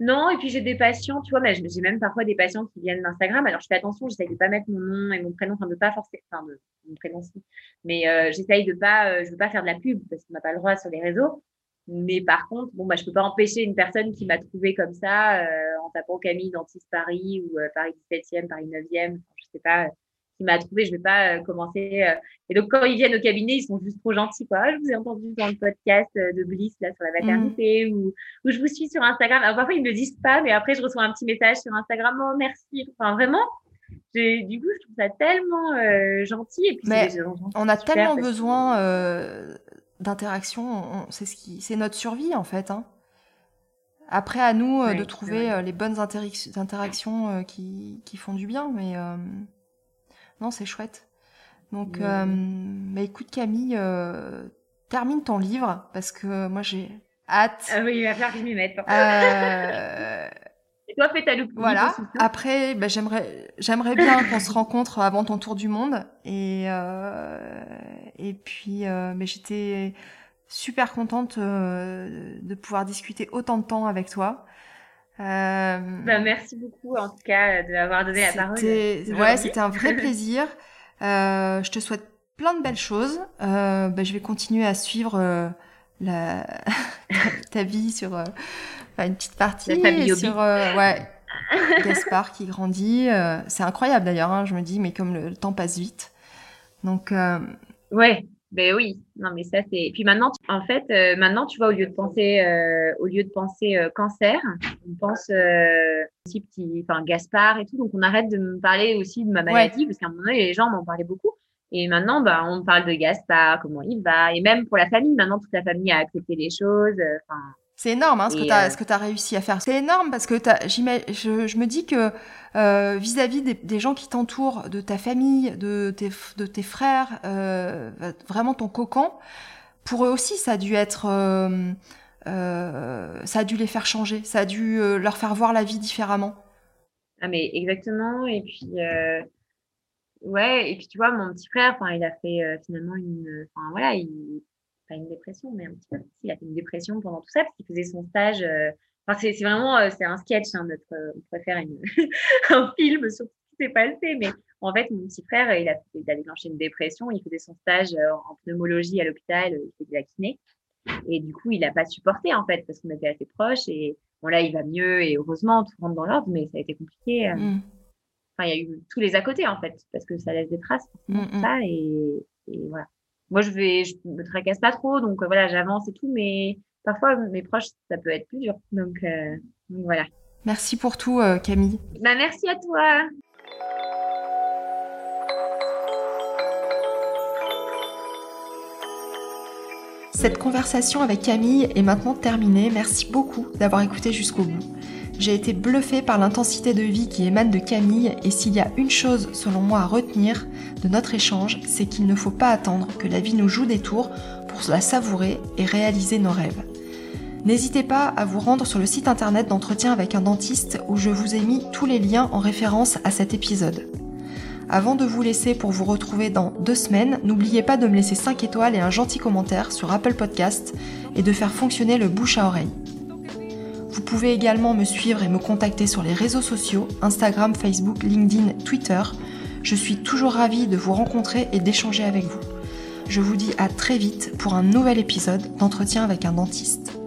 Non, et puis j'ai des patients, tu vois, mais j'ai même parfois des patients qui viennent d'Instagram. Alors je fais attention, j'essaye de pas mettre mon nom et mon prénom, enfin de pas forcer, enfin de mon prénom aussi. Mais euh, j'essaye de pas, euh, je veux pas faire de la pub parce qu'on n'a pas le droit sur les réseaux. Mais par contre, bon bah je peux pas empêcher une personne qui m'a trouvé comme ça euh, en tapant Camille Dentiste Paris ou euh, Paris 17e, Paris 9e, enfin, je sais pas, qui m'a trouvé, je vais pas euh, commencer. Euh. Et donc, quand ils viennent au cabinet, ils sont juste trop gentils, quoi. Ah, je vous ai entendu dans le podcast euh, de Bliss, là, sur la maternité, mmh. ou, ou je vous suis sur Instagram. Alors, parfois, ils me le disent pas, mais après, je reçois un petit message sur Instagram, oh, merci. Enfin, vraiment, du coup, je trouve ça tellement gentil. Et puis, mais on a tellement besoin d'interaction. C'est ce qui, c'est notre survie, en fait, hein. Après, à nous de trouver les bonnes interactions qui, qui, font du bien, mais non, c'est chouette. Donc, euh, mais écoute Camille, euh, termine ton livre parce que moi j'ai hâte. Ah oui, il va falloir que je m'y mette. Euh... (laughs) Et toi, fais ta loupe. Voilà. Après, bah, j'aimerais, j'aimerais bien (laughs) qu'on se rencontre avant ton tour du monde. Et euh... et puis, euh, mais j'étais super contente euh, de pouvoir discuter autant de temps avec toi. Euh, bah, merci beaucoup en tout cas de m'avoir donné la parole. Ouais, c'était un vrai (laughs) plaisir. Euh, je te souhaite plein de belles choses. Euh, bah, je vais continuer à suivre euh, la... (laughs) ta vie sur euh, une petite partie et sur ouais, (laughs) Gaspard qui grandit. c'est incroyable d'ailleurs. Hein, je me dis mais comme le, le temps passe vite. Donc ouais. Ben oui, non mais ça c'est. Puis maintenant, en fait, euh, maintenant tu vois au lieu de penser, euh, au lieu de penser euh, cancer, on pense aussi petit, enfin Gaspard et tout. Donc on arrête de me parler aussi de ma maladie parce qu'à un moment donné les gens m'en parlaient beaucoup. Et maintenant, bah on parle de Gaspard, comment il va, et même pour la famille. Maintenant toute la famille a accepté les choses. C'est énorme hein, ce, que tu as, ce que tu as réussi à faire. C'est énorme parce que je, je me dis que euh, vis-à-vis des, gens qui t'entourent, de ta famille, de tes, frères, euh, vraiment ton cocon, pour eux aussi, ça a dû être, euh, ça a dû les faire changer, ça a dû leur faire voir la vie différemment. Ah mais exactement. Et puis ouais, et puis tu vois, mon petit frère, enfin, il a fait finalement une, enfin voilà, il pas une dépression, mais un petit peu. Il a fait une dépression pendant tout ça parce qu'il faisait son stage. Enfin, c'est vraiment euh, c'est un sketch. Hein, notre, euh, on pourrait faire une, (laughs) un film sur ce qui s'est passé. Mais en fait, mon petit frère, il a, il a déclenché une dépression. Il faisait son stage en pneumologie à l'hôpital. Il faisait de la kiné. Et du coup, il n'a pas supporté en fait parce qu'on était assez proches. Et bon, là, il va mieux et heureusement, tout rentre dans l'ordre, mais ça a été compliqué. Mm. Enfin, il y a eu tous les à côté en fait parce que ça laisse des traces. Mm, mm. Ça, et, et voilà moi, je vais, je me tracasse pas trop, donc euh, voilà, j'avance et tout, mais parfois, mes proches, ça peut être plus dur. Donc, euh, voilà. Merci pour tout, euh, Camille. Bah, merci à toi. Cette conversation avec Camille est maintenant terminée. Merci beaucoup d'avoir écouté jusqu'au bout. J'ai été bluffée par l'intensité de vie qui émane de Camille et s'il y a une chose selon moi à retenir de notre échange, c'est qu'il ne faut pas attendre que la vie nous joue des tours pour la savourer et réaliser nos rêves. N'hésitez pas à vous rendre sur le site internet d'entretien avec un dentiste où je vous ai mis tous les liens en référence à cet épisode. Avant de vous laisser pour vous retrouver dans deux semaines, n'oubliez pas de me laisser 5 étoiles et un gentil commentaire sur Apple Podcast et de faire fonctionner le bouche à oreille. Vous pouvez également me suivre et me contacter sur les réseaux sociaux, Instagram, Facebook, LinkedIn, Twitter. Je suis toujours ravie de vous rencontrer et d'échanger avec vous. Je vous dis à très vite pour un nouvel épisode d'entretien avec un dentiste.